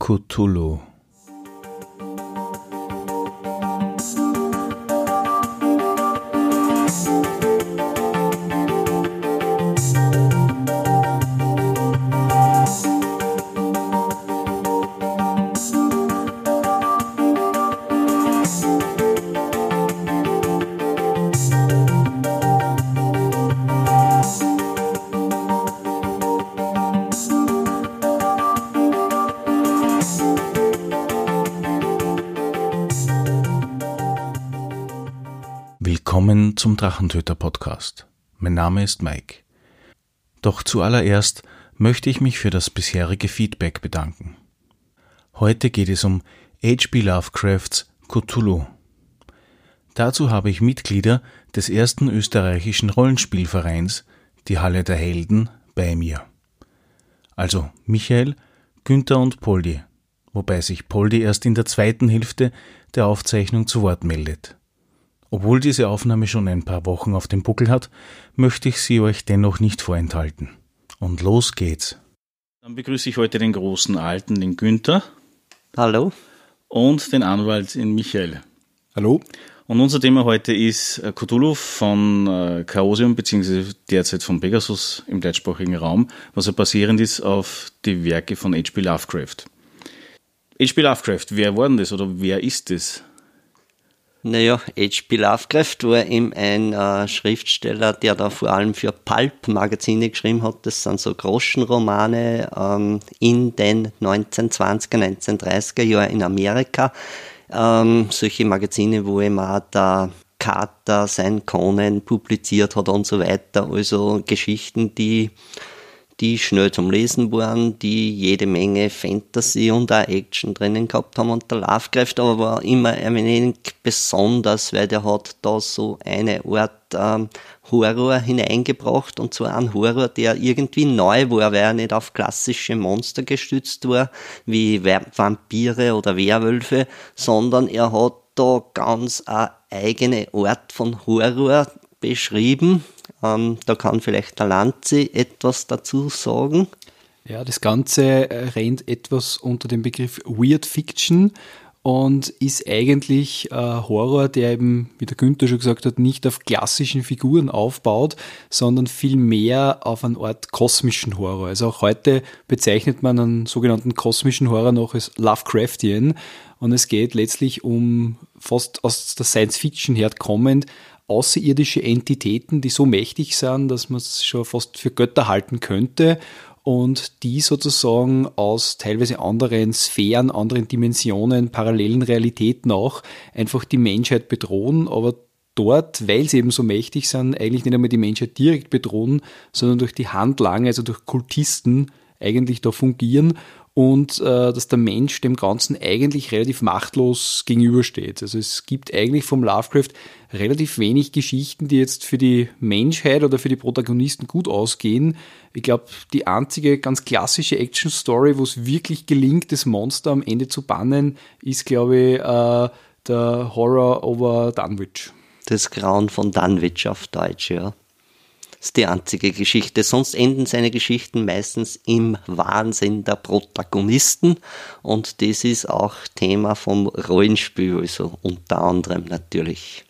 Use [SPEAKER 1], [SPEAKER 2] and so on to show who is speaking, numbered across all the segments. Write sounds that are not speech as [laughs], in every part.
[SPEAKER 1] Cthulhu Drachentöter Podcast. Mein Name ist Mike. Doch zuallererst möchte ich mich für das bisherige Feedback bedanken. Heute geht es um H.P. Lovecrafts Cthulhu. Dazu habe ich Mitglieder des ersten österreichischen Rollenspielvereins, die Halle der Helden, bei mir. Also Michael, Günther und Poldi, wobei sich Poldi erst in der zweiten Hälfte der Aufzeichnung zu Wort meldet. Obwohl diese Aufnahme schon ein paar Wochen auf dem Buckel hat, möchte ich sie euch dennoch nicht vorenthalten. Und los geht's. Dann begrüße ich heute den großen Alten, den Günther.
[SPEAKER 2] Hallo.
[SPEAKER 1] Und den Anwalt, den Michael.
[SPEAKER 3] Hallo.
[SPEAKER 1] Und unser Thema heute ist äh, Cthulhu von äh, Chaosium, beziehungsweise derzeit von Pegasus im deutschsprachigen Raum, was ja basierend ist auf die Werke von H.P. Lovecraft. H.P. Lovecraft, wer war denn das oder wer ist das?
[SPEAKER 2] Naja, H.P. Lovecraft war eben ein äh, Schriftsteller, der da vor allem für Pulp-Magazine geschrieben hat. Das sind so Groschenromane ähm, in den 1920er, 1930er Jahren in Amerika. Ähm, solche Magazine, wo eben auch der Carter sein Conan publiziert hat und so weiter. Also Geschichten, die die schnell zum Lesen waren, die jede Menge Fantasy und auch Action drinnen gehabt haben. Und der Lovecraft aber war immer ein wenig besonders, weil der hat da so eine Art ähm, Horror hineingebracht und zwar ein Horror, der irgendwie neu war, weil er nicht auf klassische Monster gestützt war, wie Vampire oder Werwölfe, sondern er hat da ganz eine eigene Art von Horror beschrieben, ähm, da kann vielleicht der Lanzi etwas dazu sagen.
[SPEAKER 3] Ja, das Ganze äh, rennt etwas unter dem Begriff Weird Fiction und ist eigentlich äh, Horror, der eben, wie der Günther schon gesagt hat, nicht auf klassischen Figuren aufbaut, sondern vielmehr auf eine Art kosmischen Horror. Also auch heute bezeichnet man einen sogenannten kosmischen Horror noch als Lovecraftian und es geht letztlich um fast aus der Science Fiction herkommend außerirdische Entitäten, die so mächtig sind, dass man es schon fast für Götter halten könnte und die sozusagen aus teilweise anderen Sphären, anderen Dimensionen, parallelen Realitäten auch einfach die Menschheit bedrohen, aber dort, weil sie eben so mächtig sind, eigentlich nicht einmal die Menschheit direkt bedrohen, sondern durch die Handlange, also durch Kultisten eigentlich da fungieren und äh, dass der Mensch dem Ganzen eigentlich relativ machtlos gegenübersteht. Also es gibt eigentlich vom Lovecraft relativ wenig Geschichten, die jetzt für die Menschheit oder für die Protagonisten gut ausgehen. Ich glaube, die einzige ganz klassische Action-Story, wo es wirklich gelingt, das Monster am Ende zu bannen, ist, glaube ich, äh, der Horror over Dunwich.
[SPEAKER 2] Das Grauen von Dunwich auf Deutsch, ja ist die einzige Geschichte. Sonst enden seine Geschichten meistens im Wahnsinn der Protagonisten und das ist auch Thema vom Rollenspiel, also unter anderem natürlich.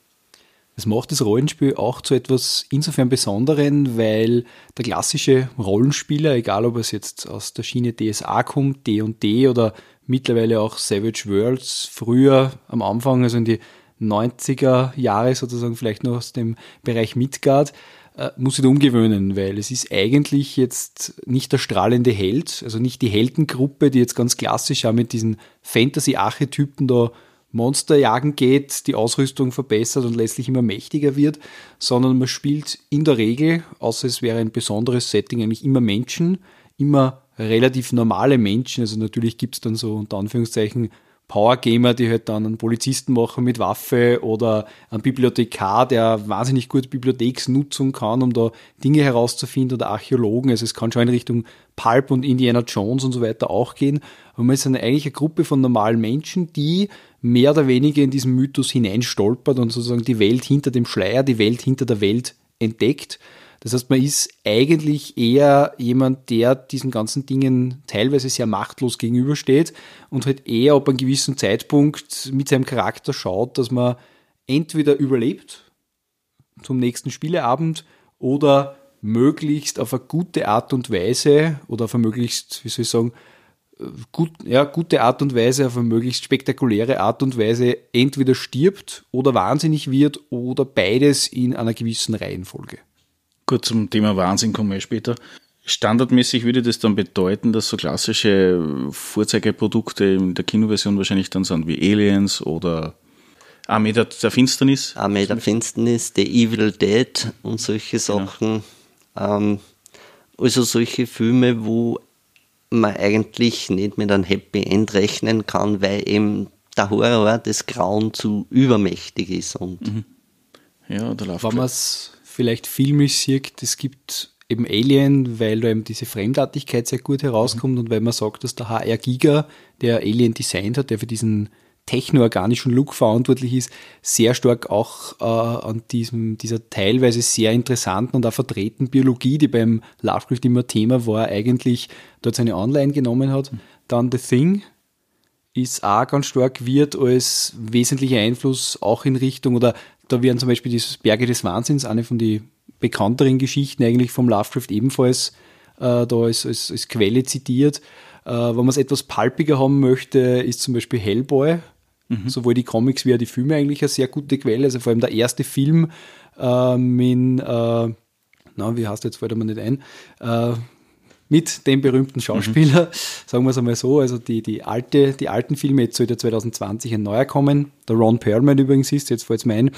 [SPEAKER 3] Das macht das Rollenspiel auch zu etwas insofern Besonderen, weil der klassische Rollenspieler, egal ob es jetzt aus der Schiene DSA kommt, D&D oder mittlerweile auch Savage Worlds, früher am Anfang, also in die 90er Jahre sozusagen vielleicht noch aus dem Bereich Midgard, äh, muss sich da umgewöhnen, weil es ist eigentlich jetzt nicht der strahlende Held, also nicht die Heldengruppe, die jetzt ganz klassisch auch mit diesen Fantasy-Archetypen da Monster jagen geht, die Ausrüstung verbessert und letztlich immer mächtiger wird, sondern man spielt in der Regel, außer es wäre ein besonderes Setting, eigentlich immer Menschen, immer relativ normale Menschen. Also natürlich gibt es dann so unter Anführungszeichen Powergamer, die halt dann einen Polizisten machen mit Waffe oder einen Bibliothekar, der wahnsinnig gut Bibliotheksnutzung kann, um da Dinge herauszufinden oder Archäologen. Also es kann schon in Richtung Pulp und Indiana Jones und so weiter auch gehen. Aber man ist eine, eigentlich eine Gruppe von normalen Menschen, die mehr oder weniger in diesen Mythos hineinstolpert und sozusagen die Welt hinter dem Schleier, die Welt hinter der Welt entdeckt. Das heißt, man ist eigentlich eher jemand, der diesen ganzen Dingen teilweise sehr machtlos gegenübersteht und halt eher ab einem gewissen Zeitpunkt mit seinem Charakter schaut, dass man entweder überlebt zum nächsten Spieleabend oder möglichst auf eine gute Art und Weise oder auf eine möglichst, wie soll ich sagen, gut, ja, gute Art und Weise, auf eine möglichst spektakuläre Art und Weise entweder stirbt oder wahnsinnig wird oder beides in einer gewissen Reihenfolge.
[SPEAKER 1] Gut, zum Thema Wahnsinn kommen wir später. Standardmäßig würde das dann bedeuten, dass so klassische Vorzeigeprodukte in der Kinoversion wahrscheinlich dann sind wie Aliens oder Armee der, der Finsternis.
[SPEAKER 2] Armee der Finsternis, The Evil Dead und solche genau. Sachen. Genau. Ähm, also solche Filme, wo man eigentlich nicht mit einem Happy End rechnen kann, weil eben der Horror des Grauen zu übermächtig ist. Und mhm.
[SPEAKER 3] Ja, da läuft Wenn man es vielleicht filmisch sieht, es gibt eben Alien, weil da eben diese Fremdartigkeit sehr gut herauskommt mhm. und weil man sagt, dass der HR Giga, der Alien designt hat, der für diesen technoorganischen Look verantwortlich ist, sehr stark auch äh, an diesem, dieser teilweise sehr interessanten und auch vertretenen Biologie, die beim Lovecraft immer Thema war, eigentlich dort seine Anleihen genommen hat. Mhm. Dann The Thing ist auch ganz stark, wird als wesentlicher Einfluss auch in Richtung, oder da werden zum Beispiel dieses Berge des Wahnsinns, eine von den bekannteren Geschichten eigentlich vom Lovecraft ebenfalls äh, da als, als, als Quelle zitiert. Äh, wenn man es etwas palpiger haben möchte, ist zum Beispiel Hellboy, Mhm. Sowohl die Comics wie auch die Filme eigentlich eine sehr gute Quelle. Also vor allem der erste Film äh, mit, äh, na, wie heißt jetzt, fällt mir nicht ein, äh, mit dem berühmten Schauspieler, mhm. sagen wir es einmal so, also die, die, alte, die alten Filme, jetzt sollte 2020 ein neuer kommen, der Ron Perlman übrigens ist, jetzt fällt es mir ein,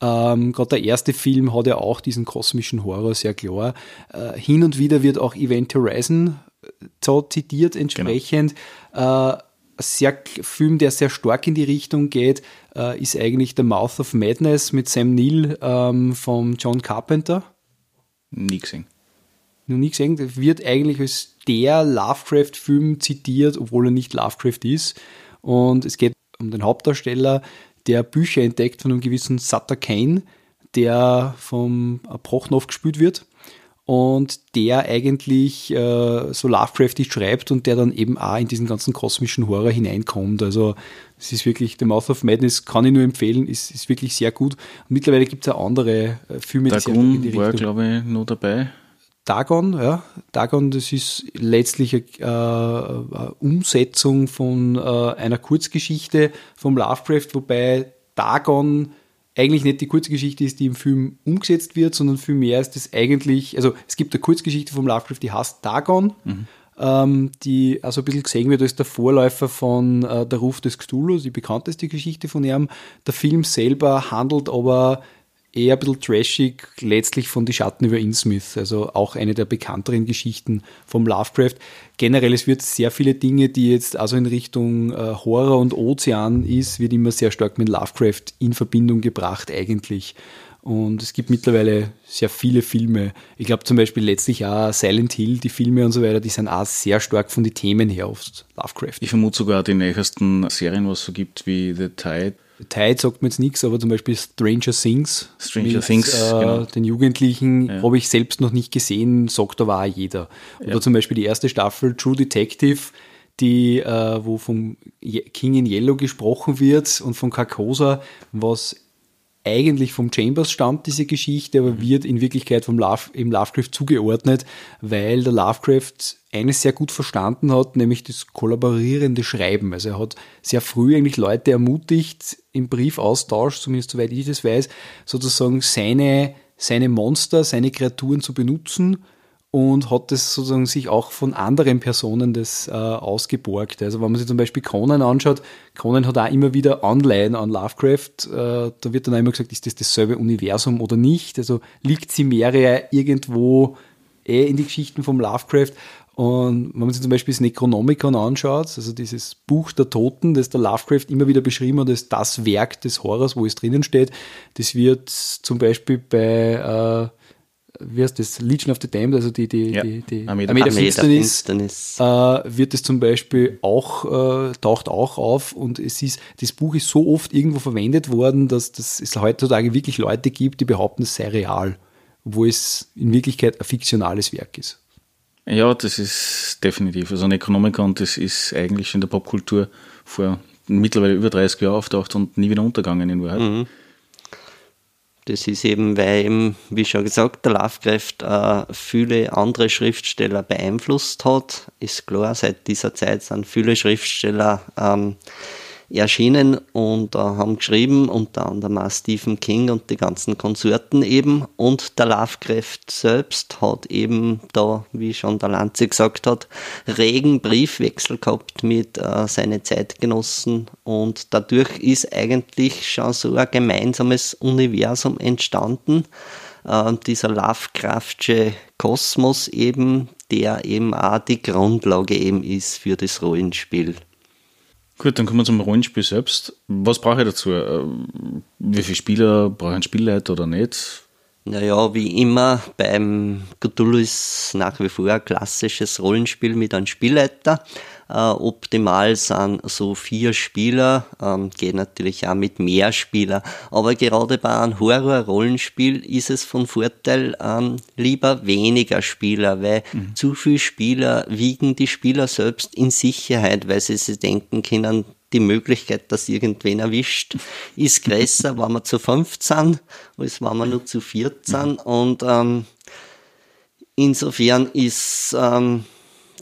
[SPEAKER 3] ähm, gerade der erste Film hat ja auch diesen kosmischen Horror sehr klar. Äh, hin und wieder wird auch Event Horizon so zitiert entsprechend. Genau. Äh, sehr Film, der sehr stark in die Richtung geht, äh, ist eigentlich The Mouth of Madness mit Sam Neill ähm, von John Carpenter.
[SPEAKER 1] Nie gesehen.
[SPEAKER 3] Noch nie gesehen. Der wird eigentlich als der Lovecraft-Film zitiert, obwohl er nicht Lovecraft ist. Und es geht um den Hauptdarsteller, der Bücher entdeckt von einem gewissen Sutter Kane, der vom Prochnov gespielt wird und der eigentlich äh, so Lovecraftig schreibt und der dann eben auch in diesen ganzen kosmischen Horror hineinkommt. Also es ist wirklich, The Mouth of Madness kann ich nur empfehlen, ist, ist wirklich sehr gut. Und mittlerweile gibt es auch andere äh, Filme,
[SPEAKER 1] Dagon die sehr in die war, glaube ich, noch dabei.
[SPEAKER 3] Dagon, ja. Dagon, das ist letztlich eine, äh, eine Umsetzung von äh, einer Kurzgeschichte vom Lovecraft, wobei Dagon eigentlich nicht die Kurzgeschichte ist, die im Film umgesetzt wird, sondern vielmehr ist es eigentlich, also es gibt eine Kurzgeschichte vom Lovecraft, die heißt Dagon, mhm. ähm, die also ein bisschen gesehen wird als der Vorläufer von äh, Der Ruf des Cthulhu, die bekannteste Geschichte von ihm. Der Film selber handelt aber eher ein bisschen trashig, letztlich von Die Schatten über Innsmouth, also auch eine der bekannteren Geschichten vom Lovecraft. Generell, es wird sehr viele Dinge, die jetzt also in Richtung äh, Horror und Ozean ist, wird immer sehr stark mit Lovecraft in Verbindung gebracht eigentlich. Und es gibt mittlerweile sehr viele Filme. Ich glaube zum Beispiel letztlich auch Silent Hill, die Filme und so weiter, die sind auch sehr stark von den Themen her auf Lovecraft.
[SPEAKER 1] Ich vermute sogar die nächsten Serien, was es so gibt wie The Tide,
[SPEAKER 3] Tide sagt mir jetzt nichts, aber zum Beispiel Stranger Things.
[SPEAKER 1] Stranger mit, Things,
[SPEAKER 3] äh, genau. Den Jugendlichen ja. habe ich selbst noch nicht gesehen, sagt aber auch jeder. Oder ja. zum Beispiel die erste Staffel True Detective, die, äh, wo vom King in Yellow gesprochen wird und von Carcosa, was eigentlich vom Chambers stammt, diese Geschichte, aber mhm. wird in Wirklichkeit vom Love, im Lovecraft zugeordnet, weil der Lovecraft eines sehr gut verstanden hat, nämlich das kollaborierende Schreiben. Also er hat sehr früh eigentlich Leute ermutigt, im Briefaustausch, zumindest soweit ich das weiß, sozusagen seine, seine Monster, seine Kreaturen zu benutzen und hat das sozusagen sich auch von anderen Personen das äh, ausgeborgt. Also wenn man sich zum Beispiel Conan anschaut, Conan hat auch immer wieder Anleihen an Lovecraft. Äh, da wird dann auch immer gesagt, ist das dasselbe Universum oder nicht? Also liegt Cimeria irgendwo eh in die Geschichten vom Lovecraft? Und wenn man sich zum Beispiel das Necronomicon anschaut, also dieses Buch der Toten, das der Lovecraft immer wieder beschrieben hat als das Werk des Horrors, wo es drinnen steht, das wird zum Beispiel bei äh, wie heißt das, Legion of the Damned, also die, die, ja. die, die Armee der, Armee der Finsternis, Finsternis. Äh, wird es zum Beispiel auch, äh, taucht auch auf und es ist, das Buch ist so oft irgendwo verwendet worden, dass, dass es heutzutage wirklich Leute gibt, die behaupten, es sei real. obwohl es in Wirklichkeit ein fiktionales Werk ist.
[SPEAKER 1] Ja, das ist definitiv. Also ein Necronomicon, das ist eigentlich in der Popkultur vor mittlerweile über 30 Jahren auftaucht und nie wieder untergegangen in Wahrheit. Mhm.
[SPEAKER 2] Das ist eben, weil eben, wie schon gesagt, der Lovecraft äh, viele andere Schriftsteller beeinflusst hat. Ist klar, seit dieser Zeit sind viele Schriftsteller ähm, erschienen und äh, haben geschrieben, unter anderem auch Stephen King und die ganzen Konsorten eben. Und der Lovecraft selbst hat eben da, wie schon der Lanze gesagt hat, regen Briefwechsel gehabt mit äh, seinen Zeitgenossen und dadurch ist eigentlich schon so ein gemeinsames Universum entstanden. Äh, dieser Lovecraftsche Kosmos eben, der eben auch die Grundlage eben ist für das Rollenspiel.
[SPEAKER 1] Gut, dann kommen wir zum Rollenspiel selbst. Was brauche ich dazu? Äh, wie viele Spieler brauche ich einen Spielleiter oder nicht?
[SPEAKER 2] Naja, wie immer, beim Cthulhu ist nach wie vor ein klassisches Rollenspiel mit einem Spielleiter. Äh, optimal sind so vier Spieler, ähm, geht natürlich auch mit mehr Spieler. Aber gerade bei einem Horror-Rollenspiel ist es von Vorteil, ähm, lieber weniger Spieler, weil mhm. zu viele Spieler wiegen die Spieler selbst in Sicherheit, weil sie sich denken können, die Möglichkeit, dass irgendwen erwischt, ist größer, [laughs] wenn wir zu 15, als wenn wir nur zu 14. Mhm. Und ähm, insofern ist ähm,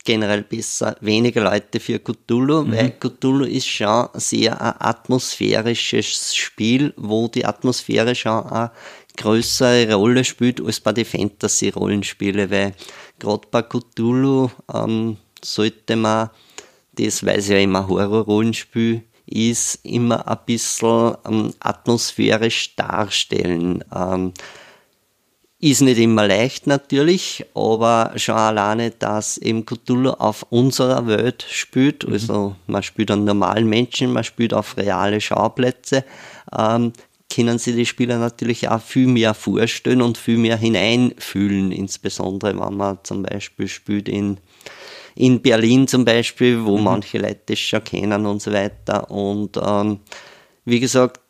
[SPEAKER 2] generell besser weniger Leute für Cthulhu, mhm. weil Cthulhu ist schon sehr ein atmosphärisches Spiel, wo die Atmosphäre schon eine größere Rolle spielt als bei den Fantasy-Rollenspielen, weil gerade bei Cthulhu ähm, sollte man, das weil es ja immer Horror-Rollenspiel ist, immer ein bisschen ähm, atmosphärisch darstellen. Ähm, ist nicht immer leicht natürlich, aber schon alleine, dass eben Cthulhu auf unserer Welt spielt, mhm. also man spielt an normalen Menschen, man spielt auf reale Schauplätze, ähm, können sich die Spieler natürlich auch viel mehr vorstellen und viel mehr hineinfühlen, insbesondere wenn man zum Beispiel spielt in, in Berlin zum Beispiel, wo mhm. manche Leute das schon kennen und so weiter. Und ähm, wie gesagt,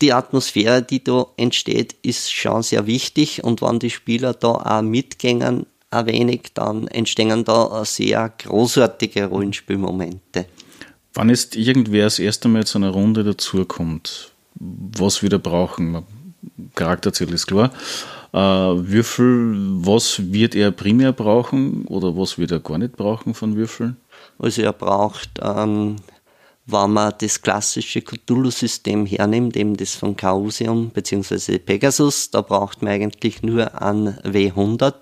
[SPEAKER 2] die Atmosphäre, die da entsteht, ist schon sehr wichtig und wenn die Spieler da auch mitgängen, ein wenig, dann entstehen da sehr großartige Rollenspielmomente.
[SPEAKER 1] Wann ist irgendwer das erste Mal zu einer Runde dazukommt, was wir da brauchen? Charakterziel ist klar. Äh, Würfel, was wird er primär brauchen oder was wird er gar nicht brauchen von Würfeln?
[SPEAKER 2] Also er braucht ähm, wenn man das klassische Cthulhu-System hernimmt, eben das von Chaosium bzw. Pegasus, da braucht man eigentlich nur ein W100.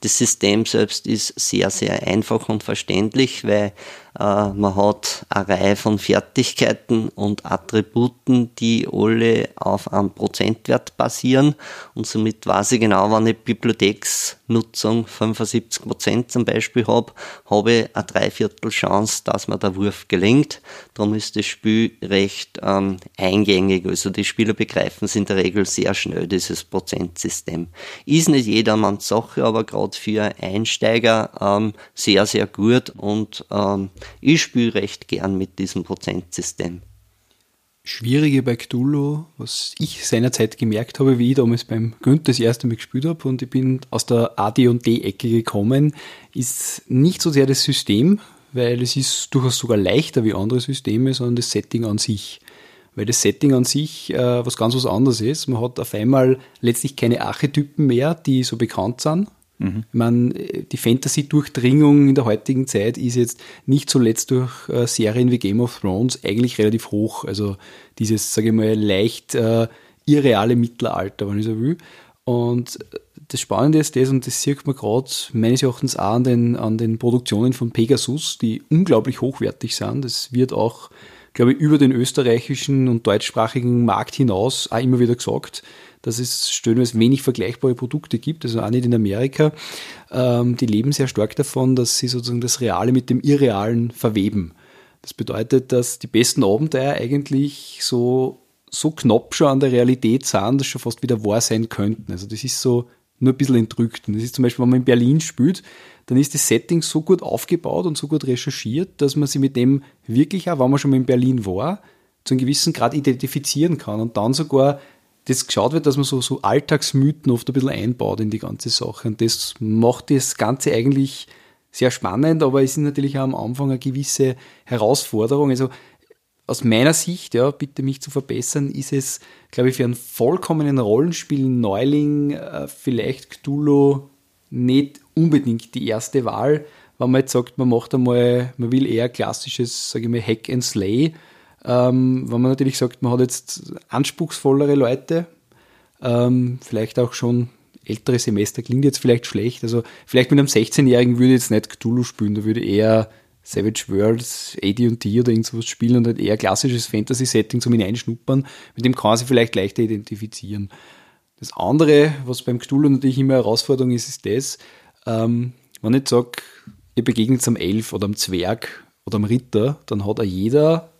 [SPEAKER 2] Das System selbst ist sehr, sehr einfach und verständlich, weil man hat eine Reihe von Fertigkeiten und Attributen, die alle auf einem Prozentwert basieren und somit weiß ich genau, wenn ich Bibliotheksnutzung 75% zum Beispiel habe, habe ich eine Dreiviertel Chance, dass mir der Wurf gelingt. Darum ist das Spiel recht ähm, eingängig. Also die Spieler begreifen es in der Regel sehr schnell, dieses Prozentsystem. Ist nicht jedermanns Sache, aber gerade für Einsteiger ähm, sehr, sehr gut und ähm, ich spiele recht gern mit diesem Prozentsystem.
[SPEAKER 3] Schwierige bei Cthulhu, was ich seinerzeit gemerkt habe, wie ich damals beim Günther das erste Mal gespielt habe und ich bin aus der AD&D-Ecke gekommen, ist nicht so sehr das System, weil es ist durchaus sogar leichter wie andere Systeme, sondern das Setting an sich. Weil das Setting an sich äh, was ganz was anderes ist. Man hat auf einmal letztlich keine Archetypen mehr, die so bekannt sind, Mhm. Meine, die Fantasy-Durchdringung in der heutigen Zeit ist jetzt nicht zuletzt durch äh, Serien wie Game of Thrones eigentlich relativ hoch. Also dieses, sage ich mal, leicht äh, irreale Mittelalter, wenn ich so will. Und das Spannende ist das, und das sieht man gerade meines Erachtens auch an den, an den Produktionen von Pegasus, die unglaublich hochwertig sind. Das wird auch, glaube ich, über den österreichischen und deutschsprachigen Markt hinaus auch immer wieder gesagt dass es stellenweise wenig vergleichbare Produkte gibt, also auch nicht in Amerika. Ähm, die leben sehr stark davon, dass sie sozusagen das Reale mit dem Irrealen verweben. Das bedeutet, dass die besten Abenteuer eigentlich so, so knapp schon an der Realität sind, dass schon fast wieder wahr sein könnten. Also das ist so nur ein bisschen entrückt. Und das ist zum Beispiel, wenn man in Berlin spielt, dann ist das Setting so gut aufgebaut und so gut recherchiert, dass man sich mit dem wirklich auch, wenn man schon mal in Berlin war, zu einem gewissen Grad identifizieren kann und dann sogar das geschaut wird, dass man so, so Alltagsmythen oft ein bisschen einbaut in die ganze Sache. Und das macht das Ganze eigentlich sehr spannend, aber es ist natürlich auch am Anfang eine gewisse Herausforderung. Also aus meiner Sicht, ja, bitte mich zu verbessern, ist es, glaube ich, für einen vollkommenen Rollenspiel-Neuling äh, vielleicht Cthulhu nicht unbedingt die erste Wahl, wenn man jetzt sagt, man macht einmal, man will eher klassisches, sage ich mal, Hack and Slay. Ähm, wenn man natürlich sagt, man hat jetzt anspruchsvollere Leute, ähm, vielleicht auch schon ältere Semester, klingt jetzt vielleicht schlecht. Also vielleicht mit einem 16-Jährigen würde ich jetzt nicht Cthulhu spielen, da würde eher Savage Worlds, AD&D oder irgendwas spielen und halt eher klassisches Fantasy-Setting zum Hineinschnuppern. Mit dem kann man sich vielleicht leichter identifizieren. Das andere, was beim Cthulhu natürlich immer Herausforderung ist, ist das, ähm, wenn ich sage, ihr begegnet am Elf oder am Zwerg oder am Ritter, dann hat er jeder,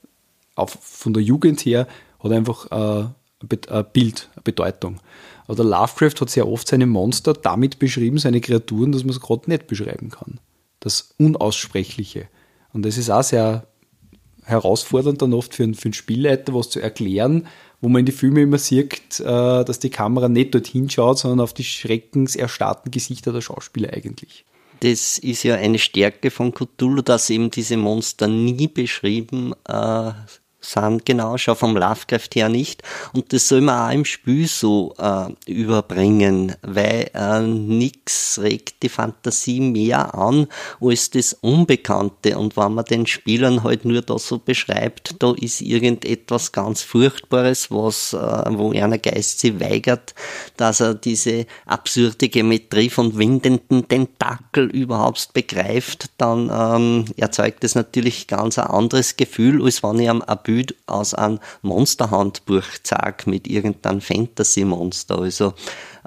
[SPEAKER 3] auch von der Jugend her, hat einfach äh, ein Bild, eine Bedeutung. Aber Lovecraft hat sehr oft seine Monster damit beschrieben, seine Kreaturen, dass man es gerade nicht beschreiben kann. Das Unaussprechliche. Und das ist auch sehr herausfordernd dann oft für einen, für einen Spielleiter, was zu erklären, wo man in die Filme immer sieht, äh, dass die Kamera nicht dorthin schaut, sondern auf die schreckenserstarrten Gesichter der Schauspieler eigentlich.
[SPEAKER 2] Das ist ja eine Stärke von Cthulhu, dass eben diese Monster nie beschrieben äh, sind, genau, schon vom Lovecraft her nicht. Und das soll man auch im Spiel so äh, überbringen, weil äh, nichts regt die Fantasie mehr an als das Unbekannte. Und wenn man den Spielern halt nur da so beschreibt, da ist irgendetwas ganz Furchtbares, was, äh, wo einer Geist sich weigert, dass er diese absurde Geometrie von windenden Tentakel überhaupt begreift, dann ähm, erzeugt das natürlich ganz ein anderes Gefühl, als wenn ich am Abü Bild aus einem Monsterhandbuch zeige mit irgendeinem Fantasy-Monster. Also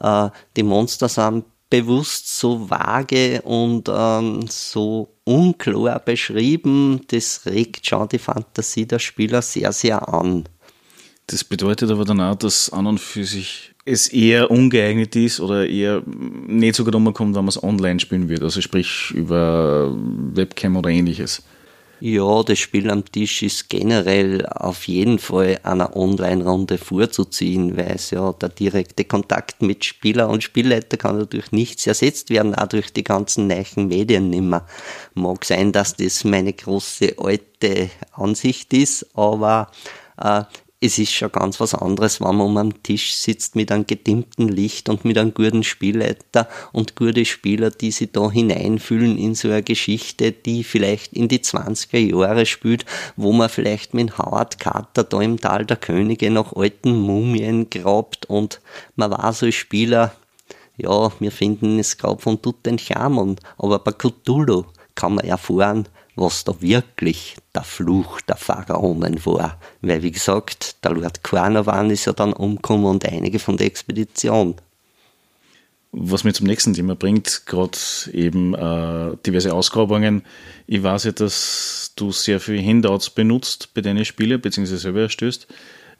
[SPEAKER 2] äh, die Monster sind bewusst so vage und ähm, so unklar beschrieben, das regt schon die Fantasie der Spieler sehr, sehr an.
[SPEAKER 1] Das bedeutet aber dann auch, dass an und für sich es eher ungeeignet ist oder eher nicht so gut umkommt, wenn man es online spielen wird, also sprich über Webcam oder ähnliches.
[SPEAKER 2] Ja, das Spiel am Tisch ist generell auf jeden Fall einer Online-Runde vorzuziehen, weil es ja der direkte Kontakt mit Spieler und Spielleiter kann natürlich nichts ersetzt werden, auch durch die ganzen neuen Medien nimmer. Mag sein, dass das meine große alte Ansicht ist, aber äh, es ist schon ganz was anderes, wenn man um am Tisch sitzt mit einem gedimmten Licht und mit einem guten Spielleiter und gute Spieler, die sich da hineinfühlen in so eine Geschichte, die vielleicht in die 20er Jahre spielt, wo man vielleicht mit Howard Carter da im Tal der Könige nach alten Mumien grabt und man war so als Spieler, ja, wir finden es Grab von Tutanchamun, aber bei Cthulhu kann man erfahren, was da wirklich der Fluch der Pharaonen war. Weil, wie gesagt, der Lord Carnarvon ist ja dann umgekommen und einige von der Expedition.
[SPEAKER 1] Was mir zum nächsten Thema bringt, gerade eben äh, diverse Ausgrabungen. Ich weiß ja, dass du sehr viele Handouts benutzt bei deinen Spielen, beziehungsweise selber erstößt.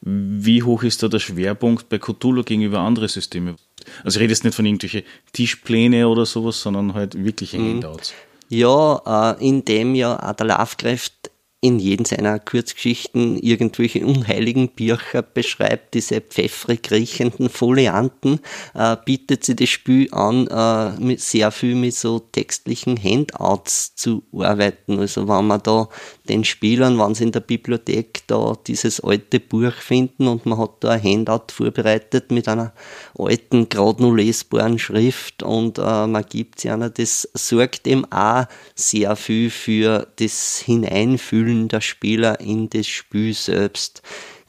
[SPEAKER 1] Wie hoch ist da der Schwerpunkt bei Cthulhu gegenüber anderen Systemen? Also ich rede jetzt nicht von irgendwelchen Tischpläne oder sowas, sondern halt wirkliche mhm. Handouts.
[SPEAKER 2] Ja, äh, in dem ja der Lovecraft in jedem seiner Kurzgeschichten irgendwelche unheiligen Bücher beschreibt, diese pfeffrig riechenden Folianten, äh, bietet sie das Spiel an, äh, mit sehr viel mit so textlichen Handouts zu arbeiten. Also wenn man da den Spielern, wenn sie in der Bibliothek da dieses alte Buch finden und man hat da ein Handout vorbereitet mit einer alten, gerade nur lesbaren Schrift und äh, man gibt sie einer, das sorgt eben auch sehr viel für das Hineinfühlen Fühlen der Spieler in das Spiel selbst.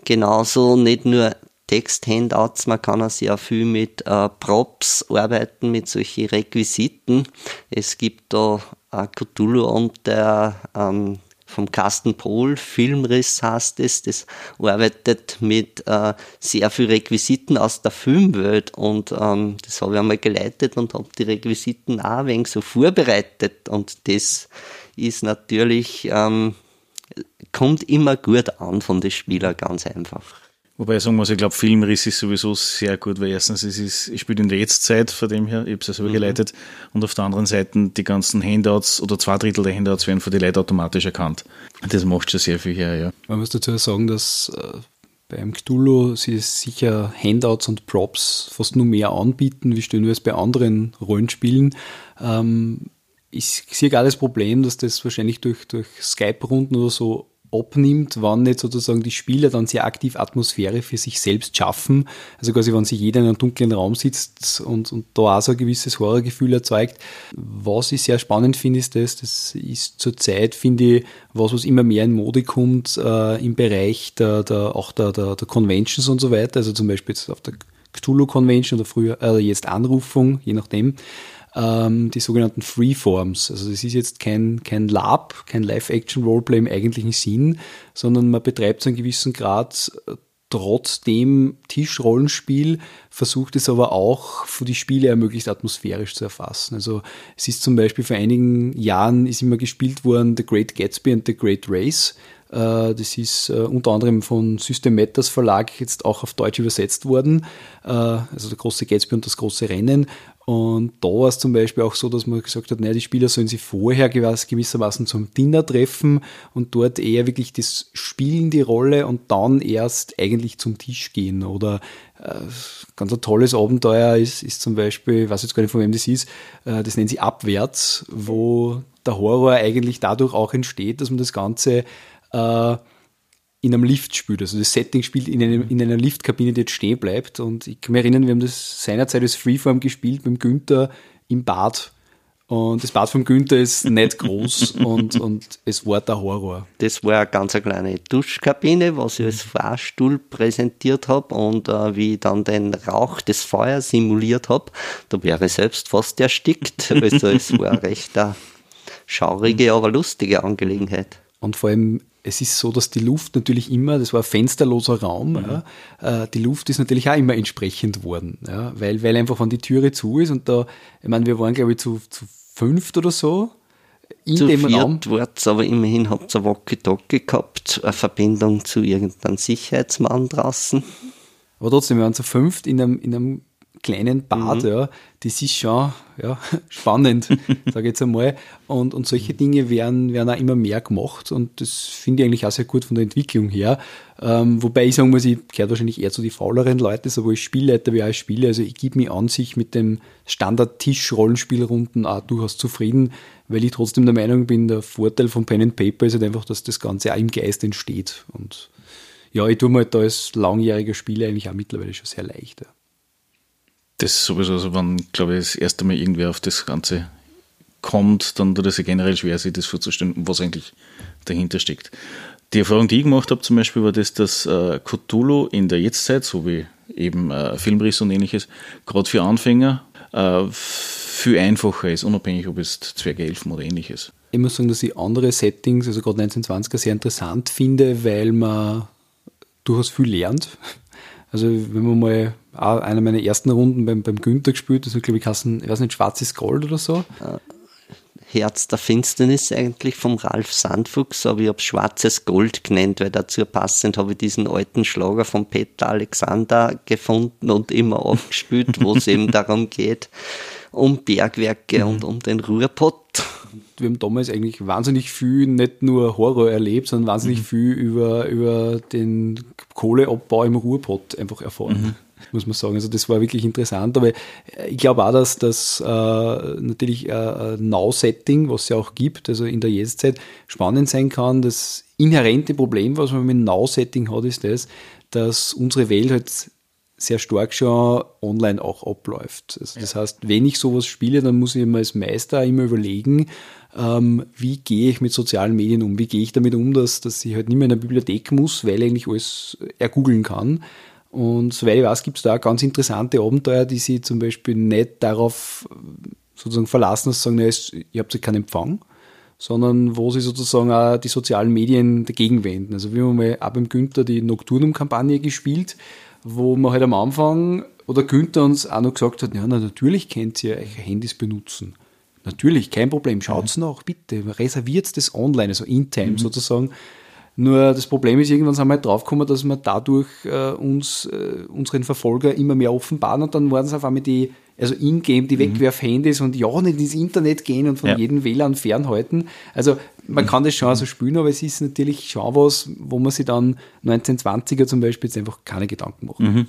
[SPEAKER 2] Genauso nicht nur Text-Handouts, man kann auch sehr viel mit äh, Props arbeiten, mit solchen Requisiten. Es gibt da äh, Cthulhu und der ähm, vom Carsten Pohl, Filmriss heißt es, das arbeitet mit äh, sehr viel Requisiten aus der Filmwelt und ähm, das habe ich einmal geleitet und habe die Requisiten auch ein wenig so vorbereitet und das ist natürlich ähm, kommt immer gut an von den Spielern, ganz einfach.
[SPEAKER 1] Wobei ich sagen muss, ich glaube, Filmriss ist sowieso sehr gut, weil erstens, es ist, ich spiele in der Jetztzeit, von dem her, ich habe es ja selber mhm. geleitet, und auf der anderen Seite, die ganzen Handouts oder zwei Drittel der Handouts werden von den Leuten automatisch erkannt. Das macht schon sehr viel her, ja.
[SPEAKER 3] Man muss dazu sagen, dass äh, beim Cthulhu sie sicher Handouts und Props fast nur mehr anbieten, wie stellen wir es bei anderen Rollenspielen. Ähm, ich sehe gar das Problem, dass das wahrscheinlich durch, durch Skype-Runden oder so abnimmt, wann nicht sozusagen die Spieler dann sehr aktiv Atmosphäre für sich selbst schaffen. Also quasi, wenn sich jeder in einem dunklen Raum sitzt und, und da auch so ein gewisses Horrorgefühl erzeugt. Was ich sehr spannend finde, ist das, das ist zurzeit, finde ich, was, was immer mehr in Mode kommt, äh, im Bereich der, der, auch der, der, der Conventions und so weiter. Also zum Beispiel jetzt auf der Cthulhu Convention oder früher, äh, jetzt Anrufung, je nachdem ähm, die sogenannten Freeforms. Also das ist jetzt kein, kein Lab, kein Live-Action-Roleplay im eigentlichen Sinn, sondern man betreibt zu einem gewissen Grad äh, trotzdem Tischrollenspiel, versucht es aber auch für die Spiele möglichst atmosphärisch zu erfassen. Also es ist zum Beispiel vor einigen Jahren ist immer gespielt worden The Great Gatsby and The Great Race. Äh, das ist äh, unter anderem von System Matters Verlag jetzt auch auf Deutsch übersetzt worden. Also der große Gatsby und das große Rennen. Und da war es zum Beispiel auch so, dass man gesagt hat, naja, die Spieler sollen sich vorher gewissermaßen zum Dinner treffen und dort eher wirklich das Spielen die Rolle und dann erst eigentlich zum Tisch gehen. Oder äh, ganz ein tolles Abenteuer ist, ist zum Beispiel, ich weiß jetzt gar nicht von wem das ist, äh, das nennen sie Abwärts, wo der Horror eigentlich dadurch auch entsteht, dass man das Ganze äh, in einem Lift spielt. Also das Setting spielt in, einem, in einer Liftkabine, die jetzt stehen bleibt. Und ich kann mich erinnern, wir haben das seinerzeit als Freeform gespielt beim Günther im Bad. Und das Bad vom Günther ist nicht groß [laughs] und, und es war der Horror.
[SPEAKER 2] Das war eine ganz kleine Duschkabine, was ich als Fahrstuhl präsentiert habe und äh, wie ich dann den Rauch des Feuers simuliert habe, da wäre ich selbst fast erstickt. [laughs] Also es war recht eine schaurige, aber lustige Angelegenheit.
[SPEAKER 3] Und vor allem es ist so, dass die Luft natürlich immer, das war ein fensterloser Raum, mhm. ja, äh, die Luft ist natürlich auch immer entsprechend worden, ja, weil, weil einfach, wenn die Türe zu ist und da, ich meine, wir waren glaube ich zu, zu fünft oder so,
[SPEAKER 2] in zu dem Raum. Wart's, aber immerhin habt ihr Walkie-Talkie gehabt, eine Verbindung zu irgendeinem Sicherheitsmann draußen.
[SPEAKER 3] Aber trotzdem, wir waren zu fünft in einem, in einem kleinen Bad, mhm. ja, das ist schon ja, [laughs] spannend, [laughs] sage ich jetzt einmal. Und, und solche Dinge werden, werden auch immer mehr gemacht und das finde ich eigentlich auch sehr gut von der Entwicklung her. Ähm, wobei ich sagen muss, ich gehöre wahrscheinlich eher zu den fauleren Leuten, so wo ich Spielleiter wie auch spiele. Also ich gebe mir an sich mit dem Standard-Tisch-Rollenspielrunden auch durchaus zufrieden, weil ich trotzdem der Meinung bin, der Vorteil von Pen and Paper ist halt einfach, dass das Ganze auch im Geist entsteht. Und ja, ich tue mir halt da als langjähriger Spieler eigentlich auch mittlerweile schon sehr leicht. Ja.
[SPEAKER 1] Das sowieso, also wenn, glaube ich, das erste Mal irgendwer auf das Ganze kommt, dann tut es ja generell schwer, sich das vorzustellen, was eigentlich dahinter steckt. Die Erfahrung, die ich gemacht habe zum Beispiel, war das, dass äh, Cthulhu in der Jetztzeit, so wie eben äh, Filmriss und ähnliches, gerade für Anfänger äh, viel einfacher ist, unabhängig ob es Zwergelfen oder ähnliches.
[SPEAKER 3] Ich muss sagen, dass ich andere Settings, also gerade 1920er, sehr interessant finde, weil man durchaus viel lernt. Also wenn man mal einer meiner ersten Runden beim, beim Günther gespielt, das hat glaube ich heißen, ich weiß nicht, Schwarzes Gold oder so.
[SPEAKER 2] Herz der Finsternis eigentlich vom Ralf Sandfuchs, aber ich habe Schwarzes Gold genannt, weil dazu passend habe ich diesen alten Schlager von Peter Alexander gefunden und immer aufgespielt, wo es [laughs] eben darum geht, um Bergwerke mhm. und um den Ruhrpott.
[SPEAKER 3] Wir haben damals eigentlich wahnsinnig viel, nicht nur Horror erlebt, sondern wahnsinnig mhm. viel über, über den Kohleabbau im Ruhrpott einfach erfahren. Muss man sagen. Also das war wirklich interessant. Aber ich glaube auch, dass das äh, natürlich äh, Now-Setting, was es ja auch gibt, also in der Jetztzeit, spannend sein kann. Das inhärente Problem, was man mit Now-Setting hat, ist das, dass unsere Welt halt sehr stark schon online auch abläuft. Also das heißt, wenn ich sowas spiele, dann muss ich mir als Meister immer überlegen, ähm, wie gehe ich mit sozialen Medien um? Wie gehe ich damit um, dass, dass ich halt nicht mehr in der Bibliothek muss, weil ich eigentlich alles ergoogeln kann. Und soweit ich weiß, gibt es da auch ganz interessante Abenteuer, die sich zum Beispiel nicht darauf sozusagen verlassen, dass sie sagen, na, ihr habt keinen Empfang, sondern wo sie sozusagen auch die sozialen Medien dagegen wenden. Also wir haben mal auch beim Günther die Nocturnum-Kampagne gespielt, wo man halt am Anfang oder Günther uns auch noch gesagt hat, ja, na, natürlich könnt ihr eure Handys benutzen. Natürlich, kein Problem, schaut's ja. nach, bitte, reserviert das online, also in time mhm. sozusagen. Nur das Problem ist, irgendwann sind wir halt draufgekommen, dass wir dadurch äh, uns, äh, unseren Verfolger immer mehr offenbaren und dann waren es auf einmal die also in-game die mhm. Wegwerfhandys und ja nicht ins Internet gehen und von ja. jedem WLAN fernhalten. Also man kann das schon so spielen, aber es ist natürlich schon was, wo man sich dann 1920er zum Beispiel jetzt einfach keine Gedanken macht.
[SPEAKER 1] Mhm.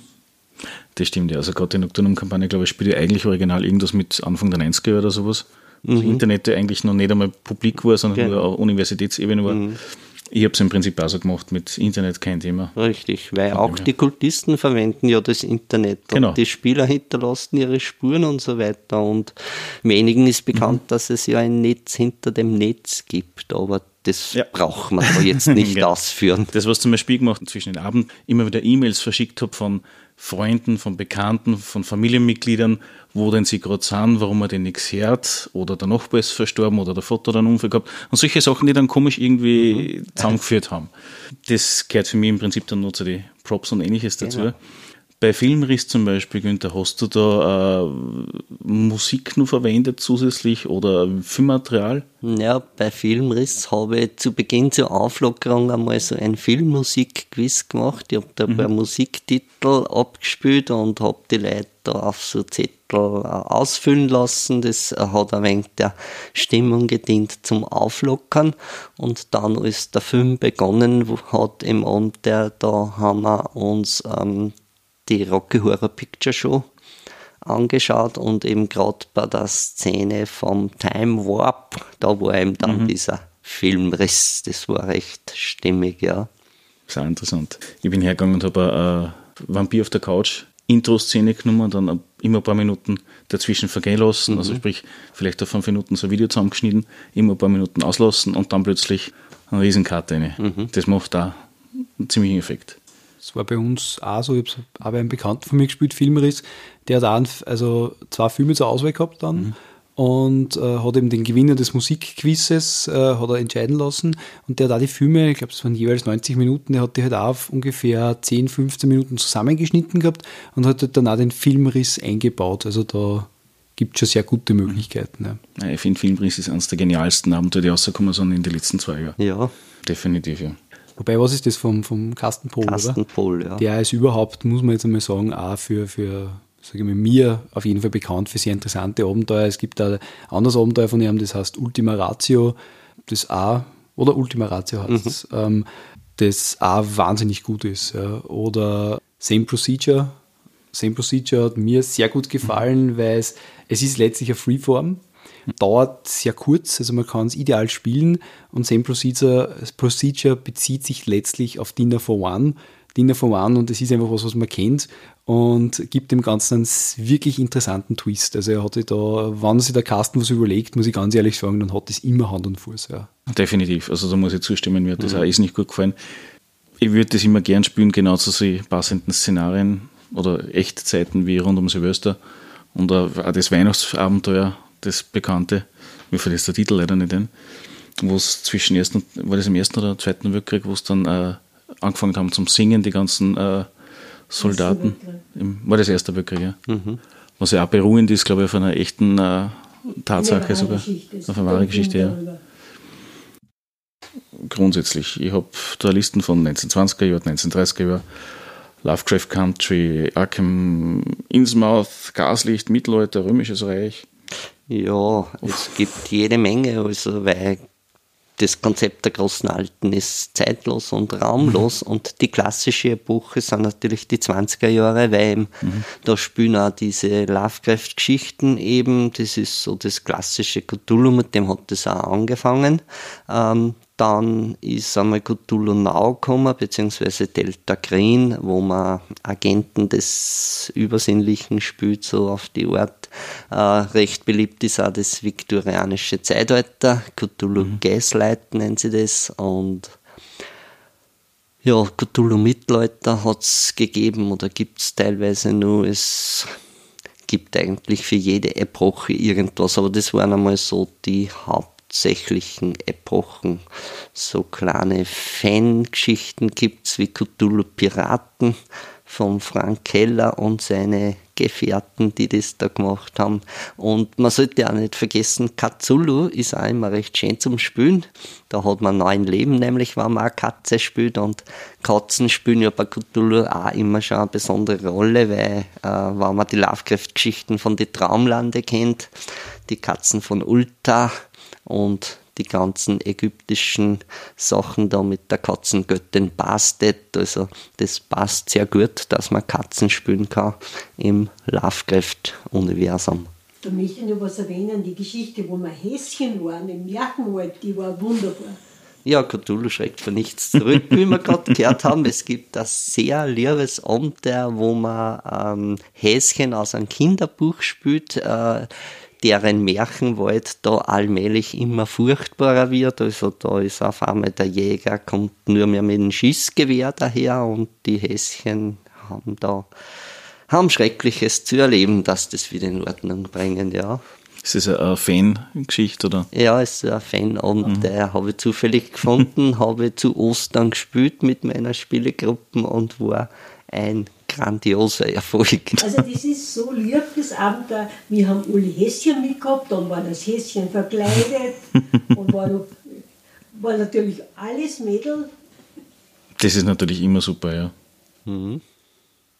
[SPEAKER 1] Das stimmt ja. Also gerade die Nocturnum-Kampagne, glaube ich, spielt ja eigentlich original irgendwas mit Anfang der 90er oder sowas. Mhm. Das Internet eigentlich noch nicht einmal publik war, sondern genau. nur auf Universitätsebene war. Mhm. Ich habe es im Prinzip auch so gemacht, mit Internet kein Thema.
[SPEAKER 2] Richtig, weil Von auch die Kultisten verwenden ja das Internet. Genau. die Spieler hinterlassen ihre Spuren und so weiter. Und wenigen ist bekannt, mhm. dass es ja ein Netz hinter dem Netz gibt. Aber das ja. braucht man da jetzt [laughs] nicht genau. ausführen.
[SPEAKER 1] Das, was zum Beispiel gemacht zwischen den Abend immer wieder E-Mails verschickt habe von Freunden, von Bekannten, von Familienmitgliedern, wo denn sie gerade sind, warum man den nichts hört oder der Nachbar ist verstorben oder der Vater hat einen Unfall gehabt und solche Sachen, die dann komisch irgendwie mhm. zusammengeführt haben. Das gehört für mich im Prinzip dann nur zu den Props und ähnliches dazu. Genau. Bei Filmriss zum Beispiel, Günther, hast du da äh, Musik nur verwendet zusätzlich oder Filmmaterial?
[SPEAKER 2] Ja, bei Filmriss habe ich zu Beginn zur Auflockerung einmal so ein Filmmusikquiz gemacht. Ich habe da mhm. Musiktitel abgespielt und habe die Leute da auf so Zettel äh, ausfüllen lassen. Das hat ein wenig der Stimmung gedient zum Auflockern. Und dann, als der Film begonnen hat im Abend, da haben wir uns ähm, die Rocky Horror Picture Show angeschaut und eben gerade bei der Szene vom Time Warp, da war eben dann mhm. dieser Filmriss, das war recht stimmig, ja.
[SPEAKER 1] Sehr interessant. Ich bin hergegangen und habe äh, Vampir auf der Couch Intro-Szene genommen, dann immer ein paar Minuten dazwischen vergehen lassen, also mhm. also sprich vielleicht auf fünf Minuten so ein Video zusammengeschnitten, immer ein paar Minuten auslassen und dann plötzlich eine Riesenkarte rein. Mhm. Das macht da einen ziemlichen Effekt.
[SPEAKER 3] Das war bei uns auch so, ich habe auch bei einem Bekannten von mir gespielt, Filmriss, der hat auch also zwei Filme zur Auswahl gehabt dann. Mhm und äh, hat eben den Gewinner des Musikquizzes äh, hat er entscheiden lassen und der hat auch die Filme, ich glaube es waren jeweils 90 Minuten, der hat die halt auch auf ungefähr 10, 15 Minuten zusammengeschnitten gehabt und hat halt dann auch den Filmriss eingebaut, also da gibt es schon sehr gute Möglichkeiten. Ja.
[SPEAKER 1] Ja, ich finde Filmriss ist eines der genialsten Abenteuer, die rausgekommen sind in den letzten zwei Jahren.
[SPEAKER 2] Ja.
[SPEAKER 1] Definitiv, ja.
[SPEAKER 3] Wobei, was ist das vom, vom Carsten Pohl,
[SPEAKER 2] Carsten Pohl, ja.
[SPEAKER 3] Der ist überhaupt, muss man jetzt einmal sagen, auch für, für sage ich mal, mir auf jeden Fall bekannt für sehr interessante Abenteuer. Es gibt da ein anderes Abenteuer von ihm, das heißt Ultima Ratio, das auch, oder Ultima Ratio heißt es, mhm. ähm, das auch wahnsinnig gut ist. Ja. Oder Same Procedure. Same Procedure hat mir sehr gut gefallen, mhm. weil es, es ist letztlich eine Freeform dauert sehr kurz, also man kann es ideal spielen und Same Procedure, Procedure bezieht sich letztlich auf Dinner for One. Dinner for One und es ist einfach was, was man kennt und gibt dem Ganzen einen wirklich interessanten Twist. Also er hatte da, wann sich der Carsten was überlegt, muss ich ganz ehrlich sagen, dann hat es immer Hand und Fuß. Ja.
[SPEAKER 1] Definitiv, also da muss ich zustimmen, mir hat das mhm. auch ist nicht gut gefallen. Ich würde das immer gern spielen, genau zu so passenden Szenarien oder Echtzeiten wie rund um Silvester und auch das Weihnachtsabenteuer das Bekannte, mir fällt jetzt der Titel leider nicht ein, wo es zwischen ersten, war das im ersten oder zweiten Weltkrieg, wo es dann äh, angefangen haben zum Singen, die ganzen äh, Soldaten. Im, war das erste Weltkrieg, ja. Mhm. Was ja auch beruhend ist, glaube ich, auf einer echten äh, Tatsache sogar. Auf einer wahren Geschichte, ja. Grundsätzlich, ich habe da Listen von 1920er Jahren, 1930er Jahren, Lovecraft Country, Arkham Innsmouth, Gaslicht, Mittelalter, Römisches Reich,
[SPEAKER 2] ja, es gibt jede Menge, also weil das Konzept der großen Alten ist zeitlos und raumlos mhm. und die klassische Epoche sind natürlich die 20er Jahre, weil mhm. da spielen auch diese Lovecraft-Geschichten eben, das ist so das klassische Cthulhu, mit dem hat das auch angefangen. Ähm, dann ist einmal Cthulhu Now gekommen, beziehungsweise Delta Green, wo man Agenten des Übersinnlichen spielt, so auf die Art. Äh, recht beliebt ist auch das viktorianische Zeitalter, Cthulhu mhm. Gaslight nennen sie das. Und ja, Cthulhu Mittelalter hat es gegeben oder gibt es teilweise nur. Es gibt eigentlich für jede Epoche irgendwas, aber das waren einmal so die Haupt hauptsächlichen Epochen. So kleine Fangeschichten gibt es wie Cthulhu Piraten von Frank Keller und seine Gefährten, die das da gemacht haben. Und man sollte auch nicht vergessen, Cthulhu ist auch immer recht schön zum Spielen. Da hat man neun Leben, nämlich wenn man eine Katze spielt. Und Katzen spielen ja bei Cthulhu auch immer schon eine besondere Rolle, weil äh, wenn man die Lovecraft-Geschichten von die Traumlande kennt, die Katzen von Ulta und die ganzen ägyptischen Sachen da mit der Katzengöttin Bastet. Also das passt sehr gut, dass man Katzen spielen kann im Lovecraft-Universum.
[SPEAKER 4] Da möchte ich noch was erwähnen, die Geschichte, wo wir Häschen waren im Märchenwald, die war wunderbar.
[SPEAKER 2] Ja, Cthulhu schreckt für nichts zurück, wie wir gerade gehört haben. Es gibt ein sehr liebes Abenteuer, wo man ähm, Häschen aus einem Kinderbuch spielt. Äh, deren Märchenwald da allmählich immer furchtbarer wird. Also da ist auf einmal der Jäger, kommt nur mehr mit dem Schießgewehr daher und die Häschen haben da haben Schreckliches zu erleben, dass das wieder in Ordnung bringen, ja.
[SPEAKER 1] Ist das eine Fangeschichte, oder?
[SPEAKER 2] Ja, es ist ein Fanabend, mhm. der habe ich zufällig gefunden, [laughs] habe zu Ostern gespielt mit meiner Spielegruppe und war ein grandioser Erfolg.
[SPEAKER 4] Also das ist so lieb, das Abenteuer. Wir haben alle Häschen mitgehabt, dann war das Häschen verkleidet [laughs] und war, war natürlich alles Mädel.
[SPEAKER 1] Das ist natürlich immer super, ja.
[SPEAKER 3] Mhm.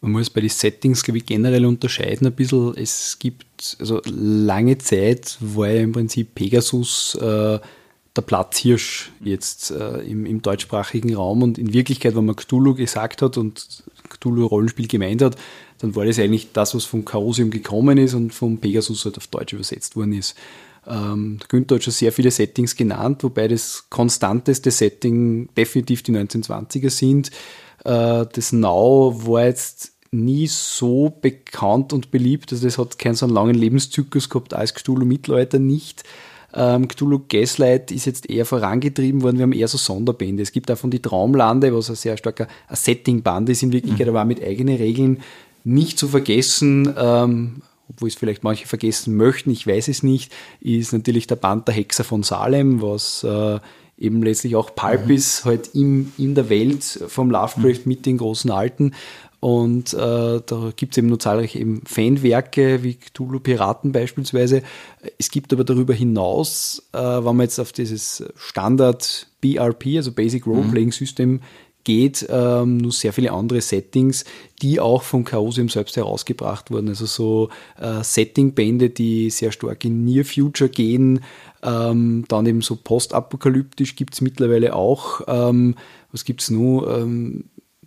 [SPEAKER 3] Man muss bei den Settings, glaube ich, generell unterscheiden ein bisschen. Es gibt, also lange Zeit war ja im Prinzip Pegasus äh, der Platzhirsch jetzt äh, im, im, deutschsprachigen Raum und in Wirklichkeit, wenn man Cthulhu gesagt hat und Cthulhu-Rollenspiel gemeint hat, dann war das eigentlich das, was vom Chaosium gekommen ist und vom Pegasus halt auf Deutsch übersetzt worden ist. Ähm, Günther hat schon sehr viele Settings genannt, wobei das konstanteste Setting definitiv die 1920er sind. Äh, das Now war jetzt nie so bekannt und beliebt, also das hat keinen so einen langen Lebenszyklus gehabt als Cthulhu Mittelalter nicht. Ähm, Cthulhu Gaslight ist jetzt eher vorangetrieben worden. Wir haben eher so Sonderbände. Es gibt auch von die Traumlande, was ein sehr starker Settingband ist in Wirklichkeit, mhm. aber auch mit eigenen Regeln. Nicht zu vergessen, ähm, obwohl es vielleicht manche vergessen möchten, ich weiß es nicht, ist natürlich der Band der Hexer von Salem, was äh, eben letztlich auch Pulp mhm. ist, halt im, in der Welt vom Lovecraft mhm. mit den großen Alten. Und äh, da gibt es eben nur zahlreiche eben Fanwerke, wie Cthulhu Piraten beispielsweise. Es gibt aber darüber hinaus, äh, wenn man jetzt auf dieses Standard BRP, also Basic Role Playing System, geht, ähm, nur sehr viele andere Settings, die auch vom Chaosium selbst herausgebracht wurden. Also so äh, Setting-Bände, die sehr stark in Near Future gehen, ähm, dann eben so postapokalyptisch gibt es mittlerweile auch. Ähm, was gibt es nur?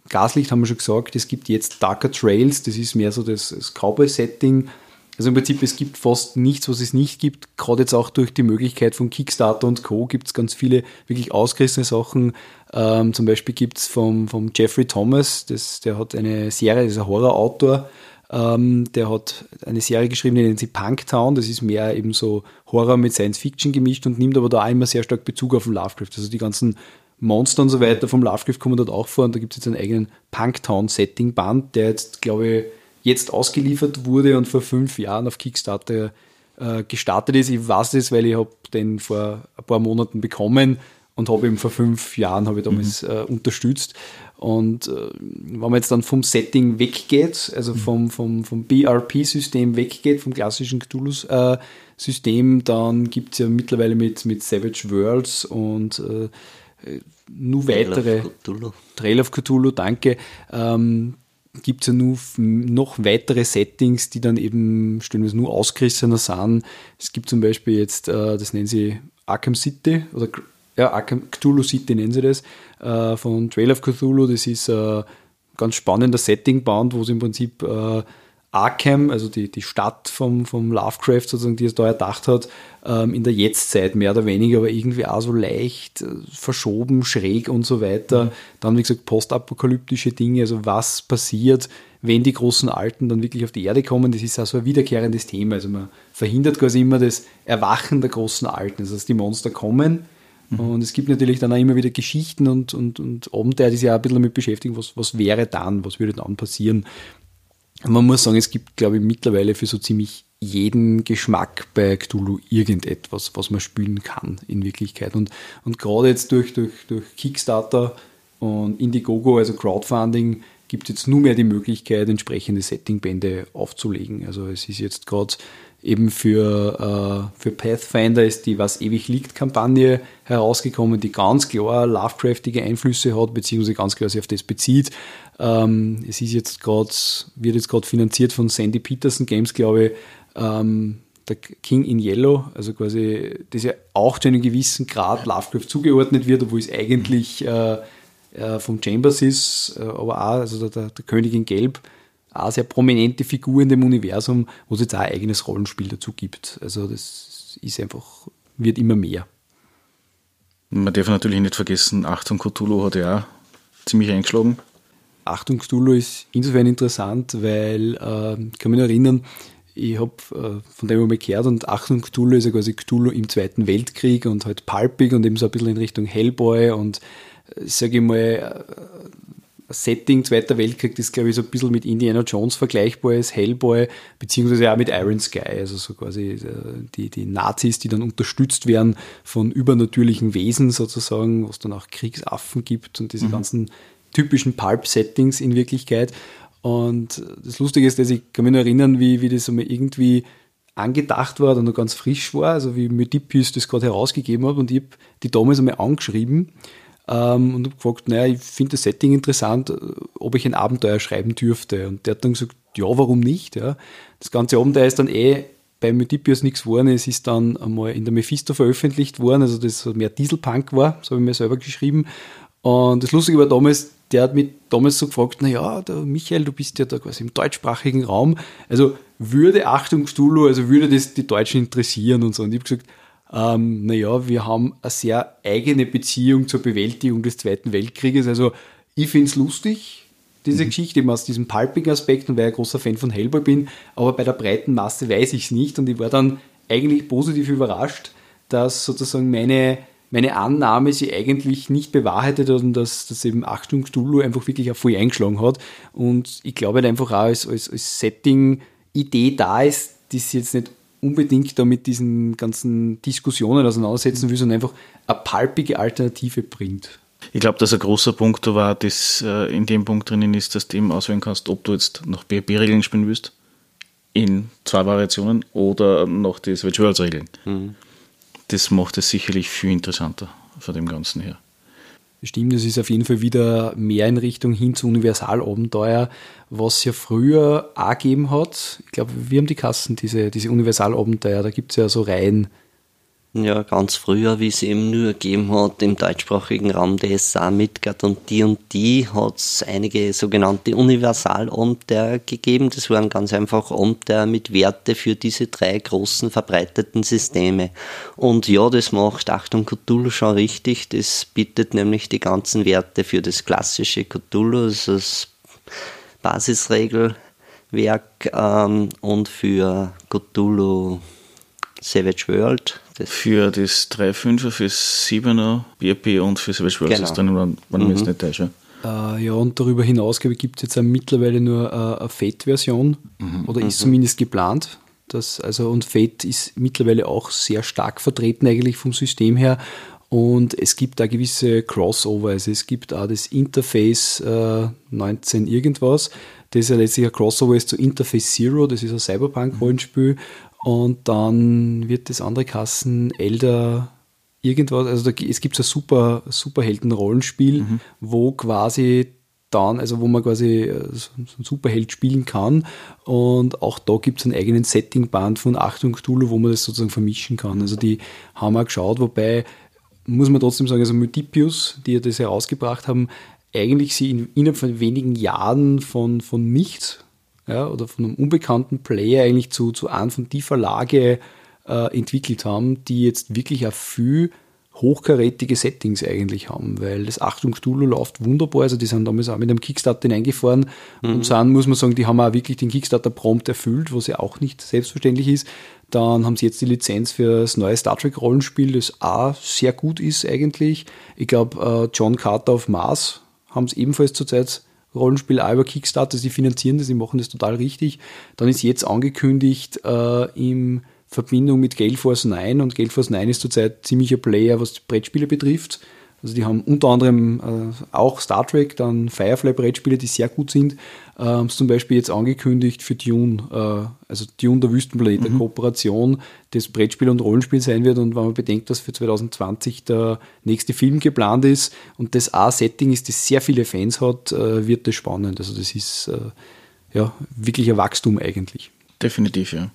[SPEAKER 3] Gaslicht haben wir schon gesagt, es gibt jetzt Darker Trails, das ist mehr so das, das Cowboy-Setting. Also im Prinzip, es gibt fast nichts, was es nicht gibt. Gerade jetzt auch durch die Möglichkeit von Kickstarter und Co. gibt es ganz viele wirklich ausgerissene Sachen. Ähm, zum Beispiel gibt es vom, vom Jeffrey Thomas, das, der hat eine Serie, das ist ein Horrorautor, ähm, der hat eine Serie geschrieben, die nennt sie Punktown. Das ist mehr eben so Horror mit Science Fiction gemischt und nimmt aber da auch immer sehr stark Bezug auf den Lovecraft. Also die ganzen Monster und so weiter vom Lovecraft kommen dort auch vor und da gibt es jetzt einen eigenen Punktown-Setting-Band, der jetzt, glaube ich, jetzt ausgeliefert wurde und vor fünf Jahren auf Kickstarter äh, gestartet ist. Ich weiß das, weil ich habe den vor ein paar Monaten bekommen und habe ihn vor fünf Jahren habe ich damals mhm. äh, unterstützt. Und äh, wenn man jetzt dann vom Setting weggeht, also mhm. vom, vom, vom BRP-System weggeht, vom klassischen Cthulhu-System, dann gibt es ja mittlerweile mit, mit Savage Worlds und äh, nur weitere Trail of Cthulhu, danke. Ähm, gibt es ja nur noch weitere Settings, die dann eben stellen wir es nur ausgerissener sind. Es gibt zum Beispiel jetzt, äh, das nennen sie Arkham City oder ja, Arkham Cthulhu City nennen sie das, äh, von Trail of Cthulhu. Das ist ein äh, ganz spannender Setting-Band, wo es im Prinzip äh, Arkham, also die, die Stadt vom, vom Lovecraft sozusagen, die es da erdacht hat, ähm, in der Jetztzeit mehr oder weniger, aber irgendwie auch so leicht äh, verschoben, schräg und so weiter. Mhm. Dann, wie gesagt, postapokalyptische Dinge, also was passiert, wenn die großen Alten dann wirklich auf die Erde kommen, das ist auch so ein wiederkehrendes Thema. Also man verhindert quasi immer das Erwachen der großen Alten, also dass die Monster kommen. Mhm. Und es gibt natürlich dann auch immer wieder Geschichten und, und, und Abenteuer, die sich auch ein bisschen damit beschäftigen, was, was wäre dann, was würde dann passieren. Man muss sagen, es gibt, glaube ich, mittlerweile für so ziemlich jeden Geschmack bei Cthulhu irgendetwas, was man spielen kann in Wirklichkeit. Und, und gerade jetzt durch, durch, durch Kickstarter und Indiegogo, also Crowdfunding, gibt es jetzt nur mehr die Möglichkeit, entsprechende Settingbände aufzulegen. Also es ist jetzt gerade eben für, äh, für Pathfinder ist die Was ewig liegt Kampagne herausgekommen, die ganz klar Lovecraftige Einflüsse hat, beziehungsweise ganz klar sich auf das bezieht. Ähm, es ist jetzt gerade, wird jetzt gerade finanziert von Sandy Peterson Games, glaube ich, ähm, der King in Yellow, also quasi, das ja auch zu einem gewissen Grad Lovecraft zugeordnet wird, obwohl es eigentlich äh, äh, vom Chambers ist, äh, aber auch, also der, der König in Gelb, auch sehr prominente Figur in dem Universum, wo es jetzt auch ein eigenes Rollenspiel dazu gibt. Also das ist einfach, wird immer mehr.
[SPEAKER 1] Man darf natürlich nicht vergessen, Achtung Cthulhu hat ja auch ziemlich eingeschlagen.
[SPEAKER 3] Achtung Cthulhu ist insofern interessant, weil äh, ich kann mich erinnern, ich habe äh, von dem mal gehört und Achtung Cthulhu ist ja quasi Cthulhu im Zweiten Weltkrieg und halt palpig und eben so ein bisschen in Richtung Hellboy und äh, sage ich mal, äh, Setting Zweiter Weltkrieg, das glaube ich so ein bisschen mit Indiana Jones vergleichbar ist, Hellboy, beziehungsweise auch mit Iron Sky, also so quasi äh, die, die Nazis, die dann unterstützt werden von übernatürlichen Wesen sozusagen, wo es dann auch Kriegsaffen gibt und diese mhm. ganzen typischen Pulp-Settings in Wirklichkeit. Und das Lustige ist, dass ich kann mich noch erinnern, wie, wie das einmal irgendwie angedacht war oder noch ganz frisch war, also wie Mythipius das gerade herausgegeben hat und ich habe die damals einmal angeschrieben ähm, und habe gefragt, naja, ich finde das Setting interessant, ob ich ein Abenteuer schreiben dürfte. Und der hat dann gesagt, ja, warum nicht? Ja. Das ganze Abenteuer ist dann eh bei Mythipius nichts geworden. Es ist dann einmal in der Mephisto veröffentlicht worden, also das mehr Dieselpunk war, so habe ich mir selber geschrieben. Und das Lustige war damals, der hat mich damals so gefragt, naja, der Michael, du bist ja da quasi im deutschsprachigen Raum. Also würde Achtung Cthulhu, also würde das die Deutschen interessieren und so. Und ich habe gesagt, ähm, naja, wir haben eine sehr eigene Beziehung zur Bewältigung des Zweiten Weltkrieges. Also ich finde es lustig, diese mhm. Geschichte, eben aus diesem pulpigen Aspekt und weil ich ein großer Fan von Hellboy bin, aber bei der breiten Masse weiß ich es nicht und ich war dann eigentlich positiv überrascht, dass sozusagen meine meine Annahme sie eigentlich nicht bewahrheitet hat und dass, dass eben Achtung Cthulhu einfach wirklich auch voll eingeschlagen hat. Und ich glaube halt einfach auch als, als, als Setting-Idee da ist, die sie jetzt nicht unbedingt da mit diesen ganzen Diskussionen auseinandersetzen will, sondern einfach eine palpige Alternative bringt.
[SPEAKER 1] Ich glaube, dass ein großer Punkt da war, dass äh, in dem Punkt drinnen ist, dass du eben auswählen kannst, ob du jetzt noch BRB-Regeln spielen willst, in zwei Variationen, oder noch die Switch Worlds-Regeln. Mhm das macht es sicherlich viel interessanter von dem Ganzen her.
[SPEAKER 3] Stimmt, es ist auf jeden Fall wieder mehr in Richtung hin zu Universalabenteuer, was ja früher auch gegeben hat. Ich glaube, wir haben die Kassen, diese, diese Universalabenteuer, da gibt es ja so Reihen,
[SPEAKER 2] ja, ganz früher, wie es eben nur gegeben hat im deutschsprachigen Raum DSA, Midgard und die und die, hat es einige sogenannte Universalabenteuer gegeben. Das waren ganz einfach Abenteuer mit Werte für diese drei großen verbreiteten Systeme. Und ja, das macht Achtung Cthulhu schon richtig. Das bietet nämlich die ganzen Werte für das klassische Cthulhu, also das Basisregelwerk ähm, und für Cthulhu Savage World.
[SPEAKER 1] Das für das 3.5er, für 7er, BRP und für Savage World genau. ist drin, wenn, wenn mhm. ich mich nicht täusche.
[SPEAKER 3] Äh, ja, und darüber hinaus gibt es jetzt mittlerweile nur äh, eine Fate-Version mhm. oder ist mhm. zumindest geplant. Das, also, und Fate ist mittlerweile auch sehr stark vertreten eigentlich vom System her. Und es gibt da gewisse Crossover. Also es gibt auch das Interface äh, 19 irgendwas. Das ist ja letztlich ein Crossover ist zu Interface Zero. Das ist ein Cyberpunk-Rollenspiel. Und dann wird das andere Kassen Elder irgendwas, also da, es gibt so ein super Superhelden-Rollenspiel, mhm. wo quasi dann, also wo man quasi äh, so einen Superheld spielen kann. Und auch da gibt es einen eigenen Setting-Band von Achtung Cthulhu, wo man das sozusagen vermischen kann. Also die haben auch geschaut, wobei muss man trotzdem sagen, also Multipius, die ja das herausgebracht haben, eigentlich sie in, innerhalb von wenigen Jahren von, von nichts ja, oder von einem unbekannten Player eigentlich zu, zu einem von die Verlage äh, entwickelt haben, die jetzt wirklich auch viel hochkarätige Settings eigentlich haben, weil das Achtung Cthulhu läuft wunderbar, also die sind damals auch mit einem Kickstarter hineingefahren mhm. und sind, muss man sagen, die haben auch wirklich den Kickstarter prompt erfüllt, was ja auch nicht selbstverständlich ist. Dann haben sie jetzt die Lizenz für das neue Star Trek Rollenspiel, das auch sehr gut ist eigentlich. Ich glaube, äh, John Carter auf Mars haben es ebenfalls zurzeit Rollenspiel auch über Kickstarter, sie finanzieren das, sie machen das total richtig. Dann ist jetzt angekündigt äh, in Verbindung mit Gale Force 9 und Gale Force 9 ist zurzeit ziemlicher Player, was Brettspiele betrifft. Also die haben unter anderem äh, auch Star Trek, dann Firefly-Brettspiele, die sehr gut sind. Äh, haben zum Beispiel jetzt angekündigt für Dune, äh, also Dune der Wüstenplanet, mhm. eine Kooperation, das Brettspiel und Rollenspiel sein wird. Und wenn man bedenkt, dass für 2020 der nächste Film geplant ist und das A-Setting ist, das sehr viele Fans hat, äh, wird das spannend. Also das ist äh, ja wirklich ein Wachstum eigentlich.
[SPEAKER 1] Definitiv, ja.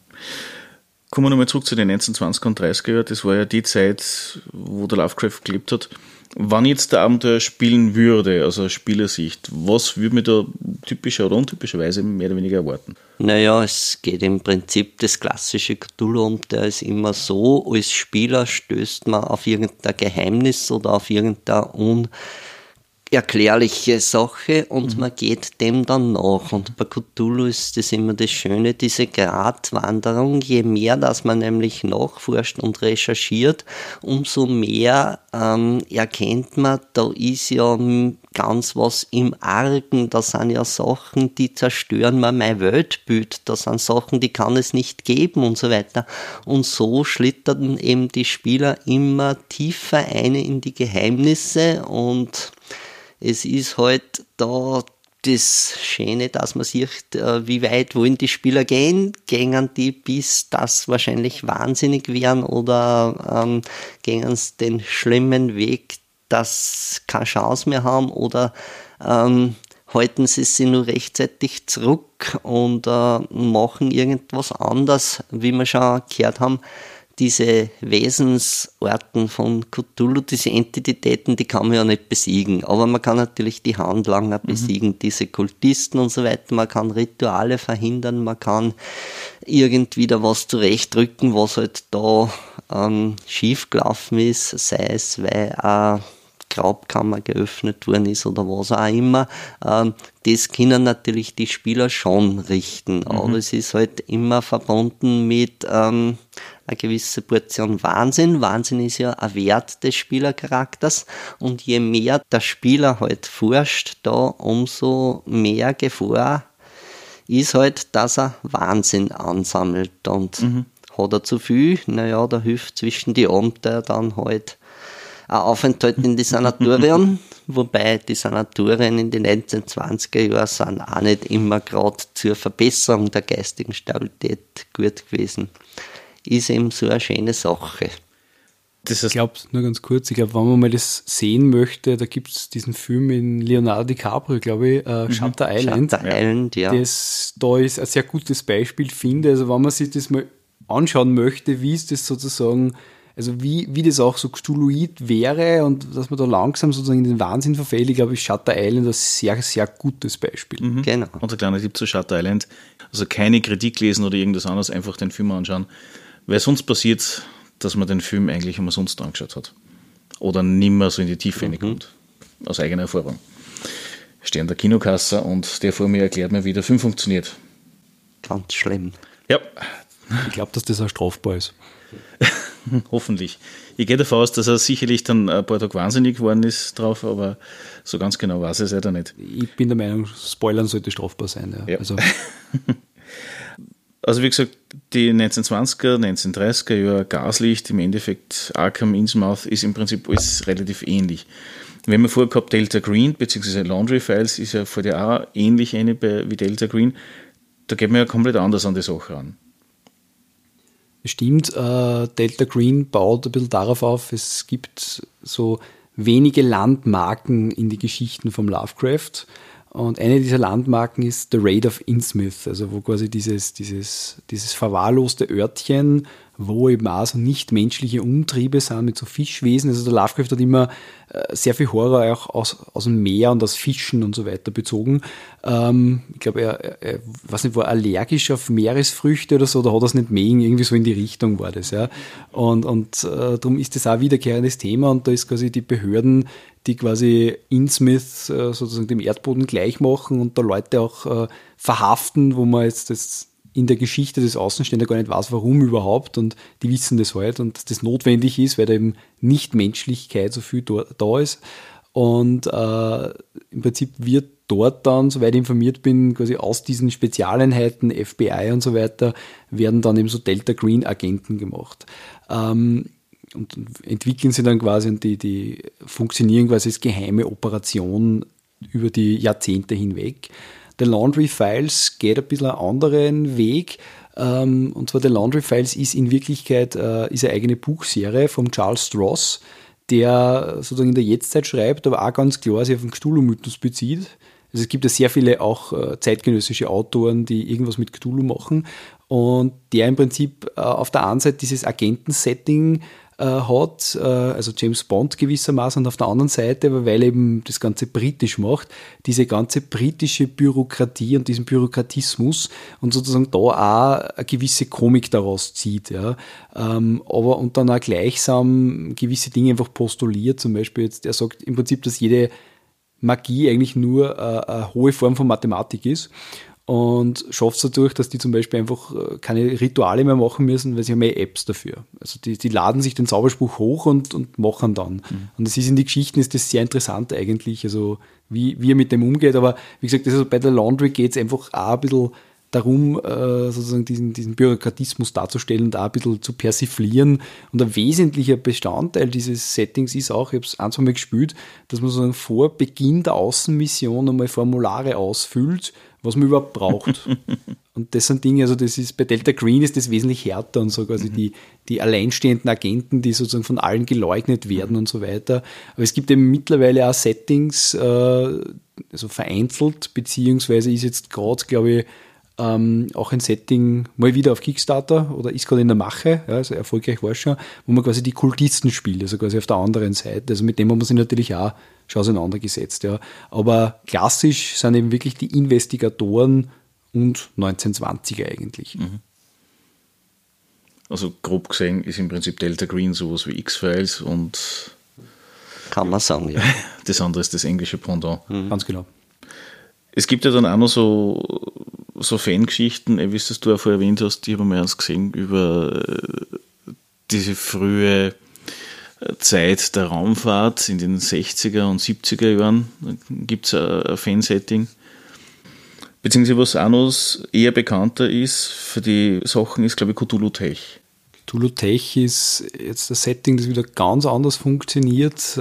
[SPEAKER 1] Kommen wir nochmal zurück zu den 1920er und 30er Jahren. Das war ja die Zeit, wo der Lovecraft gelebt hat. Wann jetzt der Abenteuer spielen würde, also aus Spielersicht, was würde man da typischer oder untypischerweise mehr oder weniger erwarten?
[SPEAKER 2] Naja, es geht im Prinzip das klassische Cthulhu der ist immer so, als Spieler stößt man auf irgendein Geheimnis oder auf irgendein un erklärliche Sache und mhm. man geht dem dann nach. Und bei Cthulhu ist das immer das Schöne, diese Gratwanderung. Je mehr, dass man nämlich nachforscht und recherchiert, umso mehr ähm, erkennt man, da ist ja ganz was im Argen. Da sind ja Sachen, die zerstören mir mein Weltbild. Da sind Sachen, die kann es nicht geben und so weiter. Und so schlittern eben die Spieler immer tiefer ein in die Geheimnisse und es ist halt da das Schöne, dass man sieht, äh, wie weit wollen die Spieler gehen. Gehen die bis das wahrscheinlich wahnsinnig werden oder ähm, gehen sie den schlimmen Weg, dass keine Chance mehr haben oder ähm, halten sie sich nur rechtzeitig zurück und äh, machen irgendwas anders, wie wir schon gehört haben diese Wesensorten von Cthulhu, diese Entitäten, die kann man ja nicht besiegen. Aber man kann natürlich die Handlanger mhm. besiegen, diese Kultisten und so weiter. Man kann Rituale verhindern, man kann irgendwie da was zurechtdrücken, was halt da ähm, schiefgelaufen ist, sei es, weil äh, Grabkammer geöffnet worden ist oder was auch immer. Ähm, das können natürlich die Spieler schon richten, mhm. aber es ist halt immer verbunden mit ähm, eine gewisse Portion Wahnsinn. Wahnsinn ist ja ein Wert des Spielercharakters und je mehr der Spieler halt forscht, da umso mehr Gefahr ist halt, dass er Wahnsinn ansammelt und mhm. hat er zu viel, naja, da hilft zwischen die Abenteuer dann halt ein Aufenthalt in die Sanatorien, [laughs] wobei die Sanatorien in den 1920er Jahren sind auch nicht immer gerade zur Verbesserung der geistigen Stabilität gut gewesen. Ist eben so eine schöne Sache.
[SPEAKER 3] Das heißt, ich glaube, nur ganz kurz, ich glaube, wenn man mal das sehen möchte, da gibt es diesen Film in Leonardo DiCaprio, glaube ich, äh, mhm. Shutter Island.
[SPEAKER 2] Shutter Island, ja.
[SPEAKER 3] Das da ist ein sehr gutes Beispiel, finde. Also wenn man sich das mal anschauen möchte, wie ist das sozusagen also wie, wie das auch so Cthulhuid wäre und dass man da langsam sozusagen in den Wahnsinn verfällt, ich glaube, ist Shutter Island ein sehr, sehr gutes Beispiel.
[SPEAKER 1] Mhm. Genau. Unser kleiner Tipp zu Shutter Island. Also keine Kritik lesen oder irgendwas anderes, einfach den Film anschauen. Weil sonst passiert, dass man den Film eigentlich immer sonst angeschaut hat. Oder nimmer so in die Tiefe mhm. reinkommt. Aus eigener Erfahrung. Ich stehe an der Kinokasse und der vor mir erklärt mir, wie der Film funktioniert.
[SPEAKER 2] Ganz schlimm.
[SPEAKER 1] Ja.
[SPEAKER 3] Ich glaube, dass das auch strafbar ist. [laughs]
[SPEAKER 1] Hoffentlich. Ich gehe davon aus, dass er sicherlich dann ein paar Tage wahnsinnig geworden ist drauf, aber so ganz genau weiß ich es leider nicht.
[SPEAKER 3] Ich bin der Meinung, Spoilern sollte strafbar sein. Ja.
[SPEAKER 1] ja.
[SPEAKER 3] Also. [laughs]
[SPEAKER 1] also wie gesagt, die 1920er, 1930er Jahre Gaslicht, im Endeffekt Arkham Innsmouth ist im Prinzip alles relativ ähnlich. Haben ja vorher gehabt, Delta Green, beziehungsweise Laundry Files ist ja vor der auch ähnlich eine wie Delta Green. Da geht man ja komplett anders an die Sache ran.
[SPEAKER 3] Stimmt, äh, Delta Green baut ein bisschen darauf auf, es gibt so wenige Landmarken in die Geschichten vom Lovecraft. Und eine dieser Landmarken ist The Raid of Innsmouth, also wo quasi dieses, dieses, dieses verwahrloste Örtchen, wo eben auch so nichtmenschliche Umtriebe sind mit so Fischwesen. Also der Lovecraft hat immer äh, sehr viel Horror auch aus, aus dem Meer und aus Fischen und so weiter bezogen. Ähm, ich glaube, er, er, weiß nicht, war allergisch auf Meeresfrüchte oder so, oder hat das nicht mögen, irgendwie so in die Richtung war das, ja. Und, und äh, darum ist das auch wiederkehrendes Thema und da ist quasi die Behörden, die quasi Innsmouth äh, sozusagen dem Erdboden gleich machen und da Leute auch äh, verhaften, wo man jetzt das in der Geschichte des Außenstehenden gar nicht weiß, warum überhaupt und die wissen das halt und dass das notwendig ist, weil da eben Nichtmenschlichkeit so viel da ist und äh, im Prinzip wird dort dann, soweit ich informiert bin, quasi aus diesen Spezialeinheiten, FBI und so weiter, werden dann eben so Delta Green Agenten gemacht. Ähm, und entwickeln sie dann quasi und die, die funktionieren quasi als geheime Operation über die Jahrzehnte hinweg. The Laundry Files geht ein bisschen einen anderen Weg. Ähm, und zwar The Laundry Files ist in Wirklichkeit äh, ist eine eigene Buchserie von Charles Stross, der sozusagen in der Jetztzeit schreibt, aber auch ganz klar sich auf den Cthulhu-Mythos bezieht. Also es gibt ja sehr viele auch äh, zeitgenössische Autoren, die irgendwas mit Cthulhu machen und der im Prinzip äh, auf der einen Seite dieses Agentensetting äh, hat, äh, also James Bond gewissermaßen, und auf der anderen Seite, weil er eben das Ganze britisch macht, diese ganze britische Bürokratie und diesen Bürokratismus und sozusagen da auch eine gewisse Komik daraus zieht. Ja. Ähm, aber und dann auch gleichsam gewisse Dinge einfach postuliert, zum Beispiel jetzt, er sagt im Prinzip, dass jede Magie eigentlich nur äh, eine hohe Form von Mathematik ist und schafft es dadurch, dass die zum Beispiel einfach äh, keine Rituale mehr machen müssen, weil sie haben mehr Apps dafür. Also die, die laden sich den Zauberspruch hoch und, und machen dann. Mhm. Und das ist in die Geschichten ist das sehr interessant eigentlich, also wie, wie er mit dem umgeht. Aber wie gesagt, also bei der Laundry geht es einfach auch ein bisschen darum, äh, sozusagen diesen, diesen Bürokratismus darzustellen und auch ein bisschen zu persiflieren. Und ein wesentlicher Bestandteil dieses Settings ist auch, ich habe es ein, zwei Mal gespielt, dass man sozusagen vor Beginn der Außenmission einmal Formulare ausfüllt, was man überhaupt braucht. [laughs] und das sind Dinge, also das ist bei Delta Green ist das wesentlich härter und so quasi mhm. die, die alleinstehenden Agenten, die sozusagen von allen geleugnet werden und so weiter. Aber es gibt eben mittlerweile auch Settings, äh, also vereinzelt, beziehungsweise ist jetzt gerade, glaube ich, ähm, auch ein Setting mal wieder auf Kickstarter oder ist gerade in der Mache, ja, also erfolgreich war es schon, wo man quasi die Kultisten spielt, also quasi auf der anderen Seite. Also mit dem haben wir sich natürlich auch schon auseinandergesetzt. Ja. Aber klassisch sind eben wirklich die Investigatoren und 1920er eigentlich. Mhm.
[SPEAKER 1] Also grob gesehen ist im Prinzip Delta Green sowas wie X-Files und
[SPEAKER 2] kann man sagen, ja. [laughs]
[SPEAKER 1] Das andere ist das englische Pendant.
[SPEAKER 3] Mhm. Ganz genau.
[SPEAKER 1] Es gibt ja dann auch noch so so Fangeschichten, wie es du auch vorher erwähnt hast, die haben wir erst gesehen, über äh, diese frühe äh, Zeit der Raumfahrt in den 60er und 70er Jahren. Gibt es ein Fansetting. Beziehungsweise was auch noch eher bekannter ist für die Sachen, ist glaube ich Cthulhu Tech.
[SPEAKER 3] Cthulhu Tech ist jetzt das Setting, das wieder ganz anders funktioniert.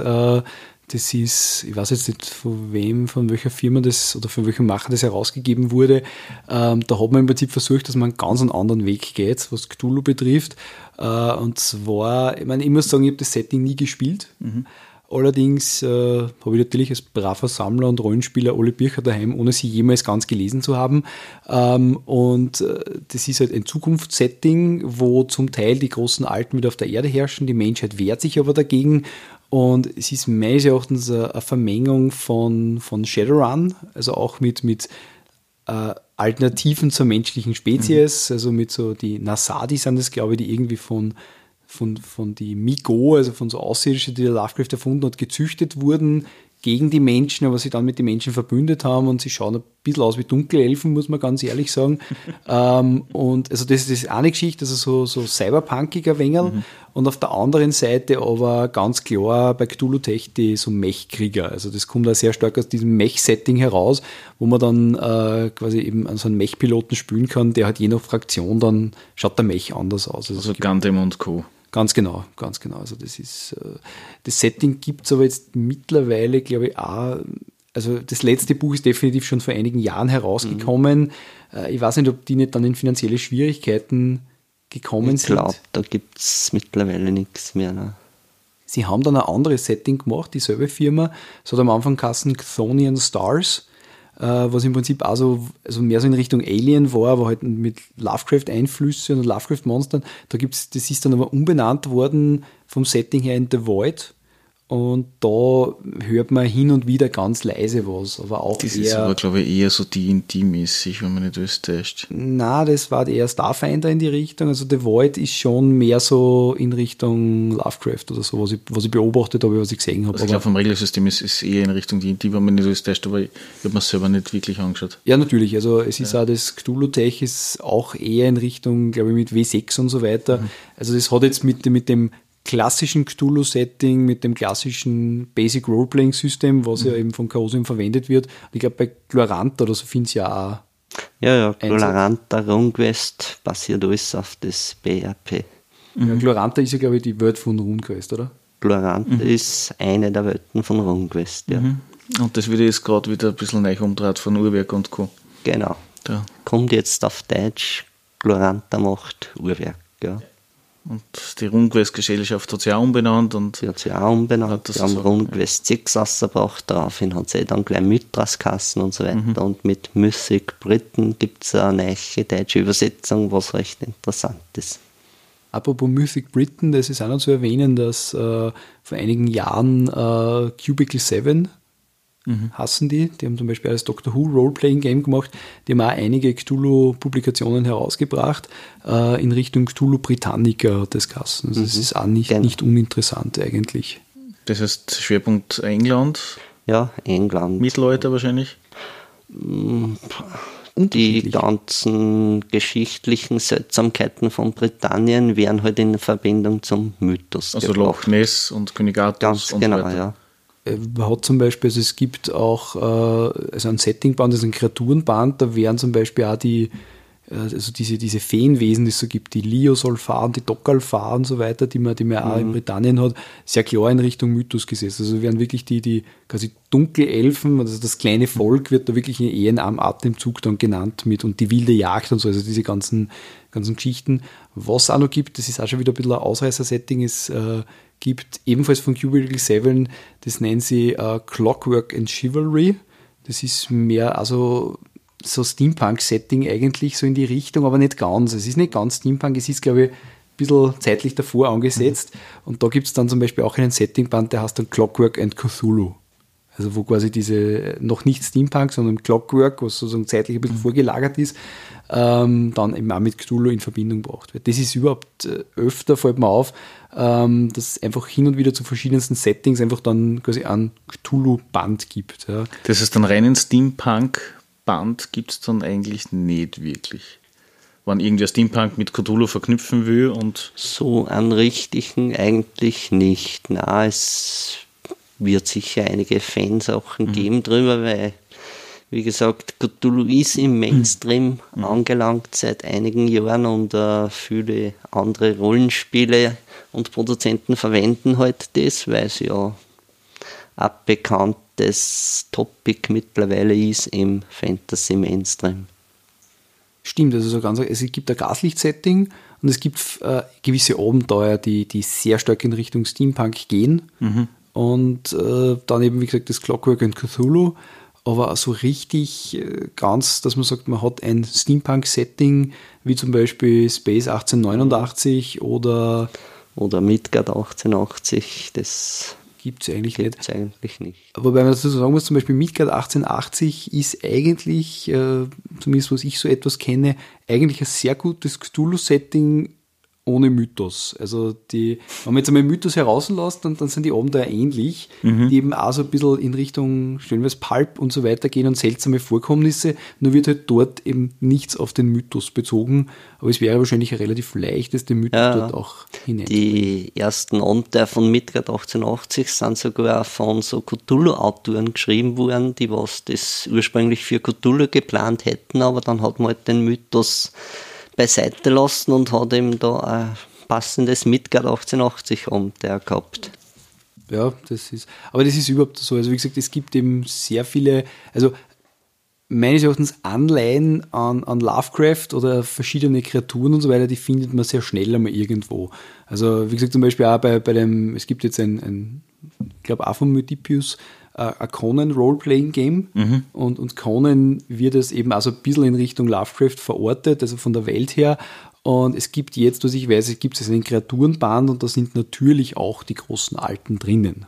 [SPEAKER 3] Das ist, ich weiß jetzt nicht von wem, von welcher Firma das oder von welchem Macher das herausgegeben wurde. Ähm, da hat man im Prinzip versucht, dass man einen ganz anderen Weg geht, was Cthulhu betrifft. Äh, und zwar, ich meine, ich muss sagen, ich habe das Setting nie gespielt. Mhm. Allerdings äh, habe ich natürlich als braver Sammler und Rollenspieler alle Bücher daheim, ohne sie jemals ganz gelesen zu haben. Ähm, und äh, das ist halt ein Zukunftssetting, wo zum Teil die großen Alten wieder auf der Erde herrschen, die Menschheit wehrt sich aber dagegen und es ist meines Erachtens eine Vermengung von, von Shadowrun, also auch mit, mit äh, Alternativen zur menschlichen Spezies, mhm. also mit so die Nasadi sind das, glaube ich, die irgendwie von, von, von die Migo, also von so Außerirdischen, die der Lovecraft erfunden hat, gezüchtet wurden gegen die Menschen, aber sie dann mit den Menschen verbündet haben und sie schauen ein bisschen aus wie Dunkelelfen, muss man ganz ehrlich sagen. [laughs] ähm, und also das, das ist eine Geschichte, also so, so cyberpunkiger Wengel. Mhm. Und auf der anderen Seite aber ganz klar bei Cthulhu Tech die so Mech-Krieger. Also das kommt da sehr stark aus diesem Mech-Setting heraus, wo man dann äh, quasi eben an so einen Mech-Piloten spielen kann, der hat je nach Fraktion dann schaut der Mech anders aus.
[SPEAKER 1] Also, also Gundam und Co.
[SPEAKER 3] Ganz genau, ganz genau. Also das ist, äh, das Setting gibt es aber jetzt mittlerweile, glaube ich, auch. Also das letzte Buch ist definitiv schon vor einigen Jahren herausgekommen. Mhm. Ich weiß nicht, ob die nicht dann in finanzielle Schwierigkeiten gekommen ich
[SPEAKER 2] sind. Ich glaube, da gibt es mittlerweile nichts mehr. Ne?
[SPEAKER 3] Sie haben dann ein anderes Setting gemacht, dieselbe Firma. Es hat am Anfang Kassen Chthonian Stars äh, was im Prinzip auch so also mehr so in Richtung Alien war, aber halt mit Lovecraft-Einflüsse und Lovecraft-Monstern. Da gibt's, das ist dann aber umbenannt worden vom Setting her in The Void. Und da hört man hin und wieder ganz leise was, aber auch
[SPEAKER 1] das
[SPEAKER 3] eher...
[SPEAKER 1] ist aber, glaube ich, eher so D&D-mäßig, wenn man nicht alles täuscht.
[SPEAKER 3] Na, das war eher Starfinder in die Richtung. Also The Void ist schon mehr so in Richtung Lovecraft oder so, was ich, was ich beobachtet habe, was ich gesehen habe.
[SPEAKER 1] Also ich glaube, vom Regelsystem ist es eher in Richtung D&D, wenn man nicht alles täuscht, aber ich habe mir es selber nicht wirklich angeschaut.
[SPEAKER 3] Ja, natürlich. Also es ist ja. auch das Cthulhu-Tech ist auch eher in Richtung, glaube ich, mit W6 und so weiter. Mhm. Also das hat jetzt mit, mit dem klassischen Cthulhu-Setting mit dem klassischen Basic Roleplaying-System, was mhm. ja eben von Chaosium verwendet wird. Ich glaube, bei Gloranta oder so finde ich ja auch.
[SPEAKER 2] Ja, ja, Gloranta, RuneQuest basiert alles auf das BRP.
[SPEAKER 3] Ja, Gloranta ist ja, glaube ich, die Welt von RuneQuest, oder?
[SPEAKER 2] Glorant ist eine der Welten von RuneQuest, ja.
[SPEAKER 1] Und das wird jetzt gerade wieder ein bisschen neu umdreht von Uhrwerk und Co.
[SPEAKER 2] Genau.
[SPEAKER 1] Da.
[SPEAKER 2] Kommt jetzt auf Deutsch, Gloranta macht Uhrwerk, ja.
[SPEAKER 1] Und die RuneQuest-Gesellschaft hat sich auch umbenannt und
[SPEAKER 2] Sie hat sich auch umbenannt. Sie haben
[SPEAKER 1] so-
[SPEAKER 2] RuneQuest 6 rausgebracht, daraufhin hat sie dann gleich Mythras Kassen und so weiter.
[SPEAKER 1] Mhm.
[SPEAKER 2] Und mit Music Britain gibt es eine neue deutsche Übersetzung, was recht interessant ist.
[SPEAKER 3] Apropos Mythic Britain, das ist auch noch zu erwähnen, dass äh, vor einigen Jahren äh, Cubicle 7 hassen die. Die haben zum Beispiel als Doctor Who Roleplaying Game gemacht. Die haben auch einige Cthulhu-Publikationen herausgebracht äh, in Richtung Cthulhu Britannica hat das Kassen. Also das ist auch nicht,
[SPEAKER 2] Genau.
[SPEAKER 3] nicht uninteressant eigentlich.
[SPEAKER 1] das heißt Schwerpunkt England,
[SPEAKER 2] Ja, England.
[SPEAKER 1] Mittelalter wahrscheinlich.
[SPEAKER 2] die
[SPEAKER 3] Unterschiedlich.
[SPEAKER 2] ganzen geschichtlichen Seltsamkeiten von Britannien werden halt in Verbindung zum Mythos
[SPEAKER 1] Also
[SPEAKER 2] gebracht.
[SPEAKER 1] Loch Ness und König Artus
[SPEAKER 2] Ganz
[SPEAKER 1] und
[SPEAKER 2] genau,
[SPEAKER 1] so weiter.
[SPEAKER 2] ja.
[SPEAKER 3] Äh, Man hat zum Beispiel, also es gibt auch äh, also ein Settingband, also ein Kreaturenband, da wären zum Beispiel auch die, äh, also diese, diese Feenwesen, die es so gibt, die Liosolfaren, die Dokalfaren und so weiter, die man, die man auch in Britannien hat, sehr klar in Richtung Mythos gesetzt. Also wären wirklich die, die quasi Dunkelelfen, also das kleine Volk wird da wirklich eher in einem Atemzug dann genannt mit und die wilde Jagd und so, also diese ganzen, ganzen Geschichten. Was auch noch gibt, das ist auch schon wieder ein bisschen ein Ausreißer-Setting, es äh, gibt ebenfalls von Cubicle 7, das nennen sie äh, Clockwork and Chivalry. Das ist mehr also so Steampunk-Setting eigentlich so in die Richtung, aber nicht ganz. Es ist nicht ganz Steampunk, es ist, glaube ich, ein bisschen zeitlich davor angesetzt. Und da gibt es dann zum Beispiel auch einen Settingband, der heißt dann Clockwork and Cthulhu. Also wo quasi diese, noch nicht Steampunk, sondern Clockwork, was sozusagen zeitlich ein bisschen vorgelagert ist, ähm, dann eben auch mit Cthulhu in Verbindung gebracht wird. Das ist überhaupt äh, öfter, fällt mir auf, ähm, dass es einfach hin und wieder zu verschiedensten Settings einfach dann quasi ein Cthulhu-Band gibt. Ja.
[SPEAKER 1] Das heißt, einen reinen Steampunk-Band gibt es dann eigentlich nicht wirklich. Wenn irgendwer Steampunk mit Cthulhu verknüpfen will und
[SPEAKER 2] So einen richtigen eigentlich nicht. Na, es wird sicher einige Fansachen
[SPEAKER 1] Mhm.
[SPEAKER 2] geben drüber, weil, wie gesagt, Cthulhu ist im Mainstream
[SPEAKER 1] Mhm.
[SPEAKER 2] angelangt seit einigen Jahren und äh, viele andere Rollenspiele und Produzenten verwenden halt das, weil es ja ein bekanntes Topic mittlerweile ist im Fantasy Mainstream.
[SPEAKER 3] Stimmt, also so ganz, es gibt ein Gaslicht-Setting und es gibt äh, gewisse Abenteuer, die, die sehr stark in Richtung Steampunk gehen. Und äh, dann eben, wie gesagt, das Clockwork and Cthulhu. Aber so richtig äh, ganz, dass man sagt, man hat ein Steampunk-Setting, wie zum Beispiel Space 1889 oder
[SPEAKER 2] Oder Midgard 1880, das
[SPEAKER 3] gibt es eigentlich nicht.
[SPEAKER 2] eigentlich nicht.
[SPEAKER 3] Wobei man dazu sagen muss, zum Beispiel Midgard 1880 ist eigentlich, äh, zumindest was ich so etwas kenne, eigentlich ein sehr gutes Cthulhu-Setting ohne Mythos. Also die, wenn man jetzt einmal Mythos herauslässt, dann, dann sind die Abenteuer ähnlich, die eben auch so ein bisschen in Richtung, stellen wir es, Pulp und so weiter gehen und seltsame Vorkommnisse, nur wird halt dort eben nichts auf den Mythos bezogen, aber es wäre wahrscheinlich relativ leicht, das den Mythos
[SPEAKER 2] Ja,
[SPEAKER 3] dort auch hinein.
[SPEAKER 2] Die ersten Abenteuer von Midgard 1880 sind sogar von so Cthulhu-Autoren geschrieben worden, die was das ursprünglich für Cthulhu geplant hätten, aber dann hat man halt den Mythos beiseite lassen und hat eben da ein passendes Midgard 1880 Abenteuer gehabt.
[SPEAKER 3] Ja, das ist, aber das ist überhaupt so. Also wie gesagt, es gibt eben sehr viele, also meines Erachtens Anleihen an, an Lovecraft oder verschiedene Kreaturen und so weiter, die findet man sehr schnell einmal irgendwo. Also wie gesagt, zum Beispiel auch bei, bei dem, es gibt jetzt ein, ein ich glaube auch von Mythipius, ein Conan Roleplaying Game und, und Conan wird es eben also ein bisschen in Richtung Lovecraft verortet, also von der Welt her. Und es gibt jetzt, was ich weiß, es gibt einen Kreaturenband und da sind natürlich auch die großen Alten drinnen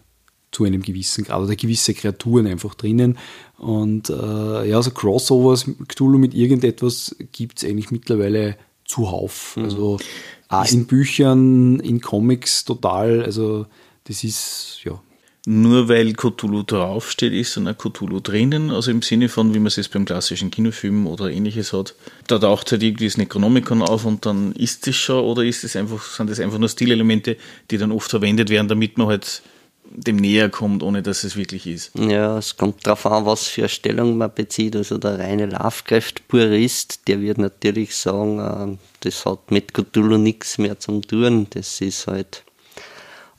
[SPEAKER 3] zu einem gewissen Grad oder gewisse Kreaturen einfach drinnen. Und äh, ja, so Crossovers, Cthulhu mit irgendetwas gibt es eigentlich mittlerweile zuhauf. Also auch in Büchern, in Comics total. Also das ist, ja.
[SPEAKER 1] Nur weil Cthulhu draufsteht, ist dann ein Cthulhu drinnen, also im Sinne von, wie man es jetzt beim klassischen Kinofilm oder ähnliches hat. Da taucht halt irgendwie das Necronomicon auf und dann ist es schon oder ist es einfach, sind das einfach nur Stilelemente, die dann oft verwendet werden, damit man halt dem näher kommt, ohne dass es wirklich ist.
[SPEAKER 2] Ja, es kommt darauf an, was für eine Stellung man bezieht. Also der reine Lovecraft-Purist, der wird natürlich sagen, äh, das hat mit Cthulhu nichts mehr zu tun. Das ist halt.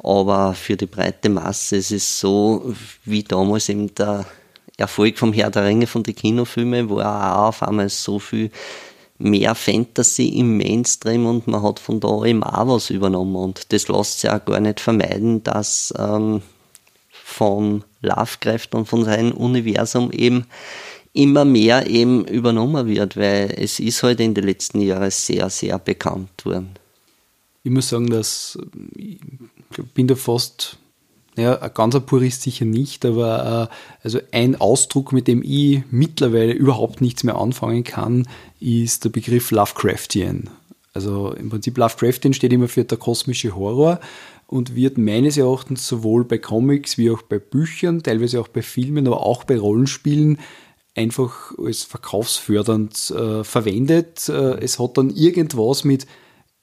[SPEAKER 2] Aber für die breite Masse ist es so, wie damals eben der Erfolg vom Herr der Ringe von den Kinofilmen, wo auch auf einmal so viel mehr Fantasy im Mainstream und man hat von da eben auch was übernommen und das lässt sich auch gar nicht vermeiden, dass ähm, von Lovecraft und von seinem Universum eben immer mehr eben übernommen wird, weil es ist halt in den letzten Jahren sehr, sehr bekannt worden.
[SPEAKER 3] Ich muss sagen, dass bin da fast ja, ein ganzer Purist sicher nicht, aber äh, also ein Ausdruck, mit dem ich mittlerweile überhaupt nichts mehr anfangen kann, ist der Begriff Lovecraftian. Also im Prinzip Lovecraftian steht immer für der kosmische Horror und wird meines Erachtens sowohl bei Comics wie auch bei Büchern, teilweise auch bei Filmen, aber auch bei Rollenspielen einfach als verkaufsfördernd äh, verwendet. Äh, es hat dann irgendwas mit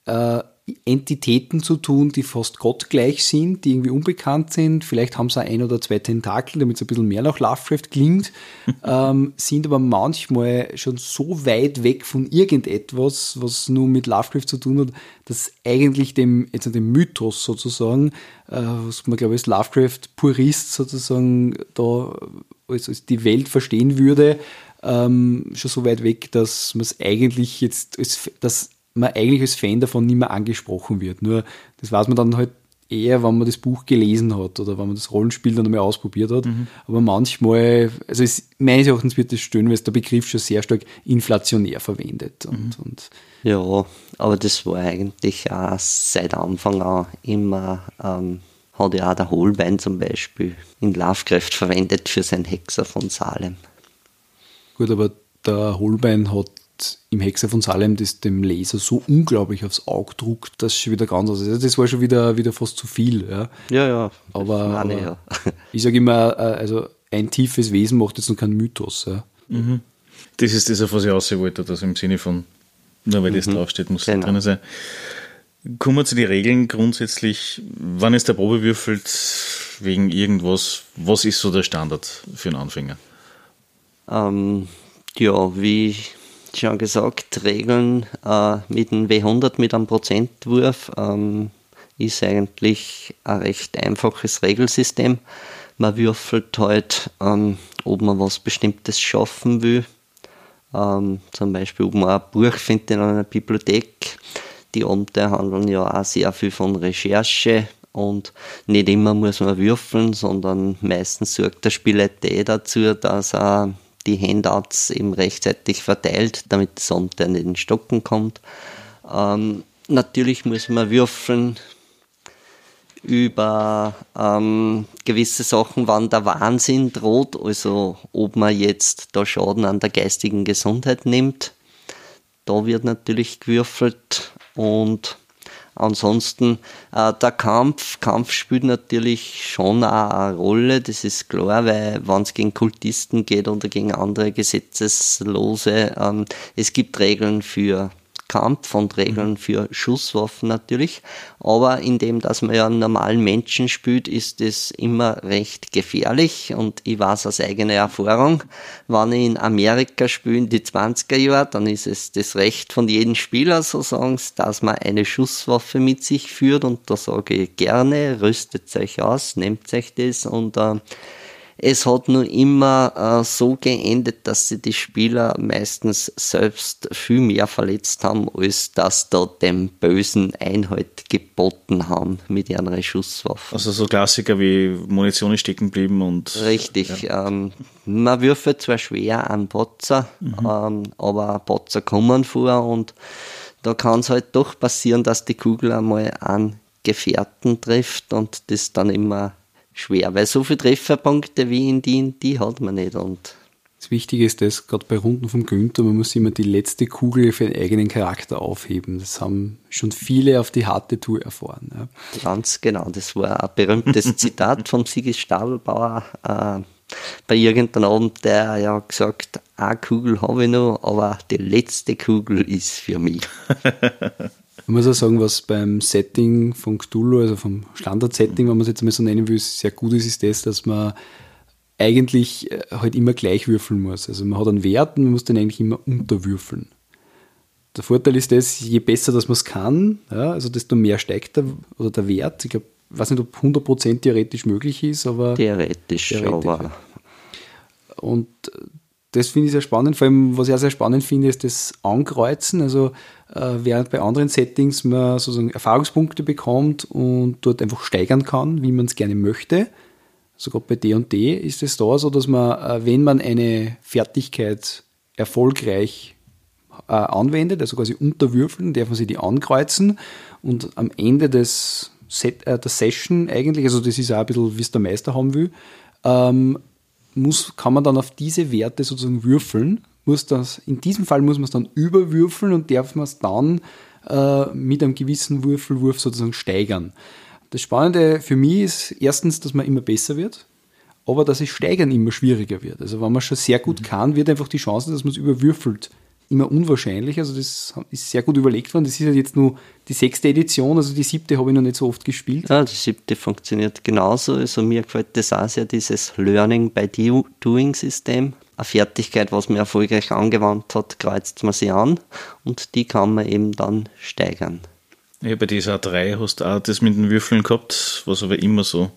[SPEAKER 3] äh, Entitäten zu tun, die fast gottgleich sind, die irgendwie unbekannt sind. Vielleicht haben sie ein oder zwei Tentakel, damit es ein bisschen mehr nach Lovecraft klingt, [laughs] ähm, sind aber manchmal schon so weit weg von irgendetwas, was nur mit Lovecraft zu tun hat, dass eigentlich dem, jetzt dem Mythos sozusagen, äh, was man glaube ich als Lovecraft-Purist sozusagen da als, als die Welt verstehen würde, ähm, schon so weit weg, dass man es eigentlich jetzt, als, dass man eigentlich als Fan davon nicht mehr angesprochen wird. Nur das weiß man dann halt eher, wenn man das Buch gelesen hat oder wenn man das Rollenspiel dann einmal ausprobiert hat. Mhm. Aber manchmal, also es, meines Erachtens wird das stören, weil es der Begriff schon sehr stark inflationär verwendet. Und, mhm. und
[SPEAKER 2] ja, aber das war eigentlich auch seit Anfang an immer, ähm, hat ja auch der Holbein zum Beispiel in Lovecraft verwendet für sein Hexer von Salem.
[SPEAKER 3] Gut, aber der Holbein hat im Hexer von Salem das dem Leser so unglaublich aufs Auge druckt, dass schon wieder ganz aus ist. Also das war schon wieder, wieder fast zu viel. Ja,
[SPEAKER 2] ja. ja
[SPEAKER 3] aber, meine, aber ja. [laughs] ich sage immer, äh, also ein tiefes Wesen macht jetzt noch keinen Mythos. Ja.
[SPEAKER 1] Mhm. Das ist das, auf was ich aussehen wollte, das im Sinne von, nur weil mhm. das draufsteht, muss genau. drin sein. Kommen wir zu den Regeln grundsätzlich. Wann ist der Probe würfelt wegen irgendwas? Was ist so der Standard für einen Anfänger?
[SPEAKER 2] Ähm, ja, wie schon gesagt, Regeln äh, mit einem W100 mit einem Prozentwurf ähm, ist eigentlich ein recht einfaches Regelsystem. Man würfelt halt, ähm, ob man was Bestimmtes schaffen will. Ähm, zum Beispiel, ob man ein Buch findet in einer Bibliothek. Die Abende handeln ja auch sehr viel von Recherche und nicht immer muss man würfeln, sondern meistens sorgt der Spieler dazu, dass er die Handouts eben rechtzeitig verteilt, damit das Sonntag in den Stocken kommt. Ähm, natürlich muss man würfeln über ähm, gewisse Sachen, wann der Wahnsinn droht, also ob man jetzt da Schaden an der geistigen Gesundheit nimmt. Da wird natürlich gewürfelt und Ansonsten äh, der Kampf, Kampf spielt natürlich schon eine Rolle, das ist klar, weil wenn es gegen Kultisten geht oder gegen andere Gesetzeslose, ähm, es gibt Regeln für Kampf und Regeln mhm. für Schusswaffen natürlich. Aber indem, dass man ja einen normalen Menschen spielt, ist es immer recht gefährlich. Und ich weiß aus eigener Erfahrung, wenn ich in Amerika spiele in die 20er Jahre, dann ist es das Recht von jedem Spieler, so sagen dass man eine Schusswaffe mit sich führt. Und da sage ich gerne, rüstet euch aus, nehmt euch das und äh, es hat nur immer äh, so geendet, dass sie die Spieler meistens selbst viel mehr verletzt haben, als dass da dem Bösen Einhalt geboten haben mit ihren Schusswaffen.
[SPEAKER 1] Also so Klassiker wie Munition ist stecken geblieben und.
[SPEAKER 2] Richtig. Ja. Ähm, man würfelt zwar schwer an Potzer, mhm. ähm, aber Potzer kommen vor und da kann es halt doch passieren, dass die Kugel einmal an Gefährten trifft und das dann immer schwer, weil so viele Trefferpunkte wie in die, die hat man nicht. Und
[SPEAKER 3] das Wichtige ist das, gerade bei Runden vom Günther, man muss immer die letzte Kugel für den eigenen Charakter aufheben. Das haben schon viele auf die harte Tour erfahren. Ja.
[SPEAKER 2] Ganz genau, das war ein berühmtes [laughs] Zitat vom Sigi Stadelbauer äh, bei irgendeinem Abend, der ja gesagt, eine Kugel habe ich noch, aber die letzte Kugel ist für mich. [laughs]
[SPEAKER 3] Ich muss auch sagen, was beim Setting von Cthulhu, also vom Standard-Setting, wenn man es jetzt mal so nennen will, sehr gut ist, ist das, dass man eigentlich äh, halt immer gleich würfeln muss. Also man hat einen Wert und man muss den eigentlich immer unterwürfeln. Der Vorteil ist das, je besser dass man es kann, ja, also desto mehr steigt der, oder der Wert. Ich glaube, weiß nicht, ob 100% theoretisch möglich ist, aber.
[SPEAKER 2] Theoretisch, theoretisch aber. Ja.
[SPEAKER 3] Und das finde ich sehr spannend. Vor allem, was ich auch sehr spannend finde, ist das Ankreuzen. Also, äh, während bei anderen Settings man sozusagen Erfahrungspunkte bekommt und dort einfach steigern kann, wie man es gerne möchte. Sogar bei D&D ist es da so, dass man, äh, wenn man eine Fertigkeit erfolgreich äh, anwendet, also quasi unterwürfeln, darf man sie die ankreuzen und am Ende des Set, äh, der Session eigentlich, also das ist auch ein bisschen, wie es der Meister haben will, ähm, muss, kann man dann auf diese Werte sozusagen würfeln. Muss das, in diesem Fall muss man es dann überwürfeln und darf man es dann äh, mit einem gewissen Würfelwurf sozusagen steigern. Das Spannende für mich ist erstens, dass man immer besser wird, aber dass es steigern immer schwieriger wird. Also wenn man schon sehr gut mhm. kann, wird einfach die Chance, dass man es überwürfelt, immer unwahrscheinlich. Also das ist sehr gut überlegt worden. Das ist ja jetzt nur die sechste Edition, also die siebte habe ich noch nicht so oft gespielt.
[SPEAKER 2] Ja, die siebte funktioniert genauso. Also mir gefällt das auch sehr, dieses Learning by Doing System. Eine Fertigkeit, was man erfolgreich angewandt hat, kreuzt man sie an und die kann man eben dann steigern.
[SPEAKER 1] Ja, bei dieser A3 hast du auch das mit den Würfeln gehabt, was aber immer so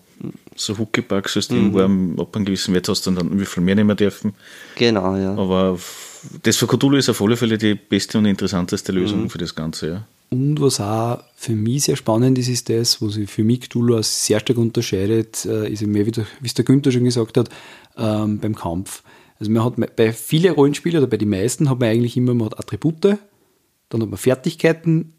[SPEAKER 1] so Huckepack-System mhm. war, ab einem gewissen Wert hast du dann Würfel mehr nehmen dürfen.
[SPEAKER 2] Genau, ja.
[SPEAKER 1] Aber das für Cthulhu ist auf alle Fälle die beste und interessanteste Lösung mhm. für das Ganze, ja.
[SPEAKER 3] Und was auch für mich sehr spannend ist, ist das, was sich für mich Cthulhu sehr stark unterscheidet, äh, ist mehr, wie es der Günther schon gesagt hat, ähm, beim Kampf. Also man hat bei vielen Rollenspielen oder bei den meisten hat man eigentlich immer man hat Attribute, dann hat man Fertigkeiten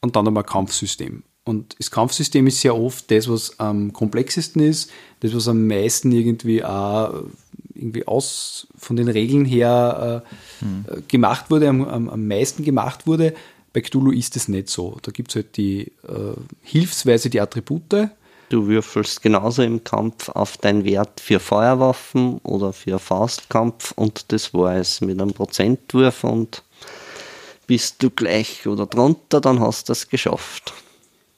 [SPEAKER 3] und dann hat man ein Kampfsystem. Und das Kampfsystem ist sehr oft das, was am komplexesten ist, das, was am meisten irgendwie auch irgendwie aus von den Regeln her äh, hm. gemacht wurde, am, am, am, meisten gemacht wurde. Bei Cthulhu ist es nicht so. Da gibt es halt die äh, hilfsweise die Attribute.
[SPEAKER 2] Du würfelst genauso im Kampf auf deinen Wert für Feuerwaffen oder für Faustkampf und das war es mit einem Prozentwurf und bist du gleich oder drunter, dann hast du es geschafft.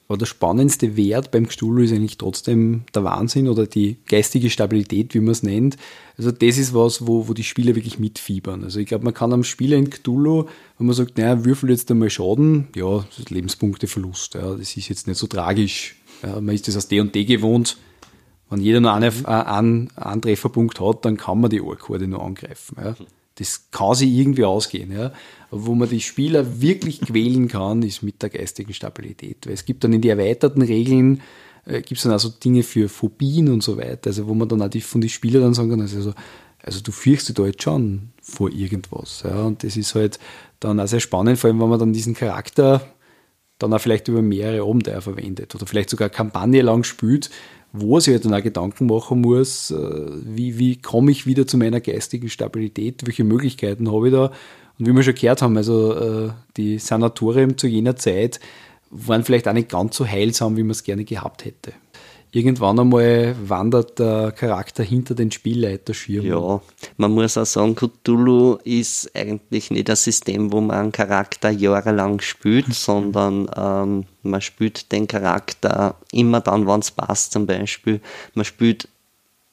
[SPEAKER 3] Aber der spannendste Wert beim Cthulhu ist eigentlich trotzdem der Wahnsinn oder die geistige Stabilität, wie man es nennt. Also das ist was, wo, wo die Spieler wirklich mitfiebern. Also ich glaube, man kann am Spieler in Cthulhu, wenn man sagt, naja, würfel jetzt einmal Schaden, ja, Lebenspunkteverlust, ja, das ist jetzt nicht so tragisch. Ja, man ist das aus D und D gewohnt. Wenn jeder noch einen, einen, einen Trefferpunkt hat, dann kann man die Orkorde nur angreifen. Ja. Das kann sich irgendwie ausgehen. Ja. Wo man die Spieler wirklich quälen kann, ist mit der geistigen Stabilität. Weil es gibt dann in die erweiterten Regeln, äh, gibt es dann also Dinge für Phobien und so weiter, also wo man dann auch von den Spielern dann sagen kann, also, also du fürchtest da jetzt schon vor irgendwas. Ja. Und das ist halt dann auch sehr spannend, vor allem wenn man dann diesen Charakter dann auch vielleicht über mehrere Abenteuer verwendet oder vielleicht sogar Kampagne lang spielt, wo sich halt dann auch Gedanken machen muss, äh, wie, wie komme ich wieder zu meiner geistigen Stabilität, welche Möglichkeiten habe ich da. Und wie wir schon gehört haben, also äh, die Sanatorium zu jener Zeit waren vielleicht auch nicht ganz so heilsam, wie man es gerne gehabt hätte irgendwann einmal wandert der Charakter hinter den Spielleiterschirm.
[SPEAKER 2] Ja, man muss auch sagen, Cthulhu ist eigentlich nicht ein System, wo man einen Charakter jahrelang spielt, [laughs] sondern ähm, man spielt den Charakter immer dann, wenn es passt, zum Beispiel. Man spielt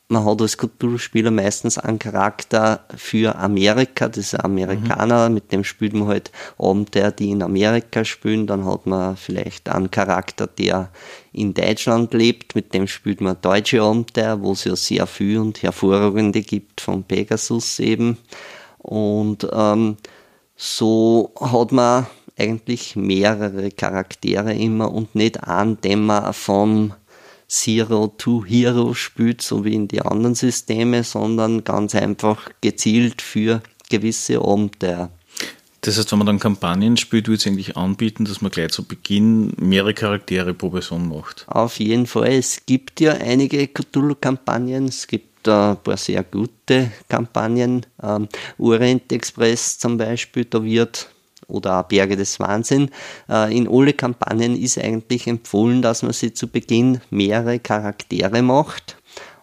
[SPEAKER 2] man hat als Kulturspieler meistens einen Charakter für Amerika, das ist ein Amerikaner, mhm. mit dem spielt man halt Abenteuer, die in Amerika spielen, dann hat man vielleicht einen Charakter, der in Deutschland lebt, mit dem spielt man deutsche Abenteuer, wo es ja sehr viel und hervorragende gibt, von Pegasus eben. Und ähm, so hat man eigentlich mehrere Charaktere immer und nicht einen, den man von Zero to Hero spielt, so wie in die anderen Systeme, sondern ganz einfach gezielt für gewisse Abenteuer.
[SPEAKER 1] Das heißt, wenn man dann Kampagnen spielt, würde es eigentlich anbieten, dass man gleich zu Beginn mehrere Charaktere pro Person macht.
[SPEAKER 2] Auf jeden Fall. Es gibt ja einige Cthulhu-Kampagnen. Es gibt ein paar sehr gute Kampagnen. Ähm, Orient Express zum Beispiel, da wird oder Berge des Wahnsinn. Äh, in alle Kampagnen ist eigentlich empfohlen, dass man sie zu Beginn mehrere Charaktere macht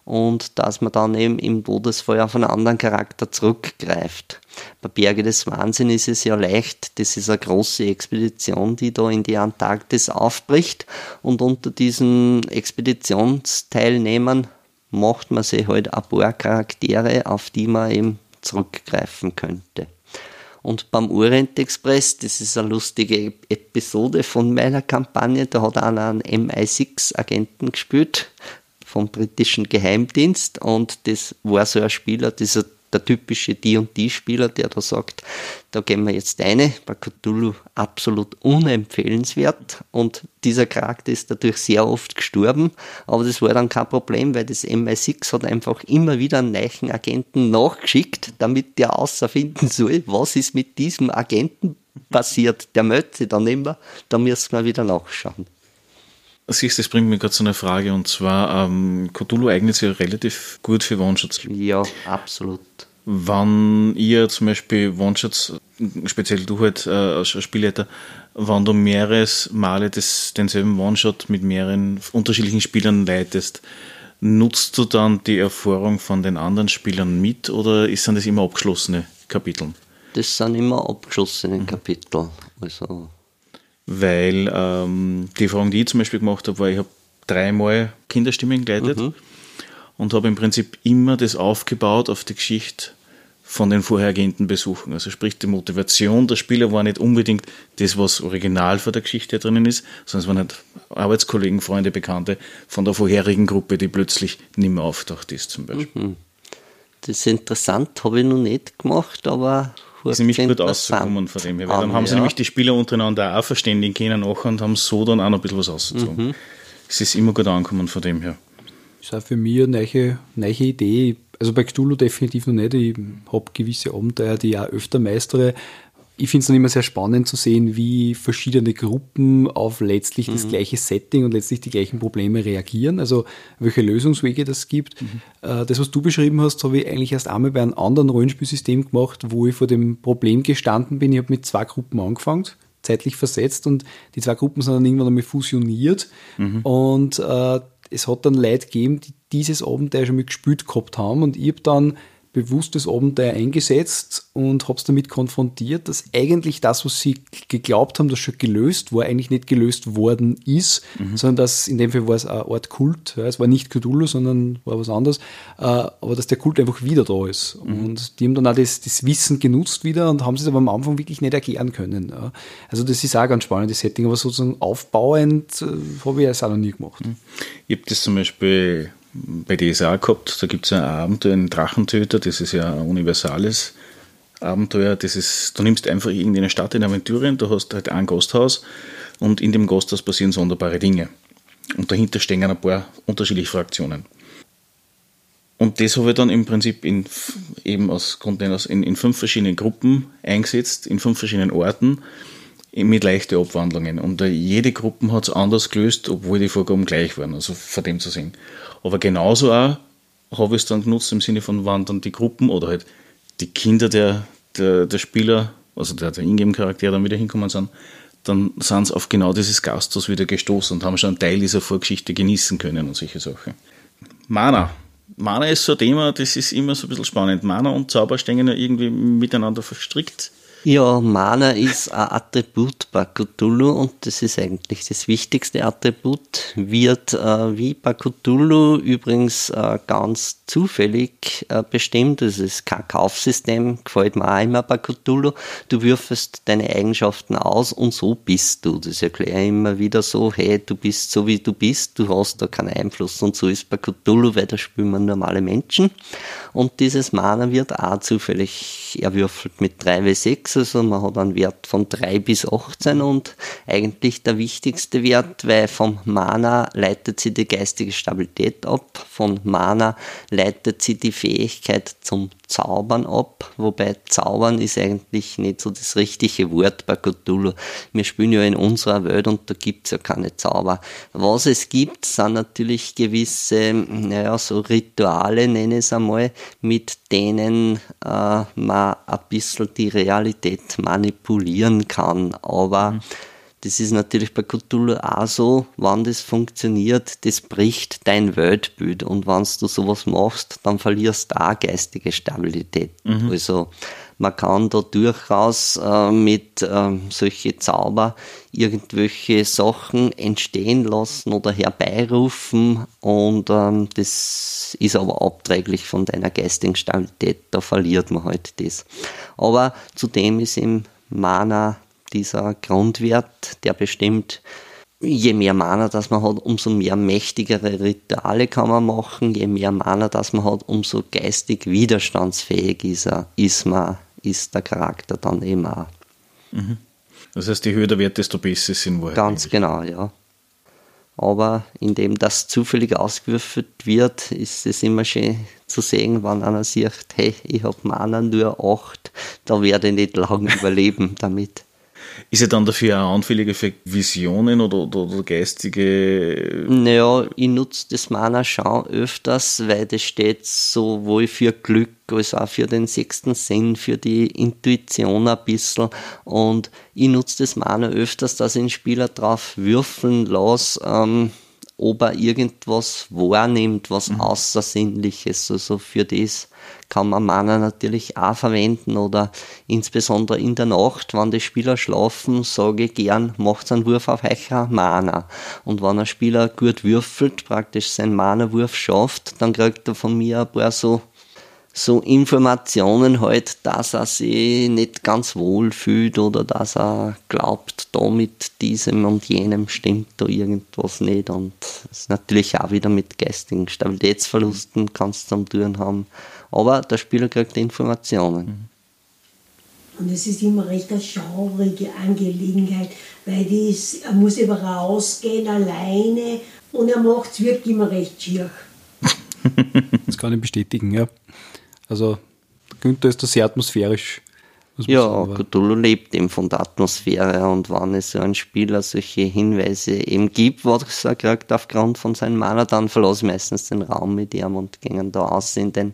[SPEAKER 2] und dass man dann eben im Todesfall auf einen anderen Charakter zurückgreift. bei Berge des Wahnsinn ist es ja leicht, das ist eine große Expedition, die da in die Antarktis aufbricht und unter diesen Expeditionsteilnehmern macht man sich halt ein paar Charaktere, auf die man eben zurückgreifen könnte. Und beim Orient Express, das ist eine lustige Episode von meiner Kampagne, da hat einer einen MI6-Agenten gespielt vom britischen Geheimdienst. Und das war so ein Spieler, dieser der typische D&D-Spieler, der da sagt, da gehen wir jetzt eine, bei Cthulhu absolut unempfehlenswert und dieser Charakter ist dadurch sehr oft gestorben, aber das war dann kein Problem, weil das MI6 hat einfach immer wieder einen neuen Agenten nachgeschickt, damit der außerfinden soll, was ist mit diesem Agenten passiert. Der meldet sich dann immer, da müssen wir wieder nachschauen.
[SPEAKER 1] Siehst das bringt mir gerade zu einer Frage und zwar, ähm, Cthulhu eignet sich ja relativ gut für One-Shots.
[SPEAKER 2] Ja, absolut.
[SPEAKER 1] Wann ihr zum Beispiel One-Shots, speziell du halt äh, als Spielleiter, wann du mehreres Male das, denselben One-Shot mit mehreren unterschiedlichen Spielern leitest, nutzt du dann die Erfahrung von den anderen Spielern mit oder sind das immer abgeschlossene Kapitel?
[SPEAKER 2] Das sind immer abgeschlossene mhm. Kapitel. Also
[SPEAKER 1] weil ähm, die Erfahrung, die ich zum Beispiel gemacht habe, war, ich habe dreimal Kinderstimmen geleitet mhm. und habe im Prinzip immer das aufgebaut auf die Geschichte von den vorhergehenden Besuchen. Also sprich, die Motivation der Spieler war nicht unbedingt das, was original vor der Geschichte drinnen ist, sondern es waren halt Arbeitskollegen, Freunde, Bekannte von der vorherigen Gruppe, die plötzlich nicht mehr auftaucht ist zum Beispiel. Mhm.
[SPEAKER 2] Das ist interessant, habe ich noch nicht gemacht, aber
[SPEAKER 1] ist nämlich gut auszukommen von dem her. Weil dann haben sie ja. nämlich die Spieler untereinander auch verständigen können auch und haben so dann auch noch ein bisschen was ausgezogen. Mhm. Es ist immer gut angekommen von dem her.
[SPEAKER 3] Das ist auch für mich eine neue, neue Idee. Also bei Cthulhu definitiv noch nicht. Ich habe gewisse Abenteuer, die ich auch öfter meistere ich finde es dann immer sehr spannend zu sehen, wie verschiedene Gruppen auf letztlich mhm. das gleiche Setting und letztlich die gleichen Probleme reagieren. Also welche Lösungswege das gibt. Mhm. Äh, das, was du beschrieben hast, habe ich eigentlich erst einmal bei einem anderen Rollenspielsystem gemacht, wo ich vor dem Problem gestanden bin. Ich habe mit zwei Gruppen angefangen, zeitlich versetzt und die zwei Gruppen sind dann irgendwann einmal fusioniert. Mhm. Und äh, es hat dann Leute gegeben, die dieses Abenteuer schon mal gespielt gehabt haben und ich habe dann bewusstes Abenteuer eingesetzt und habe es damit konfrontiert, dass eigentlich das, was sie geglaubt haben, das schon gelöst war, eigentlich nicht gelöst worden ist, mhm. sondern dass in dem Fall war es eine Art Kult. Ja, es war nicht Cthulhu, sondern war was anderes, äh, aber dass der Kult einfach wieder da ist. Mhm. Und die haben dann auch das, das, Wissen genutzt wieder und haben es aber am Anfang wirklich nicht erklären können. Ja. Also das ist auch ein ganz spannendes Setting, aber sozusagen aufbauend äh, habe ich es auch noch nie gemacht.
[SPEAKER 1] Mhm. Ich habe das zum Beispiel bei DSA gehabt. Da gibt es ein Abenteuer, einen Drachentöter, das ist ja ein universales Abenteuer. Das ist, du nimmst einfach irgendeine Stadt in Aventurien, du hast halt ein Gasthaus und in dem Gasthaus passieren sonderbare Dinge. Und dahinter stehen ein paar unterschiedliche Fraktionen. Und das habe ich dann im Prinzip in, eben aus Grund in, in fünf verschiedenen Gruppen eingesetzt, in fünf verschiedenen Orten mit leichten Abwandlungen. Und jede Gruppe hat es anders gelöst, obwohl die Vorgaben gleich waren, also von dem zu sehen. Aber genauso auch habe ich es dann genutzt im Sinne von, wann dann die Gruppen oder halt die Kinder der, der, der Spieler, also der, der Ingame-Charakter dann wieder hinkommen sind, dann sind sie auf genau dieses Gasthaus wieder gestoßen und haben schon einen Teil dieser Vorgeschichte genießen können und solche Sachen. Mana. Mana ist so ein Thema, das ist immer so ein bisschen spannend. Mana und Zauber stehen ja irgendwie miteinander verstrickt.
[SPEAKER 2] Ja, Mana ist ein Attribut bei Cthulhu und das ist eigentlich das wichtigste Attribut. Wird äh, wie bei Cthulhu übrigens äh, ganz zufällig äh, bestimmt. Das ist kein Kaufsystem, gefällt mir auch immer bei Cthulhu. Du würfelst deine Eigenschaften aus und so bist du. Das erkläre ich immer wieder so, hey, du bist so wie du bist, du hast da keinen Einfluss. Und so ist bei Cthulhu, weil da spielen wir normale Menschen. Und dieses Mana wird auch zufällig erwürfelt mit 3W6 also man hat einen Wert von 3 bis 18 und eigentlich der wichtigste Wert, weil vom Mana leitet sie die geistige Stabilität ab, von Mana leitet sie die Fähigkeit zum Zaubern ab, wobei Zaubern ist eigentlich nicht so das richtige Wort bei Cthulhu. Wir spielen ja in unserer Welt und da gibt es ja keine Zauber. Was es gibt, sind natürlich gewisse, naja, so Rituale, nenne ich es einmal, mit denen äh, man ein bisschen die Realität manipulieren kann. Aber mhm das ist natürlich bei Cthulhu auch so, wenn das funktioniert, das bricht dein Weltbild und wenn du sowas machst, dann verlierst du auch geistige Stabilität. Mhm. Also man kann da durchaus äh, mit ähm, solche Zauber irgendwelche Sachen entstehen lassen oder herbeirufen und ähm, das ist aber abträglich von deiner geistigen Stabilität, da verliert man halt das. Aber zudem ist im Mana dieser Grundwert, der bestimmt, je mehr Mana das man hat, umso mehr mächtigere Rituale kann man machen, je mehr Mana das man hat, umso geistig widerstandsfähig ist, er, ist, man, ist der Charakter dann eben auch.
[SPEAKER 1] Mhm. Das heißt, je höher der Wert, desto besser sind wir.
[SPEAKER 2] Ganz eigentlich. genau, ja. Aber indem das zufällig ausgewürfelt wird, ist es immer schön zu sehen, wenn einer sagt, hey, ich habe Mana nur 8, da werde ich nicht [laughs] lange überleben damit.
[SPEAKER 1] Ist er dann dafür auch anfälliger für Visionen oder, oder, oder geistige?
[SPEAKER 2] Naja, ich nutze das Mana schon öfters, weil das steht sowohl für Glück als auch für den sechsten Sinn, für die Intuition ein bisschen. Und ich nutze das Mana öfters, dass ich den Spieler drauf würfeln lasse, ähm, ob er irgendwas wahrnimmt, was mhm. Außersinnliches. Also für das kann man Mana natürlich auch verwenden oder insbesondere in der Nacht, wenn die Spieler schlafen, sage ich gern, macht einen Wurf auf euch Mana. Und wenn ein Spieler gut würfelt, praktisch seinen Mana-Wurf schafft, dann kriegt er von mir ein paar so so Informationen halt, dass er sich nicht ganz wohl fühlt oder dass er glaubt, da mit diesem und jenem stimmt da irgendwas nicht. Und das ist natürlich auch wieder mit geistigen Stabilitätsverlusten kannst du am tun haben. Aber der Spieler kriegt Informationen.
[SPEAKER 4] Und es ist immer recht eine schaurige Angelegenheit, weil das, er muss eben rausgehen alleine und er macht es wirklich immer recht schier. [laughs]
[SPEAKER 3] das kann ich bestätigen, ja. Also Günther ist da sehr atmosphärisch.
[SPEAKER 2] Ja, Cthulhu lebt eben von der Atmosphäre und wenn es so ein Spieler solche Hinweise eben gibt, was er kriegt aufgrund von seinem Mana, dann verlasse meistens den Raum mit ihm und gehen da aus in den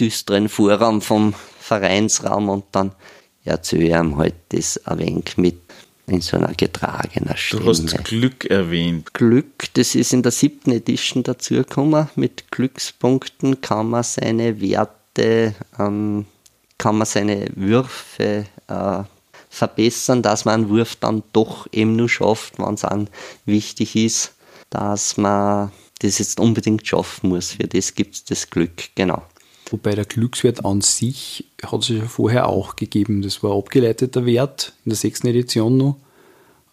[SPEAKER 2] düsteren Vorraum vom Vereinsraum und dann erzähle ich ihm halt das ein wenig mit in so einer getragenen Stimme.
[SPEAKER 1] Du hast Glück erwähnt.
[SPEAKER 2] Glück, das ist in der siebten Edition dazugekommen. Mit Glückspunkten kann man seine Werte ähm, kann man seine Würfe äh, verbessern, dass man einen Wurf dann doch eben nur schafft, wenn es dann wichtig ist, dass man das jetzt unbedingt schaffen muss. Für das gibt es das Glück, genau.
[SPEAKER 3] Wobei der Glückswert an sich hat es ja vorher auch gegeben. Das war abgeleiteter Wert in der sechsten Edition noch.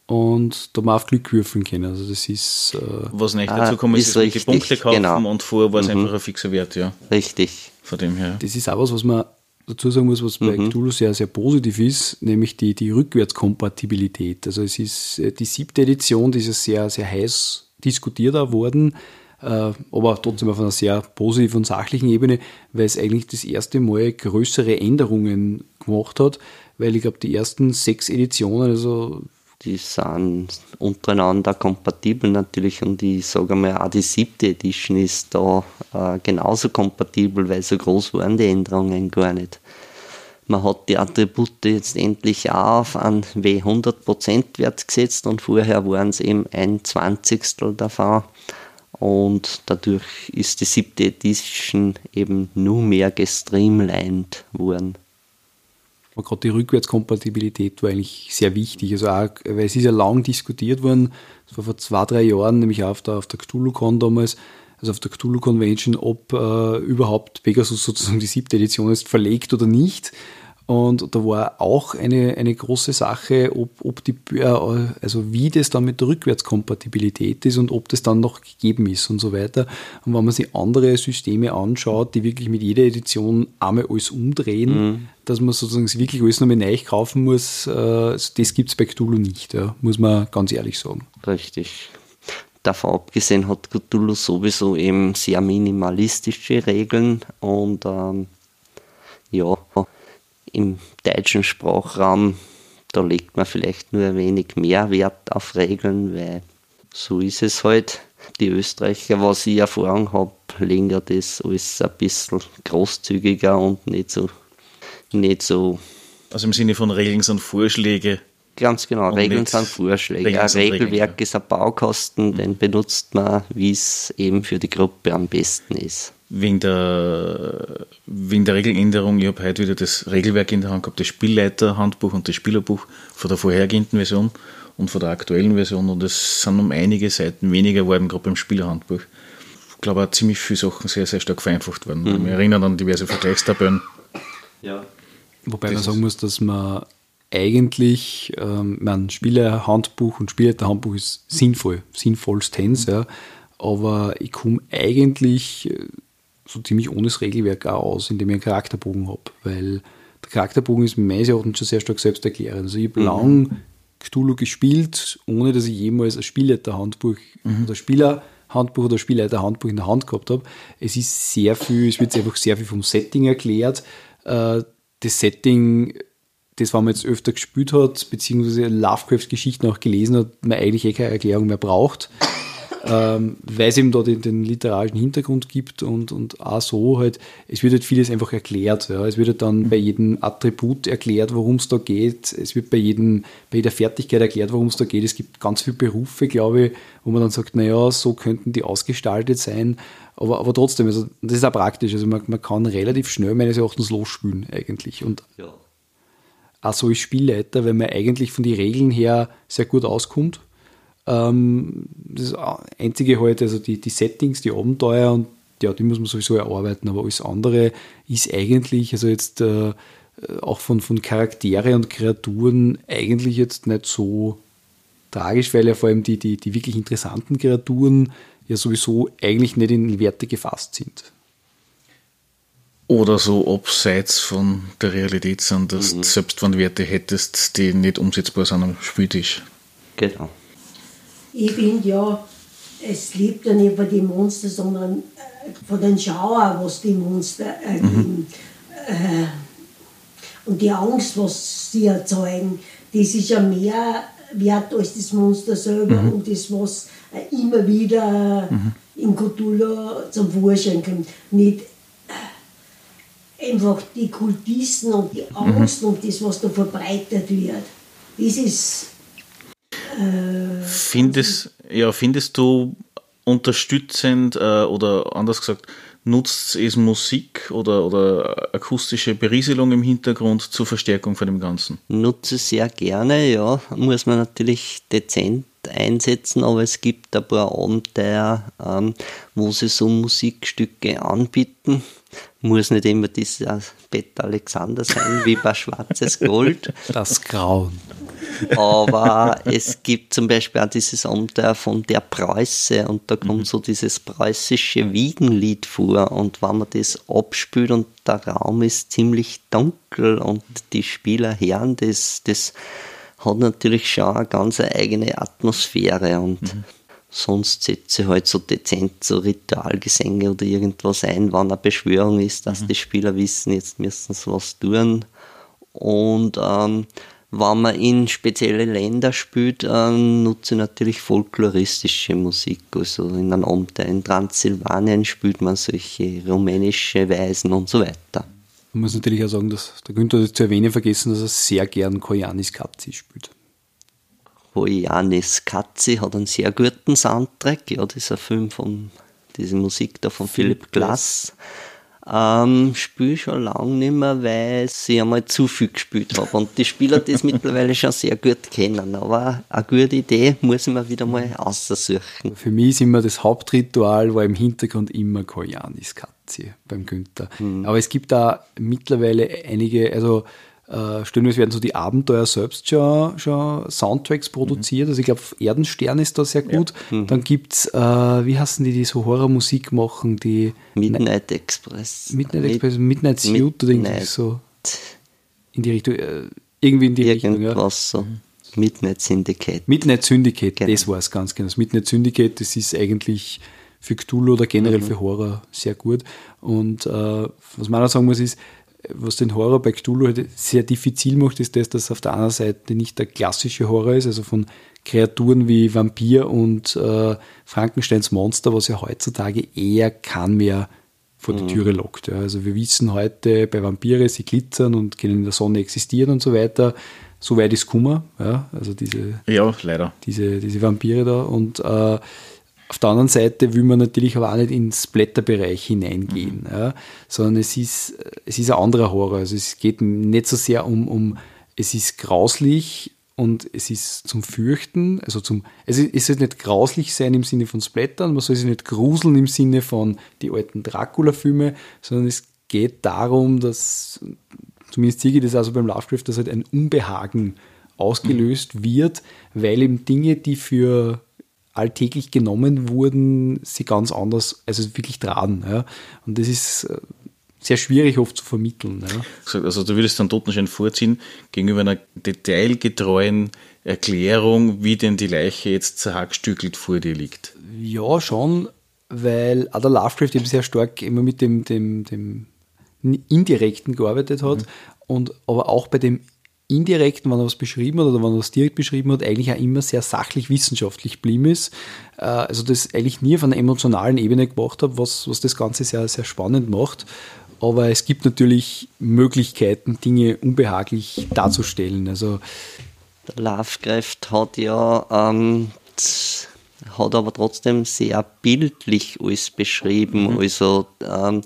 [SPEAKER 3] Und da man auf Glück würfeln können. Also das ist.
[SPEAKER 1] Äh Was nicht dazu kommt, ist, ist richtig, Punkte kaufen genau. und vorher war es mhm. einfach ein fixer Wert, ja.
[SPEAKER 2] Richtig.
[SPEAKER 3] Von dem her. Das ist auch was, was man dazu sagen muss, was bei mhm. Cthulhu sehr, sehr positiv ist, nämlich die, die Rückwärtskompatibilität. Also es ist äh, die siebte Edition, die ist sehr, sehr heiß diskutiert worden, äh, aber trotzdem auf einer sehr positiven und sachlichen Ebene, weil es eigentlich das erste Mal größere Änderungen gemacht hat, weil ich glaube, die ersten sechs Editionen, also
[SPEAKER 2] die sind untereinander kompatibel natürlich und ich sage mal, auch die siebte Edition ist da äh, genauso kompatibel, weil so groß waren die Änderungen gar nicht. Man hat die Attribute jetzt endlich auch auf einen W100% Wert gesetzt und vorher waren es eben ein Zwanzigstel davon. Und dadurch ist die siebte Edition eben nur mehr gestreamlined worden.
[SPEAKER 3] Aber gerade die Rückwärtskompatibilität war eigentlich sehr wichtig. Also auch, weil es ist ja lang diskutiert worden, das war vor zwei, drei Jahren, nämlich auch auf der, auf der CthulhuCon damals, also auf der Cthulhu Convention, ob äh, überhaupt Pegasus sozusagen die siebte Edition ist verlegt oder nicht. Und da war auch eine, eine große Sache, ob, ob die, also wie das dann mit der Rückwärtskompatibilität ist und ob das dann noch gegeben ist und so weiter. Und wenn man sich andere Systeme anschaut, die wirklich mit jeder Edition einmal alles umdrehen, mhm. dass man sozusagen wirklich alles nochmal neu kaufen muss, äh, das gibt es bei Cthulhu nicht, ja, muss man ganz ehrlich sagen.
[SPEAKER 2] Richtig. Davon abgesehen hat Cthulhu sowieso eben sehr minimalistische Regeln und ähm, ja, im deutschen Sprachraum, da legt man vielleicht nur ein wenig mehr Wert auf Regeln, weil so ist es halt. Die Österreicher, was ich Erfahrung habe, legen ja das alles ein bisschen großzügiger und nicht so, nicht so.
[SPEAKER 1] Also im Sinne von Regeln sind Vorschläge.
[SPEAKER 2] Ganz genau, Regeln sind Vorschläge. Regeln ein Regelwerk Regeln. ist ein Baukasten, den benutzt man, wie es eben für die Gruppe am besten ist.
[SPEAKER 1] Wegen der, wegen der Regeländerung, ich habe heute wieder das Regelwerk in der Hand gehabt, das Spielleiterhandbuch und das Spielerbuch von der vorhergehenden Version und von der aktuellen Version und es sind um einige Seiten weniger geworden, gerade beim Spielerhandbuch. Ich glaube auch ziemlich viele Sachen sehr, sehr stark vereinfacht worden. Mhm. Ich erinnere an diverse Vergleichstabellen.
[SPEAKER 3] Ja. Wobei das man sagen muss, dass man eigentlich, ähm, mein Spielerhandbuch und Spielerhandbuch ist sinnvoll, sinnvollstens, mhm. ja, aber ich komme eigentlich äh, so ziemlich ohne das Regelwerk auch aus, indem ich einen Charakterbogen habe, weil der Charakterbogen ist meines Erachtens schon sehr stark selbsterklärend. Also ich habe mhm. lang Cthulhu gespielt, ohne dass ich jemals ein Spielleiterhandbuch mhm. oder Spielerhandbuch oder Spielleiterhandbuch in der Hand gehabt habe. Es ist sehr viel, es wird einfach sehr viel vom Setting erklärt. Äh, das Setting, das, was man jetzt öfter gespielt hat, beziehungsweise Lovecrafts Geschichten auch gelesen hat, man eigentlich eh keine Erklärung mehr braucht ähm, weil es eben da den, den, literarischen Hintergrund gibt und, und auch so halt, es wird halt vieles einfach erklärt. Ja. Es wird halt dann bei jedem Attribut erklärt, worum es da geht. Es wird bei, jedem, bei jeder Fertigkeit erklärt, worum es da geht. Es gibt ganz viele Berufe, glaube ich, wo man dann sagt, naja, so könnten die ausgestaltet sein. Aber, aber trotzdem, also das ist auch praktisch. Also man, man kann relativ schnell meines Erachtens losspülen eigentlich. Und ja. auch so als Spielleiter, weil man eigentlich von den Regeln her sehr gut auskommt ähm, das Einzige halt, also die, die Settings, die Abenteuer und ja, die muss man sowieso erarbeiten, aber alles andere ist eigentlich, also jetzt äh, auch von, von Charaktere und Kreaturen eigentlich jetzt nicht so tragisch, weil ja vor allem die, die, die wirklich interessanten Kreaturen ja sowieso eigentlich nicht in Werte gefasst sind.
[SPEAKER 1] Oder so abseits von der Realität sind, dass mhm. selbst wenn du Werte hättest, die nicht umsetzbar sind am Spieltisch.
[SPEAKER 2] Genau.
[SPEAKER 4] Ich finde ja, es lebt ja nicht von den Monstern, sondern äh, von den Schauern, was die Monster ergeben. Mhm. Äh, und die Angst, was sie erzeugen, das ist ja mehr wert als das Monster selber mhm. und das, was äh, immer wieder mhm. im Cthulhu zum Vorschein kommt. Nicht einfach die Kultisten und die mhm. Angst und das, was da verbreitet wird. Das ist
[SPEAKER 1] äh, findest, ja, findest du unterstützend äh, oder anders gesagt, nutzt es Musik oder, oder akustische Berieselung im Hintergrund zur Verstärkung von dem Ganzen?
[SPEAKER 2] Nutze sehr gerne, ja. Muss man natürlich dezent einsetzen, aber es gibt ein paar Abenteuer, ähm, wo sie so Musikstücke anbieten. Muss nicht immer dieses Bett Alexander sein, wie bei Schwarzes Gold.
[SPEAKER 3] Das Grauen.
[SPEAKER 2] Aber es gibt zum Beispiel auch dieses Abenteuer von der Preuße und da kommt mhm. so dieses preußische Wiegenlied vor und wenn man das abspült und der Raum ist ziemlich dunkel und die Spieler hören das, das hat natürlich schon eine ganz eigene Atmosphäre und mhm. Sonst setze ich halt so dezent so Ritualgesänge oder irgendwas ein, wann eine Beschwörung ist, dass mhm. die Spieler wissen, jetzt müssen sie was tun. Und ähm, wenn man in spezielle Länder spielt, äh, nutze ich natürlich folkloristische Musik. Also in einem Amt in Transsilvanien spielt man solche rumänische Weisen und so weiter.
[SPEAKER 3] Man muss natürlich auch sagen, dass der Günther zu erwähnen vergessen, dass er sehr gern Koyanis Katzi spielt.
[SPEAKER 2] Koyanis Katzi hat einen sehr guten Soundtrack. Ja, das ist ein Film von diese Musik da von Philipp Glass. Ähm, spiele schon lange nicht mehr, weil ich einmal zu viel gespielt habe und die Spieler das [laughs] mittlerweile schon sehr gut kennen. Aber eine gute Idee muss ich mir wieder mal aussuchen.
[SPEAKER 3] Für mich ist immer das Hauptritual, war im Hintergrund immer Koyanis Katze beim Günther. Mhm. Aber es gibt da mittlerweile einige, also äh, stellenweise werden so die Abenteuer selbst schon, schon Soundtracks produziert. Mhm. Also ich glaube, Erdenstern ist da sehr gut. Ja. Mhm. Dann gibt es, äh, wie heißen die, die so Horrormusik machen, die
[SPEAKER 2] Midnight Express.
[SPEAKER 3] Midnight Express, Midnight Suit oder irgendwie so. In die Richtung, äh, irgendwie in die
[SPEAKER 2] Irgendwas
[SPEAKER 3] Richtung.
[SPEAKER 2] Ja. so. Midnight Syndicate.
[SPEAKER 3] Midnight Syndicate, genau. das war es ganz genau. Das Midnight Syndicate, das ist eigentlich für Cthulhu oder generell mhm. für Horror sehr gut. Und äh, was man auch sagen muss, ist, was den Horror bei Cthulhu halt sehr diffizil macht, ist das, dass auf der anderen Seite nicht der klassische Horror ist, also von Kreaturen wie Vampir und äh, Frankensteins Monster, was ja heutzutage eher kann mehr vor die mhm. Türe lockt. Ja. Also wir wissen heute bei Vampire, sie glitzern und können in der Sonne existieren und so weiter. So weit ist Kummer, ja, also diese,
[SPEAKER 1] ja, leider.
[SPEAKER 3] Diese, diese Vampire da. Und äh, Auf der anderen Seite will man natürlich aber auch nicht ins Blätterbereich hineingehen, mhm. ja, sondern es ist, es ist ein anderer Horror. Also es geht nicht so sehr um, um es ist grauslich und es ist zum Fürchten, also zum, es ist halt nicht grauslich sein im Sinne von Splattern, man soll sich nicht gruseln im Sinne von die alten Dracula-Filme, sondern es geht darum, dass, zumindest sehe ich das also beim Lovecraft, dass halt ein Unbehagen ausgelöst mhm. wird, weil eben Dinge, die für alltäglich genommen wurden, sie ganz anders, also wirklich tragen. Ja. Und das ist äh, sehr schwierig oft zu vermitteln. Ja.
[SPEAKER 1] Also du würdest dann Totenschein vorziehen gegenüber einer detailgetreuen Erklärung, wie denn die Leiche jetzt zerhackstückelt vor dir liegt.
[SPEAKER 3] Ja, schon, weil der Lovecraft eben sehr stark immer mit dem, dem, dem Indirekten gearbeitet hat mhm. und aber auch bei dem Indirekten, wenn er was beschrieben hat oder wenn er was direkt beschrieben hat, eigentlich auch immer sehr sachlich wissenschaftlich blieben ist. Äh, also das eigentlich nie auf einer emotionalen Ebene gemacht hat, was, was das Ganze sehr, sehr spannend macht aber es gibt natürlich Möglichkeiten, Dinge unbehaglich darzustellen. Also
[SPEAKER 2] der Lovecraft hat ja ähm, hat aber trotzdem sehr bildlich alles beschrieben. Mhm. Also ähm,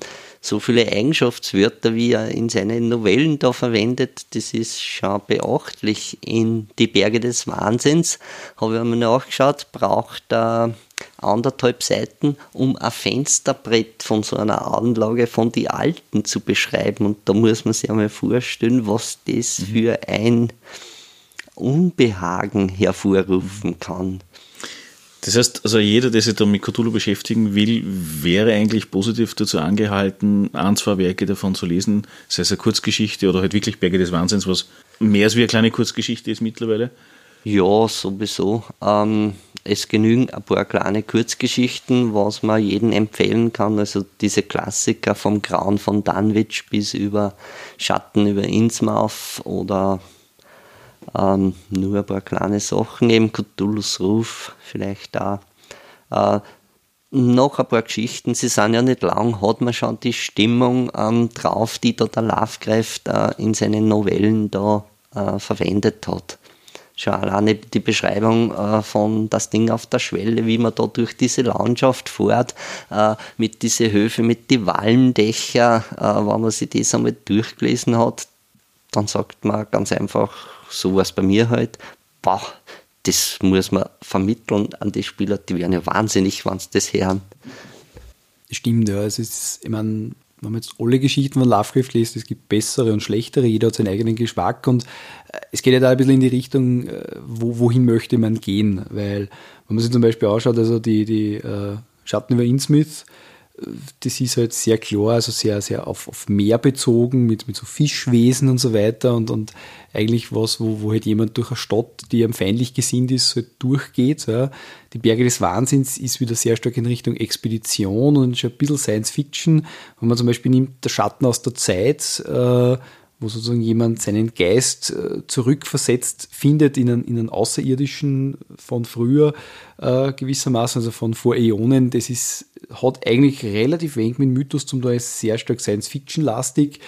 [SPEAKER 2] so viele Eigenschaftswörter, wie er in seinen Novellen da verwendet, das ist schon beachtlich. In Die Berge des Wahnsinns habe ich mir nachgeschaut, braucht er anderthalb Seiten, um ein Fensterbrett von so einer Anlage von die Alten zu beschreiben. Und da muss man sich einmal vorstellen, was das mhm. für ein Unbehagen hervorrufen kann.
[SPEAKER 1] Das heißt, also jeder, der sich da mit Cthulhu beschäftigen will, wäre eigentlich positiv dazu angehalten, ein, zwei Werke davon zu lesen, sei es eine Kurzgeschichte oder halt wirklich Berge des Wahnsinns, was mehr als wie eine kleine Kurzgeschichte ist mittlerweile.
[SPEAKER 2] Ja, sowieso. Ähm, es genügen ein paar kleine Kurzgeschichten, was man jedem empfehlen kann. Also diese Klassiker vom Grauen von Dunwich bis über Schatten über Innsmouth oder ähm, nur ein paar kleine Sachen, eben Cthulhu's Ruf vielleicht da. Äh, noch ein paar Geschichten, sie sind ja nicht lang, hat man schon die Stimmung ähm, drauf, die da der Lovecraft äh, in seinen Novellen da äh, verwendet hat schon alleine die Beschreibung äh, von das Ding auf der Schwelle, wie man da durch diese Landschaft fährt, äh, mit diese Höfe, mit die Walmdächer, äh, wenn man sich das einmal durchgelesen hat, dann sagt man ganz einfach, so was bei mir halt, boah, das muss man vermitteln an die Spieler, die werden ja wahnsinnig, wenn sie das hören.
[SPEAKER 3] Stimmt, ja. Es ist, ich meine, wenn man jetzt alle Geschichten von Lovecraft liest, es gibt bessere und schlechtere, jeder hat seinen eigenen Geschmack und äh, es geht ja da ein bisschen in die Richtung, äh, wo, wohin möchte man gehen, weil wenn man sich zum Beispiel anschaut, also die, die äh, Schatten über Innsmouth, das ist halt sehr klar, also sehr, sehr auf, auf Meer bezogen, mit, mit so Fischwesen und so weiter und, und eigentlich was, wo, wo halt jemand durch eine Stadt, die ihm feindlich gesinnt ist, halt durchgeht. Ja. Die Berge des Wahnsinns ist wieder sehr stark in Richtung Expedition und schon ein bisschen Science Fiction. Wenn man zum Beispiel nimmt der Schatten aus der Zeit, äh, wo sozusagen jemand seinen Geist äh, zurückversetzt findet in einen, in einen Außerirdischen von früher äh, gewissermaßen, also von vor Äonen. Das ist, hat eigentlich relativ wenig mit Mythos zum Teil, ist sehr stark Science-Fiction-lastig.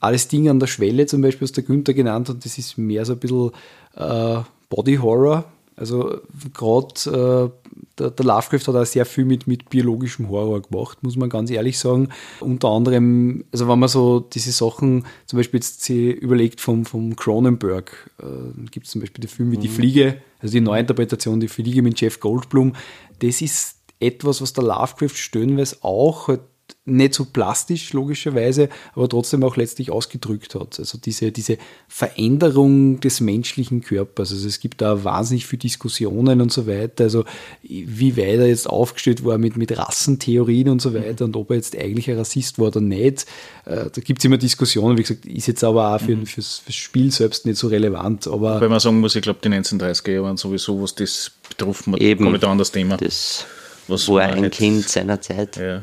[SPEAKER 3] Alles Ding an der Schwelle zum Beispiel, was der Günther genannt hat, das ist mehr so ein bisschen äh, Body-Horror, also gerade äh, der, der, Lovecraft hat auch sehr viel mit, mit biologischem Horror gemacht, muss man ganz ehrlich sagen. Unter anderem, also wenn man so diese Sachen, zum Beispiel jetzt sie überlegt vom, vom Cronenberg, äh, gibt es zum Beispiel den Film wie mhm. Die Fliege, also die Neuinterpretation Die Fliege mit Jeff Goldblum, das ist etwas, was der Lovecraft stöhnweise auch halt nicht so plastisch, logischerweise, aber trotzdem auch letztlich ausgedrückt hat. Also diese, diese Veränderung des menschlichen Körpers. Also es gibt da wahnsinnig viele Diskussionen und so weiter. Also wie weit er jetzt aufgestellt war mit, mit Rassentheorien und so weiter und ob er jetzt eigentlich ein Rassist war oder nicht. Äh, da gibt es immer Diskussionen. Wie gesagt, ist jetzt aber auch für, mhm. fürs, fürs Spiel selbst nicht so relevant. Aber
[SPEAKER 1] Weil man sagen muss, ich glaube, die 1930er Jahre waren sowieso, was das betroffen hat,
[SPEAKER 2] Eben, kommt da an das Thema. Das was war ein Kind seiner Zeit.
[SPEAKER 3] Ja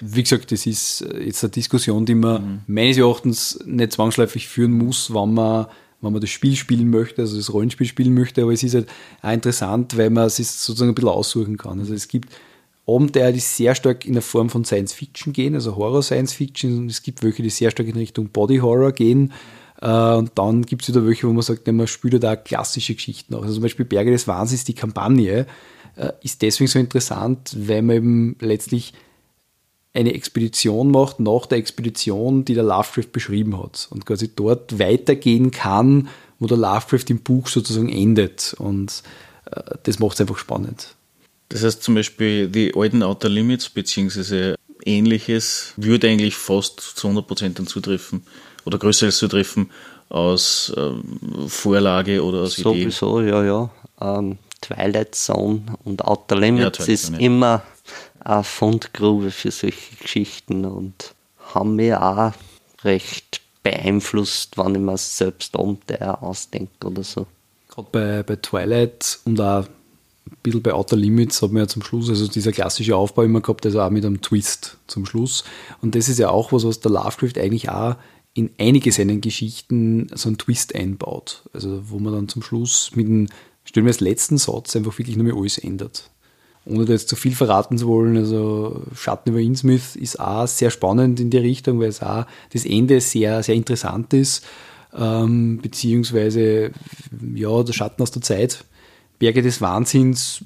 [SPEAKER 3] wie gesagt, das ist äh, jetzt eine Diskussion, die man mhm. meines Erachtens nicht zwangsläufig führen muss, wenn man, wenn man das Spiel spielen möchte, also das Rollenspiel spielen möchte, aber es ist halt auch interessant, weil man es sozusagen ein bisschen aussuchen kann. Also es gibt Abenteuer, die sehr stark in der Form von Science Fiction gehen, also Horror Science Fiction, und es gibt welche, die sehr stark in Richtung Body Horror gehen. Äh, und dann gibt es wieder welche, wo man sagt, man spielt da klassische Geschichten auch. Also zum Beispiel Berge des Wahnsinns, die Kampagne, ist deswegen so interessant, weil man eben letztlich eine Expedition macht nach der Expedition, die der Lovecraft beschrieben hat und quasi dort weitergehen kann, wo der Lovecraft im Buch sozusagen endet und äh, das macht es einfach spannend.
[SPEAKER 1] Das heißt zum Beispiel die alten Outer Limits beziehungsweise ähnliches würde eigentlich fast zu 100% dann zutreffen oder größeres zutreffen aus ähm, Vorlage oder aus
[SPEAKER 2] Ideen. Sowieso, ja, ja. Ähm, Twilight Zone und Outer Limits ja, ist Zone, ja. immer eine Fundgrube für solche Geschichten und haben mir auch recht beeinflusst, wann ich mir selbst Abenteuer ausdenke oder so.
[SPEAKER 3] Gerade bei, bei Twilight und auch ein bisschen bei Outer Limits hat man ja zum Schluss, also dieser klassische Aufbau immer gehabt, also auch mit einem Twist zum Schluss. Und das ist ja auch was, was der Lovecraft eigentlich auch in einige seiner Geschichten so einen Twist einbaut. Also wo man dann zum Schluss mit stellen wir als letzten Satz, einfach wirklich nur mehr alles ändert. Ohne da jetzt zu viel verraten zu wollen, also Schatten über Innsmouth ist auch sehr spannend in die Richtung, weil es auch das Ende sehr, sehr interessant ist. Ähm, beziehungsweise, ja, der Schatten aus der Zeit. Berge des Wahnsinns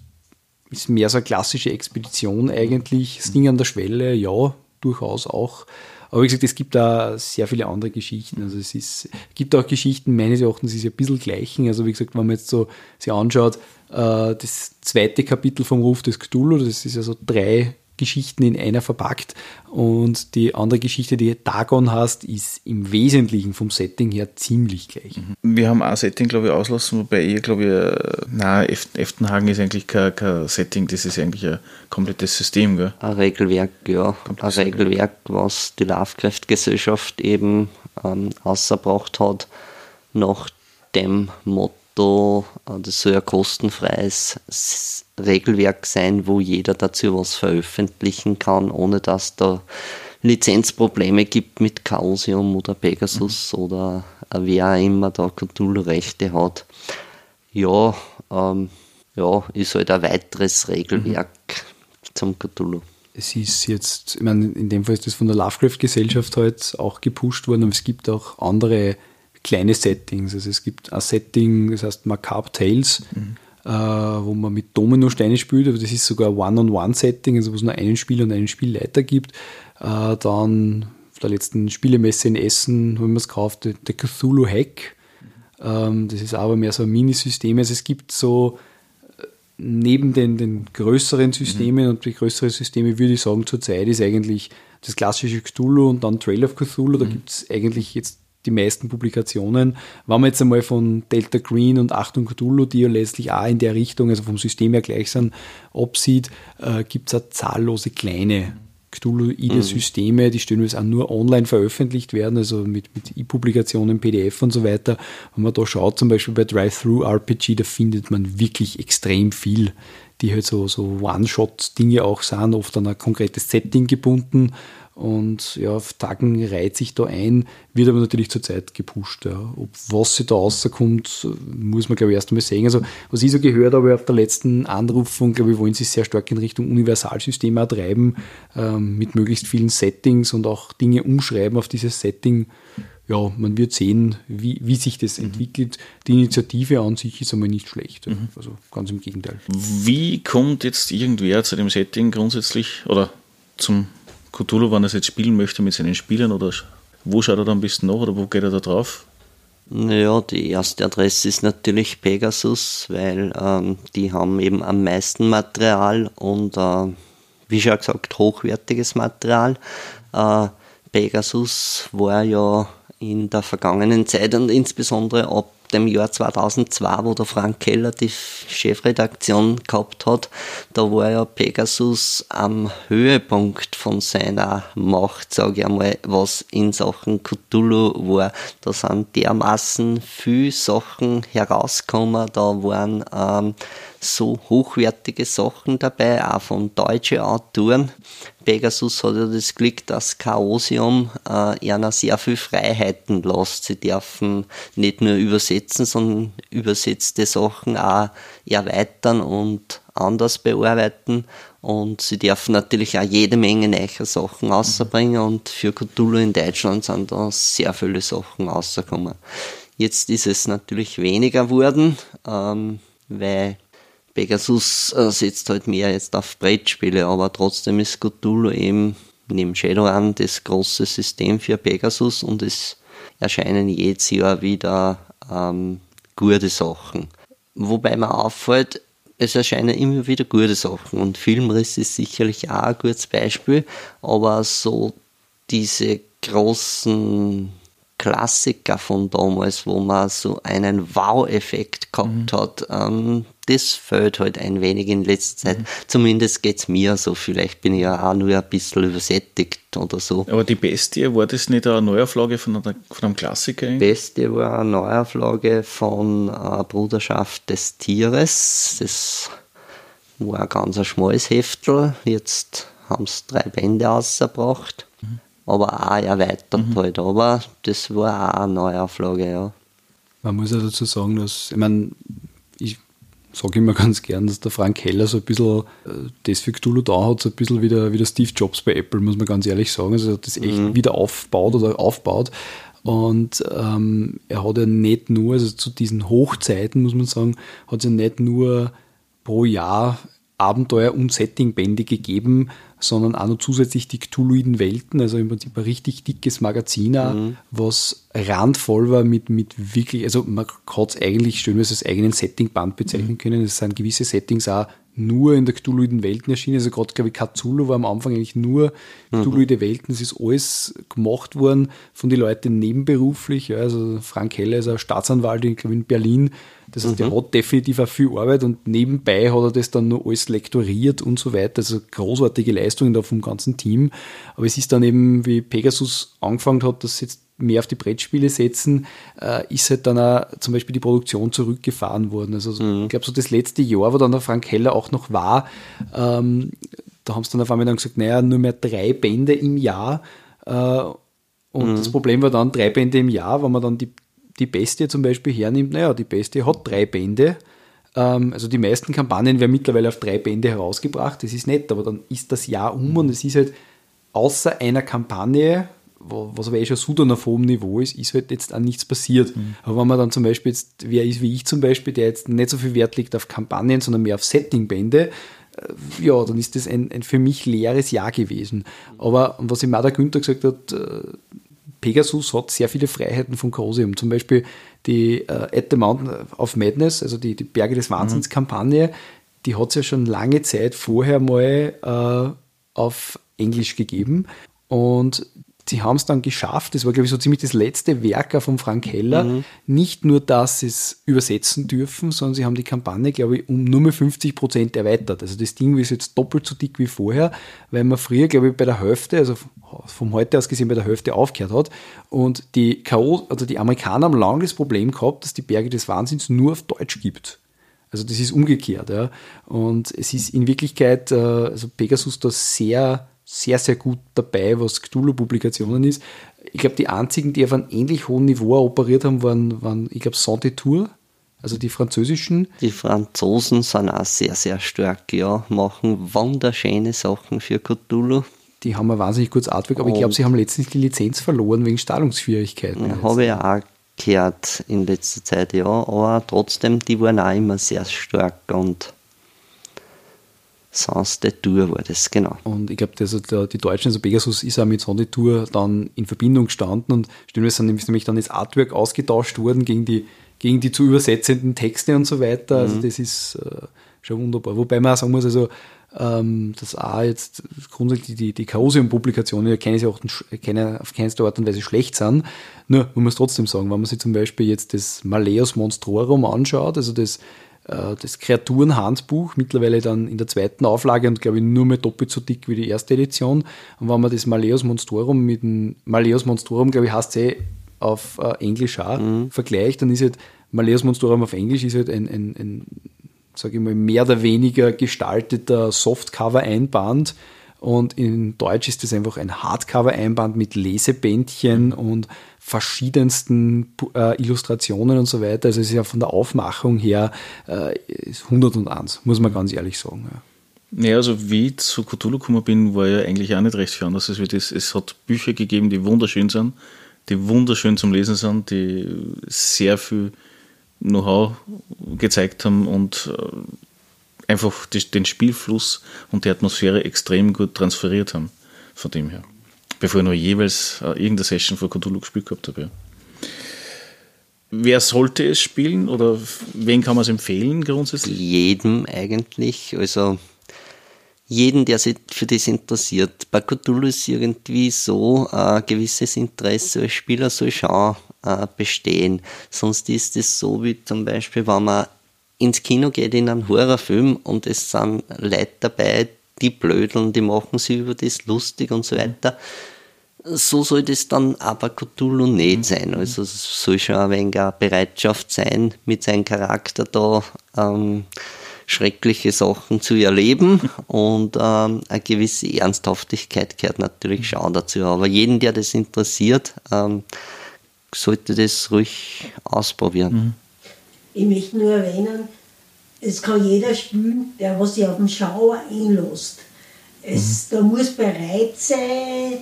[SPEAKER 3] ist mehr so eine klassische Expedition eigentlich. Das Ding an der Schwelle, ja, durchaus auch. Aber wie gesagt, es gibt da sehr viele andere Geschichten. Also es ist, gibt auch Geschichten, meines Erachtens ist ja ein bisschen gleichen. Also wie gesagt, wenn man jetzt so sich anschaut, äh, das zweite Kapitel vom Ruf des Cthulhu, das ist ja so drei Geschichten in einer verpackt. Und die andere Geschichte, die Dagon hast, ist im Wesentlichen vom Setting her ziemlich gleich.
[SPEAKER 1] Mhm. Wir haben ein Setting, glaube ich, auslassen, wobei ihr, glaube ich, na, Eftenhagen ist eigentlich kein, kein, Setting, das ist eigentlich ein komplettes System, gell?
[SPEAKER 2] Ein Regelwerk, ja. Komplettes ein Regelwerk, was die Lovecraft-Gesellschaft eben ähm, ausgebracht hat, nach dem Motto, Äh, das soll ein kostenfreies Regelwerk sein, wo jeder dazu was veröffentlichen kann, ohne dass da Lizenzprobleme gibt mit Chaosium oder Pegasus mhm. oder äh, wer immer da Cthulhu-Rechte hat. Ja, ähm, ja, ist halt ein weiteres Regelwerk mhm. zum Cthulhu.
[SPEAKER 3] Es ist jetzt, ich meine, in dem Fall ist das von der Lovecraft-Gesellschaft halt auch gepusht worden, aber es gibt auch andere kleine Settings. Also es gibt ein Setting, das heißt Macabre Tales, mhm. äh, wo man mit Dominosteine spielt, aber das ist sogar ein One-on-One-Setting, also wo es nur einen Spieler und einen Spielleiter gibt. Äh, dann auf der letzten Spielemesse in Essen haben wir es gekauft, der Cthulhu Hack. Ähm, das ist aber mehr so ein Minisystem. Also es gibt so äh, neben den, den größeren Systemen mhm. und die größeren Systeme würde ich sagen, zurzeit ist eigentlich das klassische Cthulhu und dann Trail of Cthulhu. Da mhm. gibt es eigentlich jetzt die meisten Publikationen. Wenn man jetzt einmal von Delta Green und Achtung Cthulhu, die ja letztlich auch in der Richtung, also vom System her gleich sind, absieht, äh, gibt es auch zahllose kleine Cthulhuide Systeme, die stellenweise auch nur online veröffentlicht werden, also mit, mit E-Publikationen, PDF und so weiter. Wenn man da schaut, zum Beispiel bei Drive-Thru-RPG, da findet man wirklich extrem viel, die halt so, so One-Shot-Dinge auch sind, oft an ein konkretes Setting gebunden und ja, auf Tagen reiht sich da ein, wird aber natürlich zurzeit gepusht. Ja. Ob was sie da rauskommt, muss man glaube ich erst einmal sehen. Also was ich so gehört habe auf der letzten Anrufung, glaube ich, wollen sie sehr stark in Richtung Universalsysteme treiben, ähm, mit möglichst vielen Settings und auch Dinge umschreiben auf dieses Setting. Ja, man wird sehen, wie, wie sich das mhm. entwickelt. Die Initiative an sich ist einmal nicht schlecht. Mhm. Also ganz im Gegenteil.
[SPEAKER 1] Wie kommt jetzt irgendwer zu dem Setting grundsätzlich oder zum Cthulhu, wenn er es jetzt spielen möchte mit seinen Spielern oder wo schaut er da am besten nach oder wo geht er da drauf?
[SPEAKER 2] Naja, die erste Adresse ist natürlich Pegasus, weil ähm, die haben eben am meisten Material und äh, wie schon gesagt, hochwertiges Material. Äh, Pegasus war ja in der vergangenen Zeit und insbesondere ab dem Jahr 2002, wo der Frank Keller die Chefredaktion gehabt hat, da war ja Pegasus am Höhepunkt von seiner Macht, sage ich einmal, was in Sachen Cthulhu war. Da sind dermaßen viele Sachen herausgekommen, da waren ähm, so hochwertige Sachen dabei, auch von deutschen Autoren. Pegasus hat ja das Glück, dass Chaosium äh, einer sehr viel Freiheiten lässt. Sie dürfen nicht nur übersetzen, sondern übersetzte Sachen auch erweitern und anders bearbeiten. Und sie dürfen natürlich auch jede Menge neue Sachen rausbringen. Und für Cthulhu in Deutschland sind da sehr viele Sachen rausgekommen. Jetzt ist es natürlich weniger geworden, ähm, weil Pegasus äh, setzt halt mehr jetzt auf Brettspiele, aber trotzdem ist Cthulhu eben neben Shadowrun das große System für Pegasus und es erscheinen jedes Jahr wieder ähm, gute Sachen. Wobei mir auffällt, es erscheinen immer wieder gute Sachen und Filmriss ist sicherlich auch ein gutes Beispiel, aber so diese großen Klassiker von damals, wo man so einen Wow-Effekt gehabt mhm. hat, ähm, das fällt halt ein wenig in letzter Zeit. Mhm. Zumindest geht es mir so. Vielleicht bin ich ja auch nur ein bisschen übersättigt oder so.
[SPEAKER 1] Aber die Bestie, war das nicht eine Neuauflage von, einer, von einem Klassiker?
[SPEAKER 2] Die Bestie war eine Neuauflage von äh, Bruderschaft des Tieres. Das war ein ganz schmales Heftel. Jetzt haben sie drei Bände rausgebracht. Aber auch erweitert mhm. halt. Aber das war auch eine Neuauflage, ja.
[SPEAKER 3] Man muss ja dazu sagen, dass, ich meine, ich sage immer [laughs] ganz gern, dass der Frank Heller so ein bisschen äh, das für Cthulhu da hat, so ein bisschen wie der, wie der Steve Jobs bei Apple, muss man ganz ehrlich sagen. Also er hat das echt mhm. wieder aufgebaut oder aufbaut. Und ähm, er hat ja nicht nur, also zu diesen Hochzeiten, muss man sagen, hat es ja nicht nur pro Jahr Abenteuer- und Settingbände gegeben, sondern auch noch zusätzlich die Cthulhuiden Welten, also im Prinzip ein richtig dickes Magazin, mhm. was randvoll war mit, mit wirklich, also man kann es eigentlich schön als eigenen Settingband bezeichnen mhm. können. Es sind gewisse Settings auch nur in der Cthulhuiden Welten erschienen. Also gerade, glaube ich, Cthulhu war am Anfang eigentlich nur mhm. Cthulhuide Welten. Es ist alles gemacht worden von den Leuten nebenberuflich. Ja, also Frank Heller ist ein Staatsanwalt, ich glaube in Berlin. Das heißt, mhm. der hat definitiv auch viel Arbeit und nebenbei hat er das dann nur alles lektoriert und so weiter. Also großartige Leistungen da vom ganzen Team. Aber es ist dann eben, wie Pegasus angefangen hat, dass jetzt mehr auf die Brettspiele setzen, äh, ist halt dann auch zum Beispiel die Produktion zurückgefahren worden. Also mhm. ich glaube, so das letzte Jahr, wo dann der Frank Heller auch noch war, ähm, da haben sie dann auf einmal dann gesagt, naja, nur mehr drei Bände im Jahr. Äh, und mhm. das Problem war dann drei Bände im Jahr, wenn man dann die, die Bestie zum Beispiel hernimmt, naja, die Bestie hat drei Bände. Ähm, also die meisten Kampagnen werden mittlerweile auf drei Bände herausgebracht. Das ist nett, aber dann ist das Jahr um und es ist halt außer einer Kampagne, was aber eh schon Sudan auf hohem Niveau ist, ist halt jetzt auch nichts passiert. Mhm. Aber wenn man dann zum Beispiel jetzt, wer ist wie ich zum Beispiel, der jetzt nicht so viel Wert legt auf Kampagnen, sondern mehr auf Settingbände, äh, ja, dann ist das ein, ein für mich leeres Jahr gewesen. Aber was auch der Günther gesagt hat, äh, Pegasus hat sehr viele Freiheiten von Chaosium. Zum Beispiel die uh, At the Mountain of Madness, also die, die Berge des Wahnsinns mhm. Kampagne, die hat es ja schon lange Zeit vorher mal uh, auf Englisch gegeben. Und sie haben es dann geschafft, das war glaube ich so ziemlich das letzte Werk von Frank Heller, mhm. nicht nur, dass sie es übersetzen dürfen, sondern sie haben die Kampagne, glaube ich, um nur mehr 50 Prozent erweitert. Also das Ding ist jetzt doppelt so dick wie vorher, weil man früher, glaube ich, bei der Hälfte, also vom heute aus gesehen bei der Hälfte aufgehört hat. Und die K.O., also die Amerikaner haben lange das Problem gehabt, dass die Berge des Wahnsinns nur auf Deutsch gibt. Also das ist umgekehrt. Ja. Und es ist in Wirklichkeit, äh, also Pegasus da sehr sehr, sehr gut dabei, was Cthulhu-Publikationen ist. Ich glaube, die einzigen, die auf einem ähnlich hohen Niveau operiert haben, waren, waren ich glaube, Saint-Tour, also die französischen.
[SPEAKER 2] Die Franzosen sind auch sehr, sehr stark, ja, machen wunderschöne Sachen für Cthulhu.
[SPEAKER 3] Die haben ein wahnsinnig gutes Artwork, aber Und ich glaube, sie haben letztlich die Lizenz verloren wegen Stahlungsschwierigkeiten.
[SPEAKER 2] Habe ich auch gehört in letzter Zeit, ja, aber trotzdem, die waren auch immer sehr stark und Sans de Tour war das, genau.
[SPEAKER 3] Und ich glaube, also die Deutschen, also Pegasus ist auch mit Sans de Tour dann in Verbindung gestanden und stimmt, sind nämlich dann das Artwork ausgetauscht worden gegen die, gegen die zu übersetzenden Texte und so weiter. Also mhm. das ist äh, schon wunderbar. Wobei man auch sagen muss, also ähm, dass auch jetzt grundsätzlich die, die Chaosium-Publikationen ja keine, auch keine, auf keinster Art und Weise schlecht sind. Nur, man muss trotzdem sagen, wenn man sich zum Beispiel jetzt das Malleus Monstrorum anschaut, also das das Kreaturenhandbuch, mittlerweile dann in der zweiten Auflage und glaube ich nur mehr doppelt so dick wie die erste Edition. Und wenn man das Malleus Monstorum mit dem Malleus Monstorum, glaube ich, heißt es eh auf äh, Englisch auch, mhm. vergleicht, dann ist halt Malleus Monstorum auf Englisch ist halt ein, ein, ein sage ich mal, mehr oder weniger gestalteter Softcover-Einband. Und in Deutsch ist das einfach ein Hardcover-Einband mit Lesebändchen mhm. und verschiedensten äh, Illustrationen und so weiter. Also es ist ja von der Aufmachung her äh, 101, muss man ganz ehrlich sagen.
[SPEAKER 1] Ja. Ja, also wie ich zu Cthulhu gekommen bin, war ja eigentlich auch nicht recht viel anders. Das, es hat Bücher gegeben, die wunderschön sind, die wunderschön zum Lesen sind, die sehr viel Know-how gezeigt haben und äh, einfach den Spielfluss und die Atmosphäre extrem gut transferiert haben. Von dem her. Bevor ich noch jeweils äh, irgendeine Session von Cthulhu gespielt gehabt habe. Ja. Wer sollte es spielen oder wen kann man es empfehlen grundsätzlich?
[SPEAKER 2] Jedem eigentlich. Also jeden, der sich für das interessiert. Bei Cthulhu ist irgendwie so ein gewisses Interesse als Spieler soll schon äh, bestehen. Sonst ist es so wie zum Beispiel, wenn man ins Kino geht in einen Horrorfilm und es sind Leute dabei, die blödeln, die machen sich über das lustig und so weiter. So soll das dann aber Cthulhu nicht mhm. sein. Also es soll schon ein wenig eine Bereitschaft sein, mit seinem Charakter da ähm, schreckliche Sachen zu erleben [laughs] und ähm, eine gewisse Ernsthaftigkeit gehört natürlich schon dazu. Aber jeden, der das interessiert, ähm, sollte das ruhig ausprobieren. Mhm.
[SPEAKER 4] Ich möchte nur erwähnen, es kann jeder spielen, der was sich auf den Schauer einlässt. Es, mhm. Da muss bereit sein,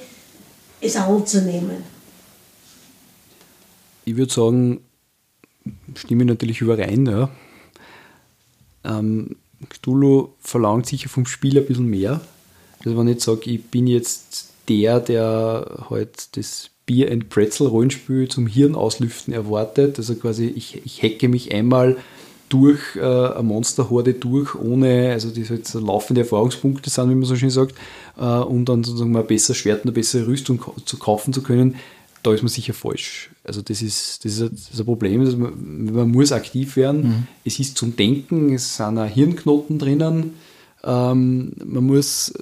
[SPEAKER 4] es anzunehmen.
[SPEAKER 3] Ich würde sagen, stimme ich natürlich überein. Ja. Ähm, Cthulhu verlangt sicher vom Spiel ein bisschen mehr. Also wenn ich jetzt sage, ich bin jetzt der, der halt das Bier and Pretzel Rollenspiel zum Hirn auslüften erwartet. Also quasi ich, ich hacke mich einmal durch äh, eine Monsterhorde durch, ohne, also die halt laufende Erfahrungspunkte sind, wie man so schön sagt, um dann sozusagen mal besser Schwert, eine bessere Rüstung zu kaufen zu können, da ist man sicher falsch. Also das ist, das ist, ein, das ist ein Problem, also man, man, muss aktiv werden. Mhm. Es ist zum Denken, es sind auch Hirnknoten drinnen. Ähm, man muss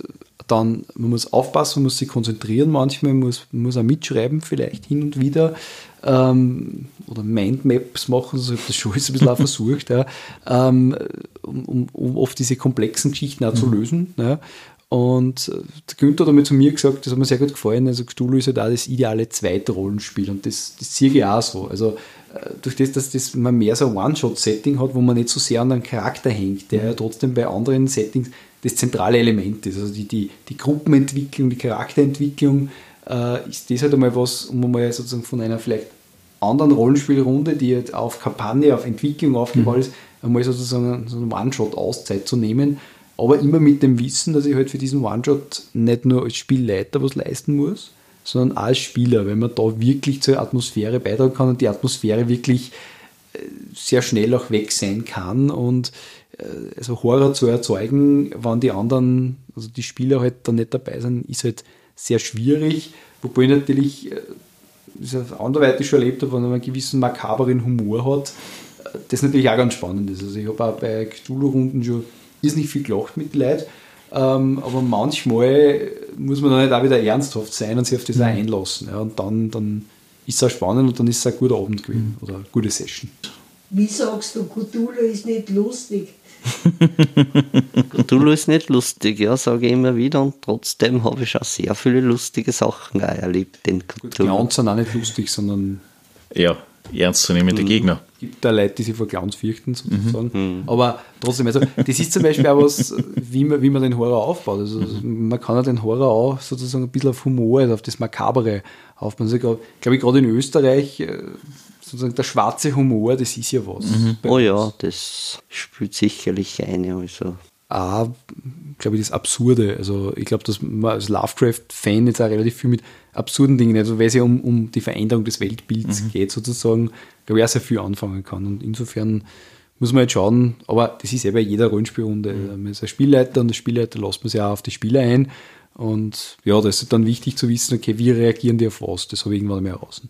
[SPEAKER 3] dann, man muss aufpassen, man muss sich konzentrieren manchmal, man muss, man muss auch mitschreiben vielleicht hin und wieder ähm, oder Mindmaps machen, so habe das schon ein bisschen auch [laughs] versucht, ja, ähm, um, um, oft diese komplexen Geschichten auch mhm. zu lösen. Ja. Und der Günther hat einmal zu mir gesagt, das hat mir sehr gut gefallen, also Cthulhu ist halt auch das ideale zweite Rollenspiel und das, das sehe ich auch so. Also äh, durch das, dass das man mehr so ein One-Shot-Setting hat, wo man nicht so sehr an einen Charakter hängt, der ja trotzdem bei anderen Settings das zentrale Element ist. Also die, die, die Gruppenentwicklung, die Charakterentwicklung äh, ist das halt einmal was, um mal sozusagen von einer vielleicht anderen Rollenspielrunde, die halt auf Kampagne, auf Entwicklung aufgebaut mhm. ist, einmal sozusagen so einen One-Shot-Auszeit zu nehmen. Aber immer mit dem Wissen, dass ich halt für diesen One-Shot nicht nur als Spielleiter was leisten muss, sondern als Spieler, wenn man da wirklich zur Atmosphäre beitragen kann und die Atmosphäre wirklich äh, sehr schnell auch weg sein kann und äh, also Horror zu erzeugen, wann die anderen, also die Spieler halt da nicht dabei sind, ist halt sehr schwierig. Wobei natürlich, äh, das ist anderweitig schon erlebt habe, wenn man einen gewissen makaberen Humor hat, das natürlich auch ganz spannend ist. Also ich habe auch bei Cthulhu-Runden schon nicht viel gelacht mit Leid, ähm, aber manchmal muss man dann halt auch wieder ernsthaft sein und sich auf das mhm. auch einlassen. Ja, und dann, dann ist es auch spannend und dann ist es ein guter Abend gewesen mhm. oder eine gute Session.
[SPEAKER 4] Wie sagst du, Cthulhu ist nicht lustig? [laughs]
[SPEAKER 2] Cthulhu ist nicht lustig, ja, sage ich immer wieder. Und trotzdem habe ich auch sehr viele lustige Sachen erlebt. Den
[SPEAKER 3] Cthulhu. Clowns sind auch nicht lustig, sondern.
[SPEAKER 1] Ja, ernstzunehmende mhm. Gegner.
[SPEAKER 3] Gibt da Leute, die sich vor Clowns fürchten, sozusagen. Mhm. Aber trotzdem, also, das ist zum Beispiel auch was, wie man, wie man den Horror aufbaut. Also, mhm. man kann ja den Horror auch sozusagen ein bisschen auf Humor, also auf das Makabere aufbauen. Also, glaube ich, gerade in Österreich äh, sozusagen der schwarze Humor, das ist ja was.
[SPEAKER 2] Mhm. Oh ja, das spielt sicherlich eine. Also.
[SPEAKER 3] Ah, glaube ich, das Absurde. Also ich glaube, dass man als Lovecraft-Fan jetzt auch relativ viel mit absurden Dingen, also weil es ja um, um die Veränderung des Weltbilds mhm. geht, sozusagen, glaube ich, auch sehr viel anfangen kann. Und insofern muss man jetzt schauen, aber das ist ja bei jeder Rollenspielrunde. Mhm. Man ist ein Spielleiter und der Spielleiter lässt man sich auch auf die Spieler ein. Und ja, da ist dann wichtig zu wissen, okay, wie reagieren die auf was? Das habe ich irgendwann mal heraus.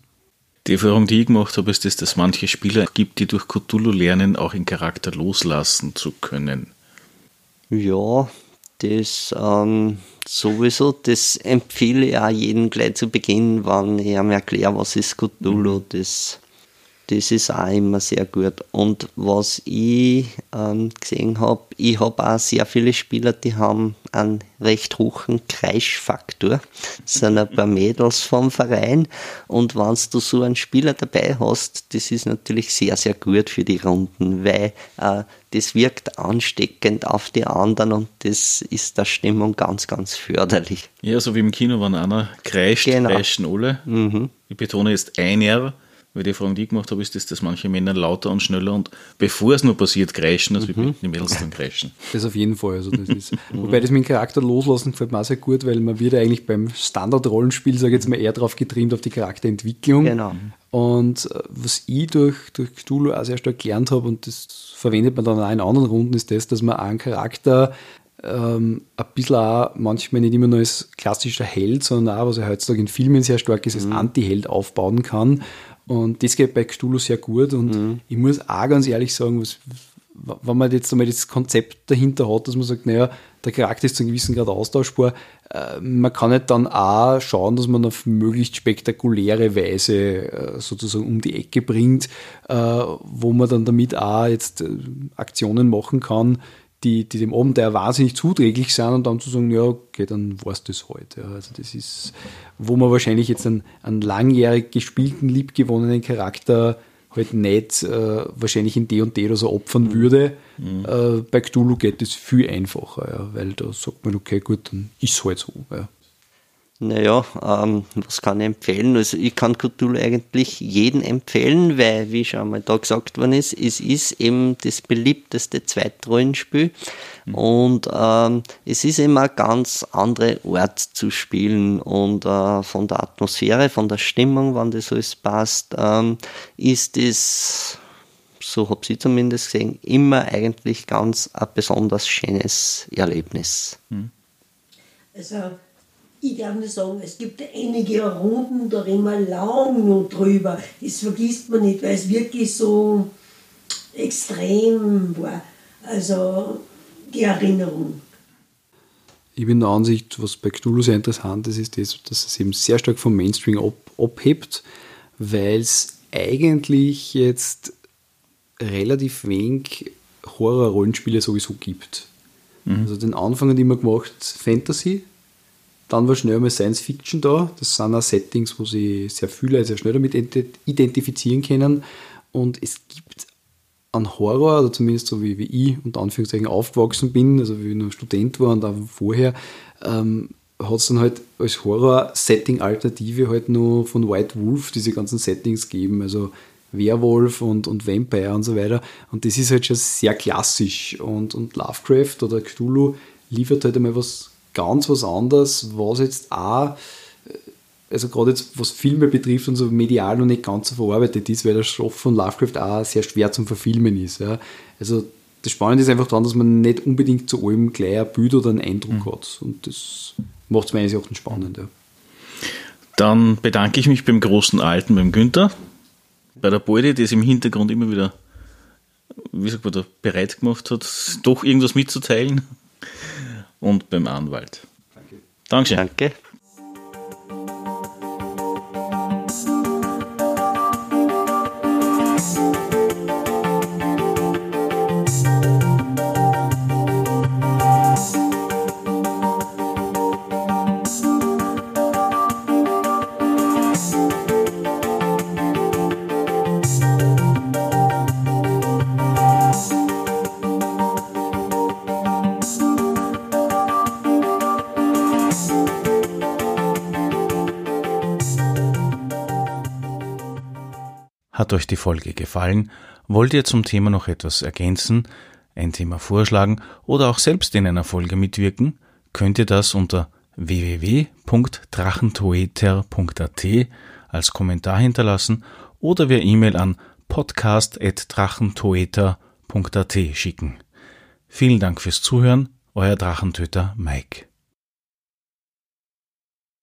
[SPEAKER 1] Die Erfahrung, die ich gemacht habe, ist, dass es manche Spieler gibt, die durch Cthulhu lernen, auch in Charakter loslassen zu können.
[SPEAKER 2] Ja, das ähm, sowieso, das empfehle ich auch jedem gleich zu Beginn, wenn ich ihm erkläre, was ist Cthulhu. Das das ist auch immer sehr gut. Und was ich ähm, gesehen habe, ich habe auch sehr viele Spieler, die haben einen recht hohen Kreischfaktor. Das sind ein paar Mädels vom Verein. Und wenn du so einen Spieler dabei hast, das ist natürlich sehr, sehr gut für die Runden, weil äh, das wirkt ansteckend auf die anderen und das ist der Stimmung ganz, ganz förderlich.
[SPEAKER 1] Ja, so wie im Kino, wenn einer kreischt, genau. kreischen alle. Mhm. Ich betone jetzt einer weil die Fragen, die ich gemacht habe, ist, dass das manche Männer lauter und schneller und bevor es nur passiert, kreischen, als mhm. wie die Mädels dann kreischen.
[SPEAKER 3] Das auf jeden Fall. Also das ist, [laughs] wobei das mit dem Charakter loslassen gefällt mir auch sehr gut, weil man wird eigentlich beim Standard-Rollenspiel, sage ich jetzt mal, eher darauf getrimmt, auf die Charakterentwicklung.
[SPEAKER 2] Genau.
[SPEAKER 3] Und äh, was ich durch, durch Cthulhu auch sehr stark gelernt habe, und das verwendet man dann auch in anderen Runden, ist das, dass man einen Charakter ähm, ein bisschen auch manchmal nicht immer nur als klassischer Held, sondern auch, was ja heutzutage in Filmen sehr stark ist, als mhm. Anti-Held aufbauen kann. Und das geht bei Cthulhu sehr gut. Und mhm. ich muss auch ganz ehrlich sagen, was, wenn man jetzt einmal das Konzept dahinter hat, dass man sagt, naja, der Charakter ist zu einem gewissen Grad austauschbar, äh, man kann nicht dann auch schauen, dass man auf möglichst spektakuläre Weise äh, sozusagen um die Ecke bringt, äh, wo man dann damit auch jetzt äh, Aktionen machen kann, die, die dem Abenteuer wahnsinnig zuträglich sind und dann zu sagen, ja, okay, dann war es das heute. Halt. Ja, also das ist, wo man wahrscheinlich jetzt einen, einen langjährig gespielten, liebgewonnenen Charakter halt nicht äh, wahrscheinlich in D und D oder so opfern mhm. würde. Mhm. Äh, bei Cthulhu geht es viel einfacher, ja, weil da sagt man, okay, gut, dann ist es halt so. Ja.
[SPEAKER 2] Naja, ähm, was kann ich empfehlen? Also ich kann Cthulhu eigentlich jeden empfehlen, weil, wie schon einmal da gesagt worden ist, es ist eben das beliebteste Zweitrollenspiel mhm. und ähm, es ist immer ein ganz andere Ort zu spielen und äh, von der Atmosphäre, von der Stimmung, wann das alles passt, ähm, ist es so habe ich zumindest gesehen, immer eigentlich ganz ein besonders schönes Erlebnis. Mhm.
[SPEAKER 4] Also ich darf nur sagen, es gibt einige Runden, da reden wir lang noch drüber. Das vergisst man nicht, weil es wirklich so extrem war. Also die Erinnerung.
[SPEAKER 3] Ich bin der Ansicht, was bei Cthulhu sehr interessant ist, ist das, dass es eben sehr stark vom Mainstream ab, abhebt, weil es eigentlich jetzt relativ wenig Horror-Rollenspiele sowieso gibt. Mhm. Also den Anfang hat immer gemacht Fantasy, dann war schnell mal Science Fiction da. Das sind auch Settings, wo sie sehr viele sehr schnell damit identifizieren können. Und es gibt an Horror, oder zumindest so wie, wie ich unter Anführungszeichen aufgewachsen bin, also wie ich noch Student war und auch vorher, ähm, hat es dann halt als Horror-Setting-Alternative halt nur von White Wolf diese ganzen Settings gegeben, also Werwolf und, und Vampire und so weiter. Und das ist halt schon sehr klassisch. Und, und Lovecraft oder Cthulhu liefert halt einmal was ganz was anderes, was jetzt auch, äh, also gerade jetzt was Filme betrifft und so medial noch nicht ganz so verarbeitet ist, weil der Stoff von Lovecraft auch sehr schwer zum Verfilmen ist. Ja. Also das Spannende ist einfach daran, dass man nicht unbedingt zu allem gleich ein Bild oder einen Eindruck mhm. hat. Und das macht es meines Erachtens spannend. Ja.
[SPEAKER 1] Dann bedanke ich mich beim großen Alten, beim Günther, bei der Beute, die es im Hintergrund immer wieder, wie sagt man da, bereit gemacht hat, doch irgendwas mitzuteilen und beim Anwalt. Danke. Dankeschön.
[SPEAKER 2] Danke.
[SPEAKER 1] Die Folge gefallen? Wollt ihr zum Thema noch etwas ergänzen, ein Thema vorschlagen oder auch selbst in einer Folge mitwirken? Könnt ihr das unter www.drachentoeter.at als Kommentar hinterlassen oder via E-Mail an podcast.drachentoeter.at schicken. Vielen Dank fürs Zuhören, euer Drachentöter Mike.